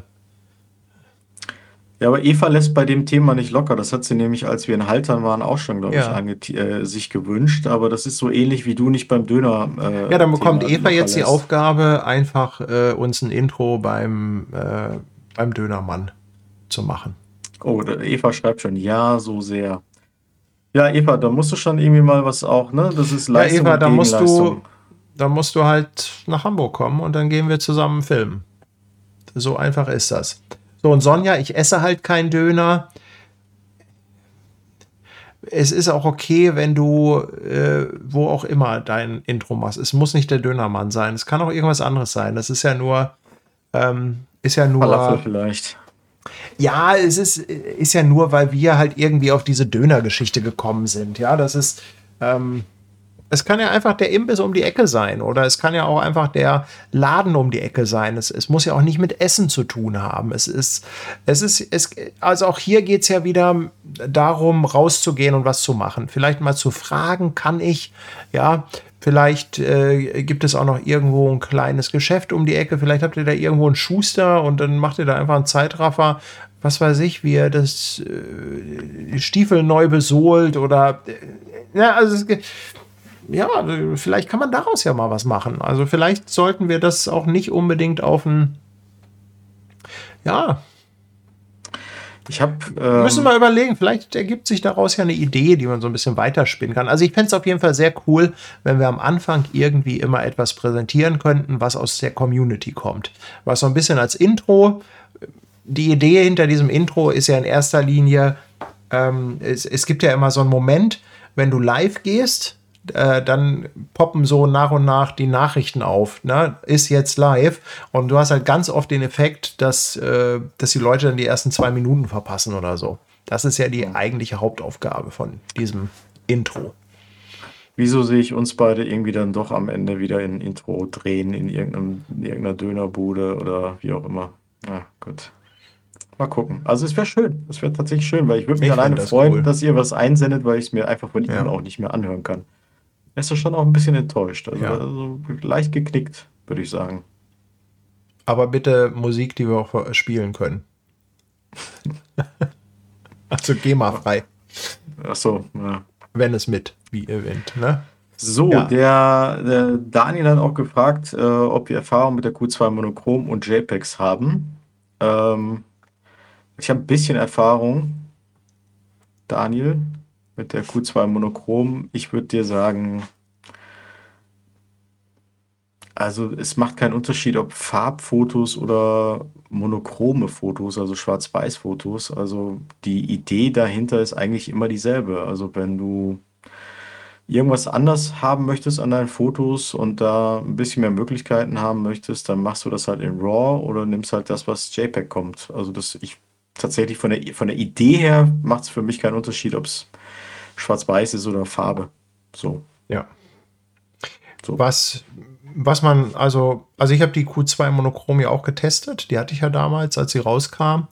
ja, aber Eva lässt bei dem Thema nicht locker. Das hat sie nämlich, als wir in Haltern waren, auch schon, glaube ja. ich, äh, sich gewünscht. Aber das ist so ähnlich wie du nicht beim Döner. Äh, ja, dann bekommt Thema Eva jetzt die Aufgabe, einfach äh, uns ein Intro beim, äh, beim Dönermann zu machen. Oh, Eva schreibt schon, ja, so sehr. Ja, Eva, da musst du schon irgendwie mal was auch, ne? Das ist Leistung. Ja, Eva, da musst du, da musst du halt nach Hamburg kommen und dann gehen wir zusammen filmen. So einfach ist das. So, und Sonja, ich esse halt keinen Döner. Es ist auch okay, wenn du äh, wo auch immer dein Intro machst. Es muss nicht der Dönermann sein. Es kann auch irgendwas anderes sein. Das ist ja nur, ähm, ist ja nur. Falafel vielleicht. Ja, es ist, ist ja nur, weil wir halt irgendwie auf diese Dönergeschichte gekommen sind. Ja, das ist, ähm, es kann ja einfach der Imbiss um die Ecke sein oder es kann ja auch einfach der Laden um die Ecke sein. Es, es muss ja auch nicht mit Essen zu tun haben. Es ist, es ist, es, also auch hier geht es ja wieder darum, rauszugehen und was zu machen. Vielleicht mal zu fragen, kann ich, ja, Vielleicht äh, gibt es auch noch irgendwo ein kleines Geschäft um die Ecke. Vielleicht habt ihr da irgendwo einen Schuster und dann macht ihr da einfach einen Zeitraffer. Was weiß ich, wie er das äh, Stiefel neu besohlt oder. Äh, ja, also es, ja, vielleicht kann man daraus ja mal was machen. Also vielleicht sollten wir das auch nicht unbedingt auf ein, ja. Ich habe. Ähm müssen wir überlegen, vielleicht ergibt sich daraus ja eine Idee, die man so ein bisschen weiterspinnen kann. Also ich fände es auf jeden Fall sehr cool, wenn wir am Anfang irgendwie immer etwas präsentieren könnten, was aus der Community kommt. Was so ein bisschen als Intro. Die Idee hinter diesem Intro ist ja in erster Linie, ähm, es, es gibt ja immer so einen Moment, wenn du live gehst, äh, dann poppen so nach und nach die Nachrichten auf. Ne? Ist jetzt live. Und du hast halt ganz oft den Effekt, dass, äh, dass die Leute dann die ersten zwei Minuten verpassen oder so. Das ist ja die eigentliche Hauptaufgabe von diesem Intro. Wieso sehe ich uns beide irgendwie dann doch am Ende wieder in Intro drehen in, irgendeinem, in irgendeiner Dönerbude oder wie auch immer? Ja, gut. Mal gucken. Also es wäre schön. Es wäre tatsächlich schön, weil ich würde mich ich alleine das freuen, cool. dass ihr was einsendet, weil ich es mir einfach von ja. Ihnen auch nicht mehr anhören kann ist er schon auch ein bisschen enttäuscht. Also, ja. also leicht geknickt, würde ich sagen. Aber bitte Musik, die wir auch spielen können. (laughs) also GEMA-frei. Ach so, ja. Wenn es mit, wie erwähnt, ne? So, ja. der, der, Daniel hat auch gefragt, äh, ob wir Erfahrung mit der Q2 Monochrom und JPEGs haben. Ähm, ich habe ein bisschen Erfahrung. Daniel, mit der Q2 Monochrom. Ich würde dir sagen, also es macht keinen Unterschied, ob Farbfotos oder monochrome Fotos, also Schwarz-Weiß-Fotos. Also die Idee dahinter ist eigentlich immer dieselbe. Also wenn du irgendwas anders haben möchtest an deinen Fotos und da ein bisschen mehr Möglichkeiten haben möchtest, dann machst du das halt in RAW oder nimmst halt das, was JPEG kommt. Also das ich tatsächlich von der, von der Idee her macht es für mich keinen Unterschied, ob es schwarz-weiß ist oder Farbe. So. Ja. So. Was, was man, also, also ich habe die Q2 Monochrom ja auch getestet. Die hatte ich ja damals, als sie rauskam.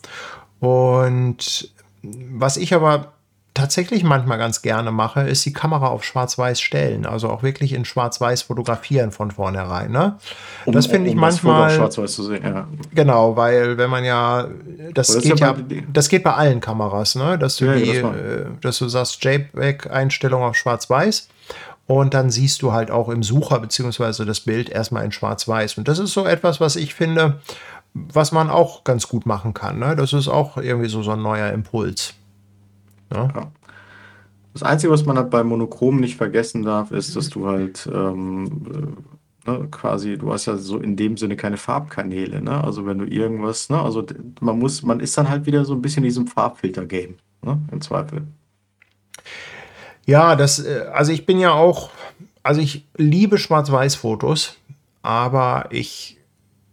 Und was ich aber tatsächlich manchmal ganz gerne mache, ist die Kamera auf Schwarz-Weiß stellen. Also auch wirklich in Schwarz-Weiß fotografieren von vornherein. Ne? Um, das finde ich um manchmal. Schwarz-Weiß zu sehen, ja. Genau, weil wenn man ja. Das geht ja, bei, das geht bei allen Kameras, ne? Dass du ja, die, das äh, dass du sagst, JPEG-Einstellung auf Schwarz-Weiß. Und dann siehst du halt auch im Sucher beziehungsweise das Bild erstmal in Schwarz-Weiß. Und das ist so etwas, was ich finde, was man auch ganz gut machen kann. Ne? Das ist auch irgendwie so, so ein neuer Impuls. Ja. ja. Das Einzige, was man halt bei Monochrom nicht vergessen darf, ist, dass du halt ähm, äh, ne, quasi, du hast ja so in dem Sinne keine Farbkanäle. Ne? Also wenn du irgendwas, ne? also man muss, man ist dann halt wieder so ein bisschen in diesem Farbfilter-Game, ne? im Zweifel. Ja, das, äh, also ich bin ja auch, also ich liebe Schwarz-Weiß-Fotos, aber ich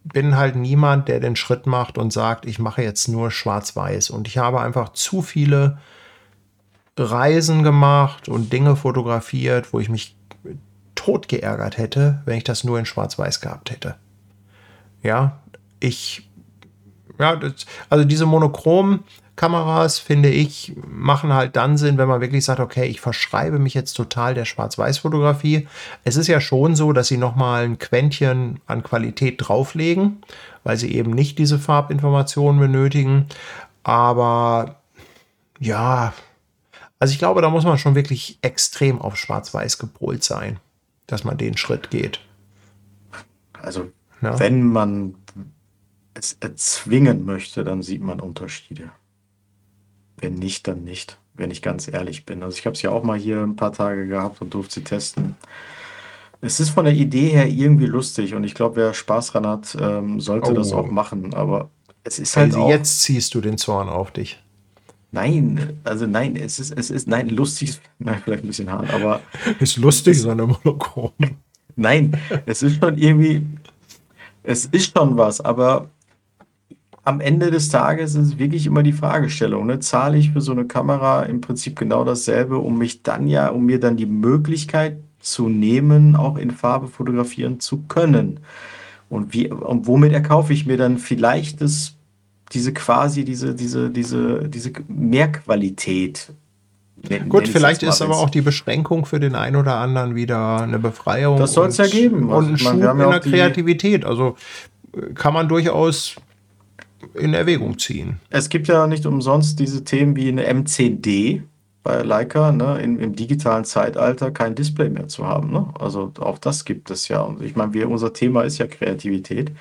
bin halt niemand, der den Schritt macht und sagt, ich mache jetzt nur Schwarz-Weiß. Und ich habe einfach zu viele Reisen gemacht und Dinge fotografiert, wo ich mich tot geärgert hätte, wenn ich das nur in Schwarz-Weiß gehabt hätte. Ja, ich, ja, das, also diese monochromen Kameras, finde ich, machen halt dann Sinn, wenn man wirklich sagt, okay, ich verschreibe mich jetzt total der Schwarz-Weiß-Fotografie. Es ist ja schon so, dass sie nochmal ein Quäntchen an Qualität drauflegen, weil sie eben nicht diese Farbinformationen benötigen. Aber ja, also ich glaube, da muss man schon wirklich extrem auf Schwarz-Weiß gepolt sein, dass man den Schritt geht. Also ja. wenn man es erzwingen möchte, dann sieht man Unterschiede. Wenn nicht, dann nicht, wenn ich ganz ehrlich bin. Also ich habe es ja auch mal hier ein paar Tage gehabt und durfte sie testen. Es ist von der Idee her irgendwie lustig und ich glaube, wer Spaß dran hat, ähm, sollte oh. das auch machen. Aber es ist halt. Also jetzt ziehst du den Zorn auf dich. Nein, also nein, es ist, es ist, nein, lustig, nein, vielleicht ein bisschen hart, aber. (laughs) ist lustig, sondern monochrom. Nein, es ist schon irgendwie, es ist schon was, aber am Ende des Tages ist es wirklich immer die Fragestellung, ne? zahle ich für so eine Kamera im Prinzip genau dasselbe, um mich dann ja, um mir dann die Möglichkeit zu nehmen, auch in Farbe fotografieren zu können. Und wie, und womit erkaufe ich mir dann vielleicht das diese quasi, diese, diese, diese, diese Mehrqualität. Gut, vielleicht ist aber auch die Beschränkung für den einen oder anderen wieder eine Befreiung. Das soll es ja geben. Also und ein Schub in der Kreativität. Also äh, kann man durchaus in Erwägung ziehen. Es gibt ja nicht umsonst diese Themen wie eine MCD bei Leica, ne, im, im digitalen Zeitalter kein Display mehr zu haben. Ne? Also auch das gibt es ja. Und ich meine, unser Thema ist ja Kreativität.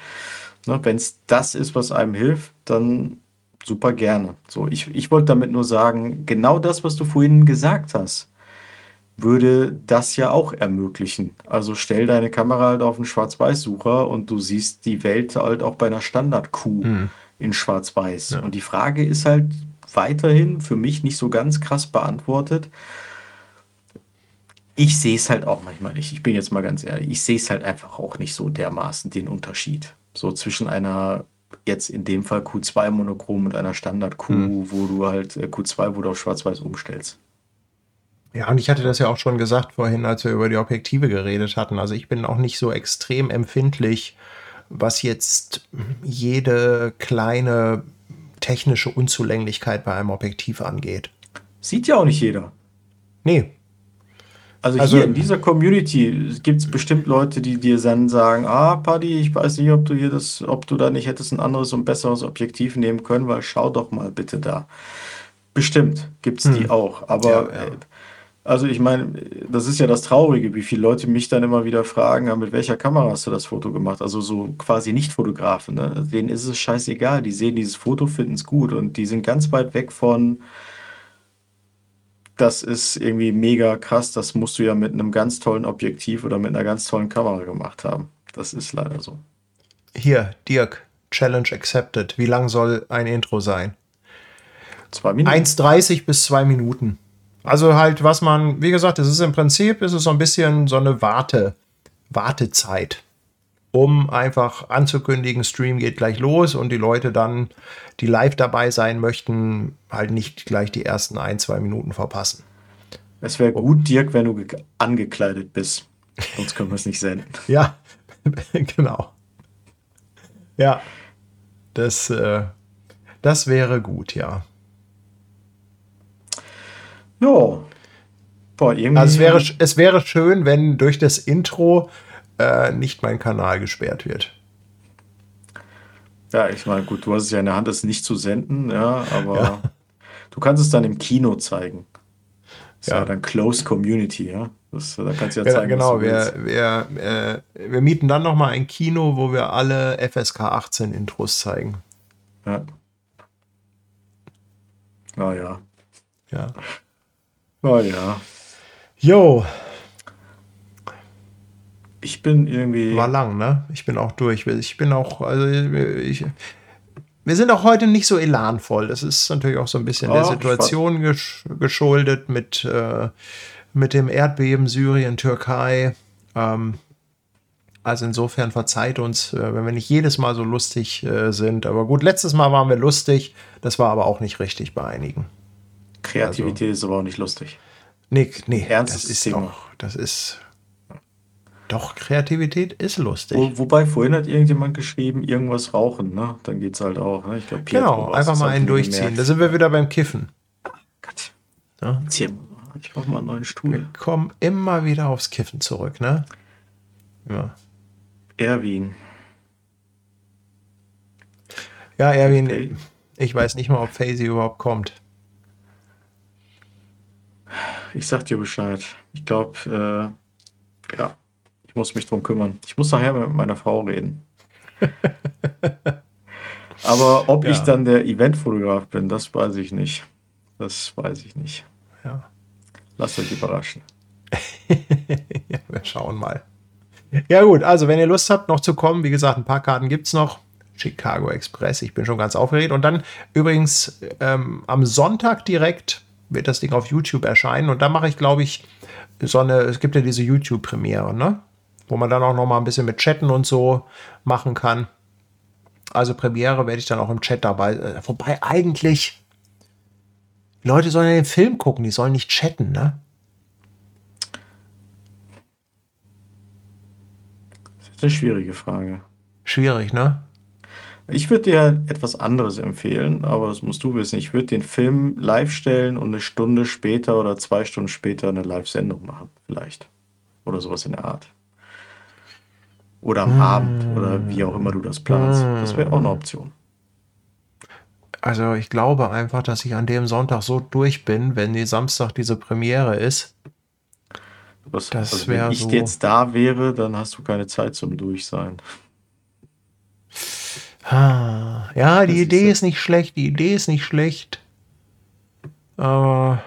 Ne, Wenn es das ist, was einem hilft, dann super gerne. So, ich, ich wollte damit nur sagen, genau das, was du vorhin gesagt hast, würde das ja auch ermöglichen. Also stell deine Kamera halt auf einen Schwarz-Weiß-Sucher und du siehst die Welt halt auch bei einer Standard-Q mhm. in Schwarz-Weiß. Ja. Und die Frage ist halt weiterhin für mich nicht so ganz krass beantwortet. Ich sehe es halt auch manchmal nicht. Ich bin jetzt mal ganz ehrlich. Ich sehe es halt einfach auch nicht so dermaßen den Unterschied. So zwischen einer jetzt in dem Fall Q2 Monochrom und einer Standard Q, mhm. wo du halt äh, Q2, wo du auf Schwarz-Weiß umstellst. Ja, und ich hatte das ja auch schon gesagt vorhin, als wir über die Objektive geredet hatten. Also ich bin auch nicht so extrem empfindlich, was jetzt jede kleine technische Unzulänglichkeit bei einem Objektiv angeht. Sieht ja auch nicht jeder. Nee, also, also hier in dieser Community gibt es bestimmt Leute, die dir dann sagen, ah, Paddy, ich weiß nicht, ob du hier das, ob du da nicht hättest ein anderes und besseres Objektiv nehmen können, weil schau doch mal bitte da. Bestimmt gibt es hm. die auch. Aber ja, ja. Äh, also ich meine, das ist ja das Traurige, wie viele Leute mich dann immer wieder fragen, mit welcher Kamera hast du das Foto gemacht? Also so quasi Nicht-Fotografen, ne? Denen ist es scheißegal. Die sehen dieses Foto, finden es gut und die sind ganz weit weg von das ist irgendwie mega krass. Das musst du ja mit einem ganz tollen Objektiv oder mit einer ganz tollen Kamera gemacht haben. Das ist leider so. Hier, Dirk, Challenge accepted. Wie lang soll ein Intro sein? Zwei Minuten. 1,30 bis zwei Minuten. Also halt, was man, wie gesagt, es ist im Prinzip, ist es so ein bisschen so eine Warte, Wartezeit um einfach anzukündigen, Stream geht gleich los und die Leute dann, die live dabei sein möchten, halt nicht gleich die ersten ein, zwei Minuten verpassen. Es wäre gut, Dirk, wenn du angekleidet bist. Sonst können wir es nicht senden. (laughs) ja, (laughs) genau. Ja, das, äh, das wäre gut, ja. Ja. Boah, irgendwie. Also es wäre, es wäre schön, wenn durch das Intro äh, nicht mein Kanal gesperrt wird. Ja, ich meine, gut, du hast es ja in der Hand, das nicht zu senden, ja, aber ja. du kannst es dann im Kino zeigen. Das ja. ja dann Closed Community, ja. Das, da kannst du ja zeigen. Genau, wir, wir, äh, wir mieten dann nochmal ein Kino, wo wir alle FSK 18 Intros zeigen. Ja. Naja. Ja. Naja. Jo. Ich bin irgendwie. War lang, ne? Ich bin auch durch. Ich bin auch, also ich, wir sind auch heute nicht so elanvoll. Das ist natürlich auch so ein bisschen oh, der Situation gesch geschuldet mit, äh, mit dem Erdbeben Syrien, Türkei. Ähm, also insofern verzeiht uns, äh, wenn wir nicht jedes Mal so lustig äh, sind. Aber gut, letztes Mal waren wir lustig. Das war aber auch nicht richtig bei einigen. Kreativität also, ist aber auch nicht lustig. Nee, nee, Ernstes das ist Thema. Doch, das ist doch, Kreativität ist lustig. Wo, wobei vorhin hat irgendjemand geschrieben, irgendwas rauchen, ne? Dann es halt auch. Ne? Ich glaub, genau, einfach mal einen durchziehen. Da sind wir wieder beim Kiffen. Gott. Ja? Ich brauche mal einen neuen Stuhl. Wir kommen immer wieder aufs Kiffen zurück, ne? Ja. Erwin. Ja, Erwin, okay. ich weiß nicht mal, ob Faisy überhaupt kommt. Ich sag dir Bescheid. Ich glaube, äh, ja, muss mich drum kümmern. Ich muss nachher mit meiner Frau reden. (laughs) Aber ob ja. ich dann der Eventfotograf bin, das weiß ich nicht. Das weiß ich nicht. Ja. Lasst euch überraschen. (laughs) ja, wir schauen mal. Ja, gut, also wenn ihr Lust habt, noch zu kommen, wie gesagt, ein paar Karten gibt es noch. Chicago Express, ich bin schon ganz aufgeregt. Und dann übrigens ähm, am Sonntag direkt wird das Ding auf YouTube erscheinen. Und da mache ich, glaube ich, so eine, es gibt ja diese YouTube-Premiere, ne? Wo man dann auch noch mal ein bisschen mit Chatten und so machen kann. Also Premiere werde ich dann auch im Chat dabei. Äh, wobei eigentlich, Leute sollen ja den Film gucken, die sollen nicht chatten, ne? Das ist eine schwierige Frage. Schwierig, ne? Ich würde dir etwas anderes empfehlen, aber das musst du wissen. Ich würde den Film live stellen und eine Stunde später oder zwei Stunden später eine Live-Sendung machen, vielleicht. Oder sowas in der Art. Oder am hm. Abend oder wie auch immer du das planst. Das wäre auch eine Option. Also ich glaube einfach, dass ich an dem Sonntag so durch bin, wenn die Samstag diese Premiere ist. Was, das also wenn ich so jetzt da wäre, dann hast du keine Zeit zum Durchsein. Ah, ja, die das Idee ist, ist nicht schlecht, die Idee ist nicht schlecht. Aber.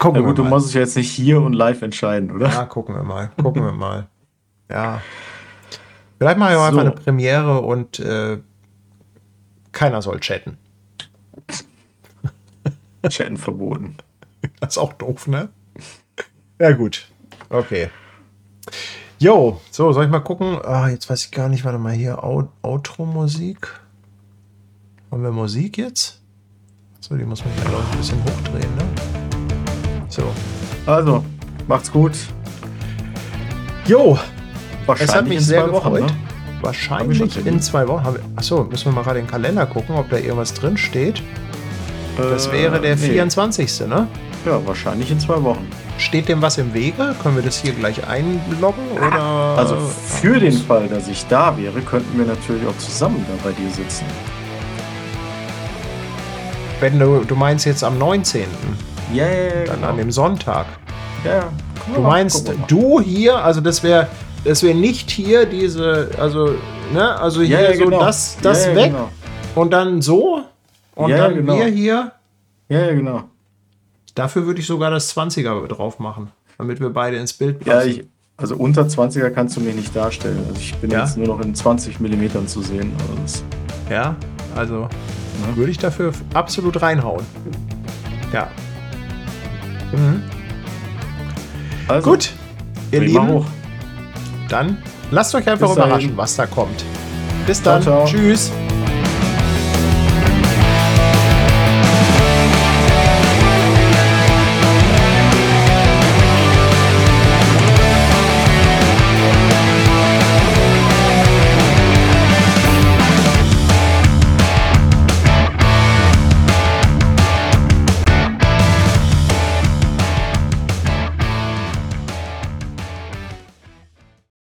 Gucken Na gut, du musst es jetzt nicht hier und live entscheiden, oder? Ja, gucken wir mal. Gucken wir mal. (laughs) Ja. Vielleicht mal so. einfach eine Premiere und äh, keiner soll chatten. (laughs) Chatten verboten. Das ist auch doof, ne? Ja, gut. Okay. Jo, so, soll ich mal gucken? Ah, jetzt weiß ich gar nicht, warte mal hier, Outro-Musik. Haben wir Musik jetzt? So, die muss man hier, glaube ich, ein bisschen hochdrehen, ne? So. Also, macht's gut. Jo, es hat mich sehr gefreut. Wochen, ne? Wahrscheinlich in zwei Wochen. achso, müssen wir mal gerade den Kalender gucken, ob da irgendwas drin steht. Das äh, wäre der nee. 24. ne? Ja, wahrscheinlich in zwei Wochen. Steht dem was im Wege? Können wir das hier gleich einloggen? Oder? Also für den Fall, dass ich da wäre, könnten wir natürlich auch zusammen da bei dir sitzen. Wenn du, du meinst jetzt am 19. Ja, ja, ja Dann genau. an dem Sonntag. Ja, ja. Du meinst du hier, also das wäre das wäre nicht hier diese, also, ne, also hier ja, ja, so genau. das, das ja, weg genau. und dann so und dann genau. wir hier. Ja, ja, genau. Dafür würde ich sogar das 20er drauf machen, damit wir beide ins Bild passen. Ja, ich, also unter 20er kannst du mir nicht darstellen. Also ich bin jetzt nur noch in 20 mm zu sehen. Also ja, also ja. würde ich dafür absolut reinhauen. Ja. Mhm. Also, Gut, ihr Lieben. Dann lasst euch einfach überraschen, was da kommt. Bis dann. Ciao, ciao. Tschüss.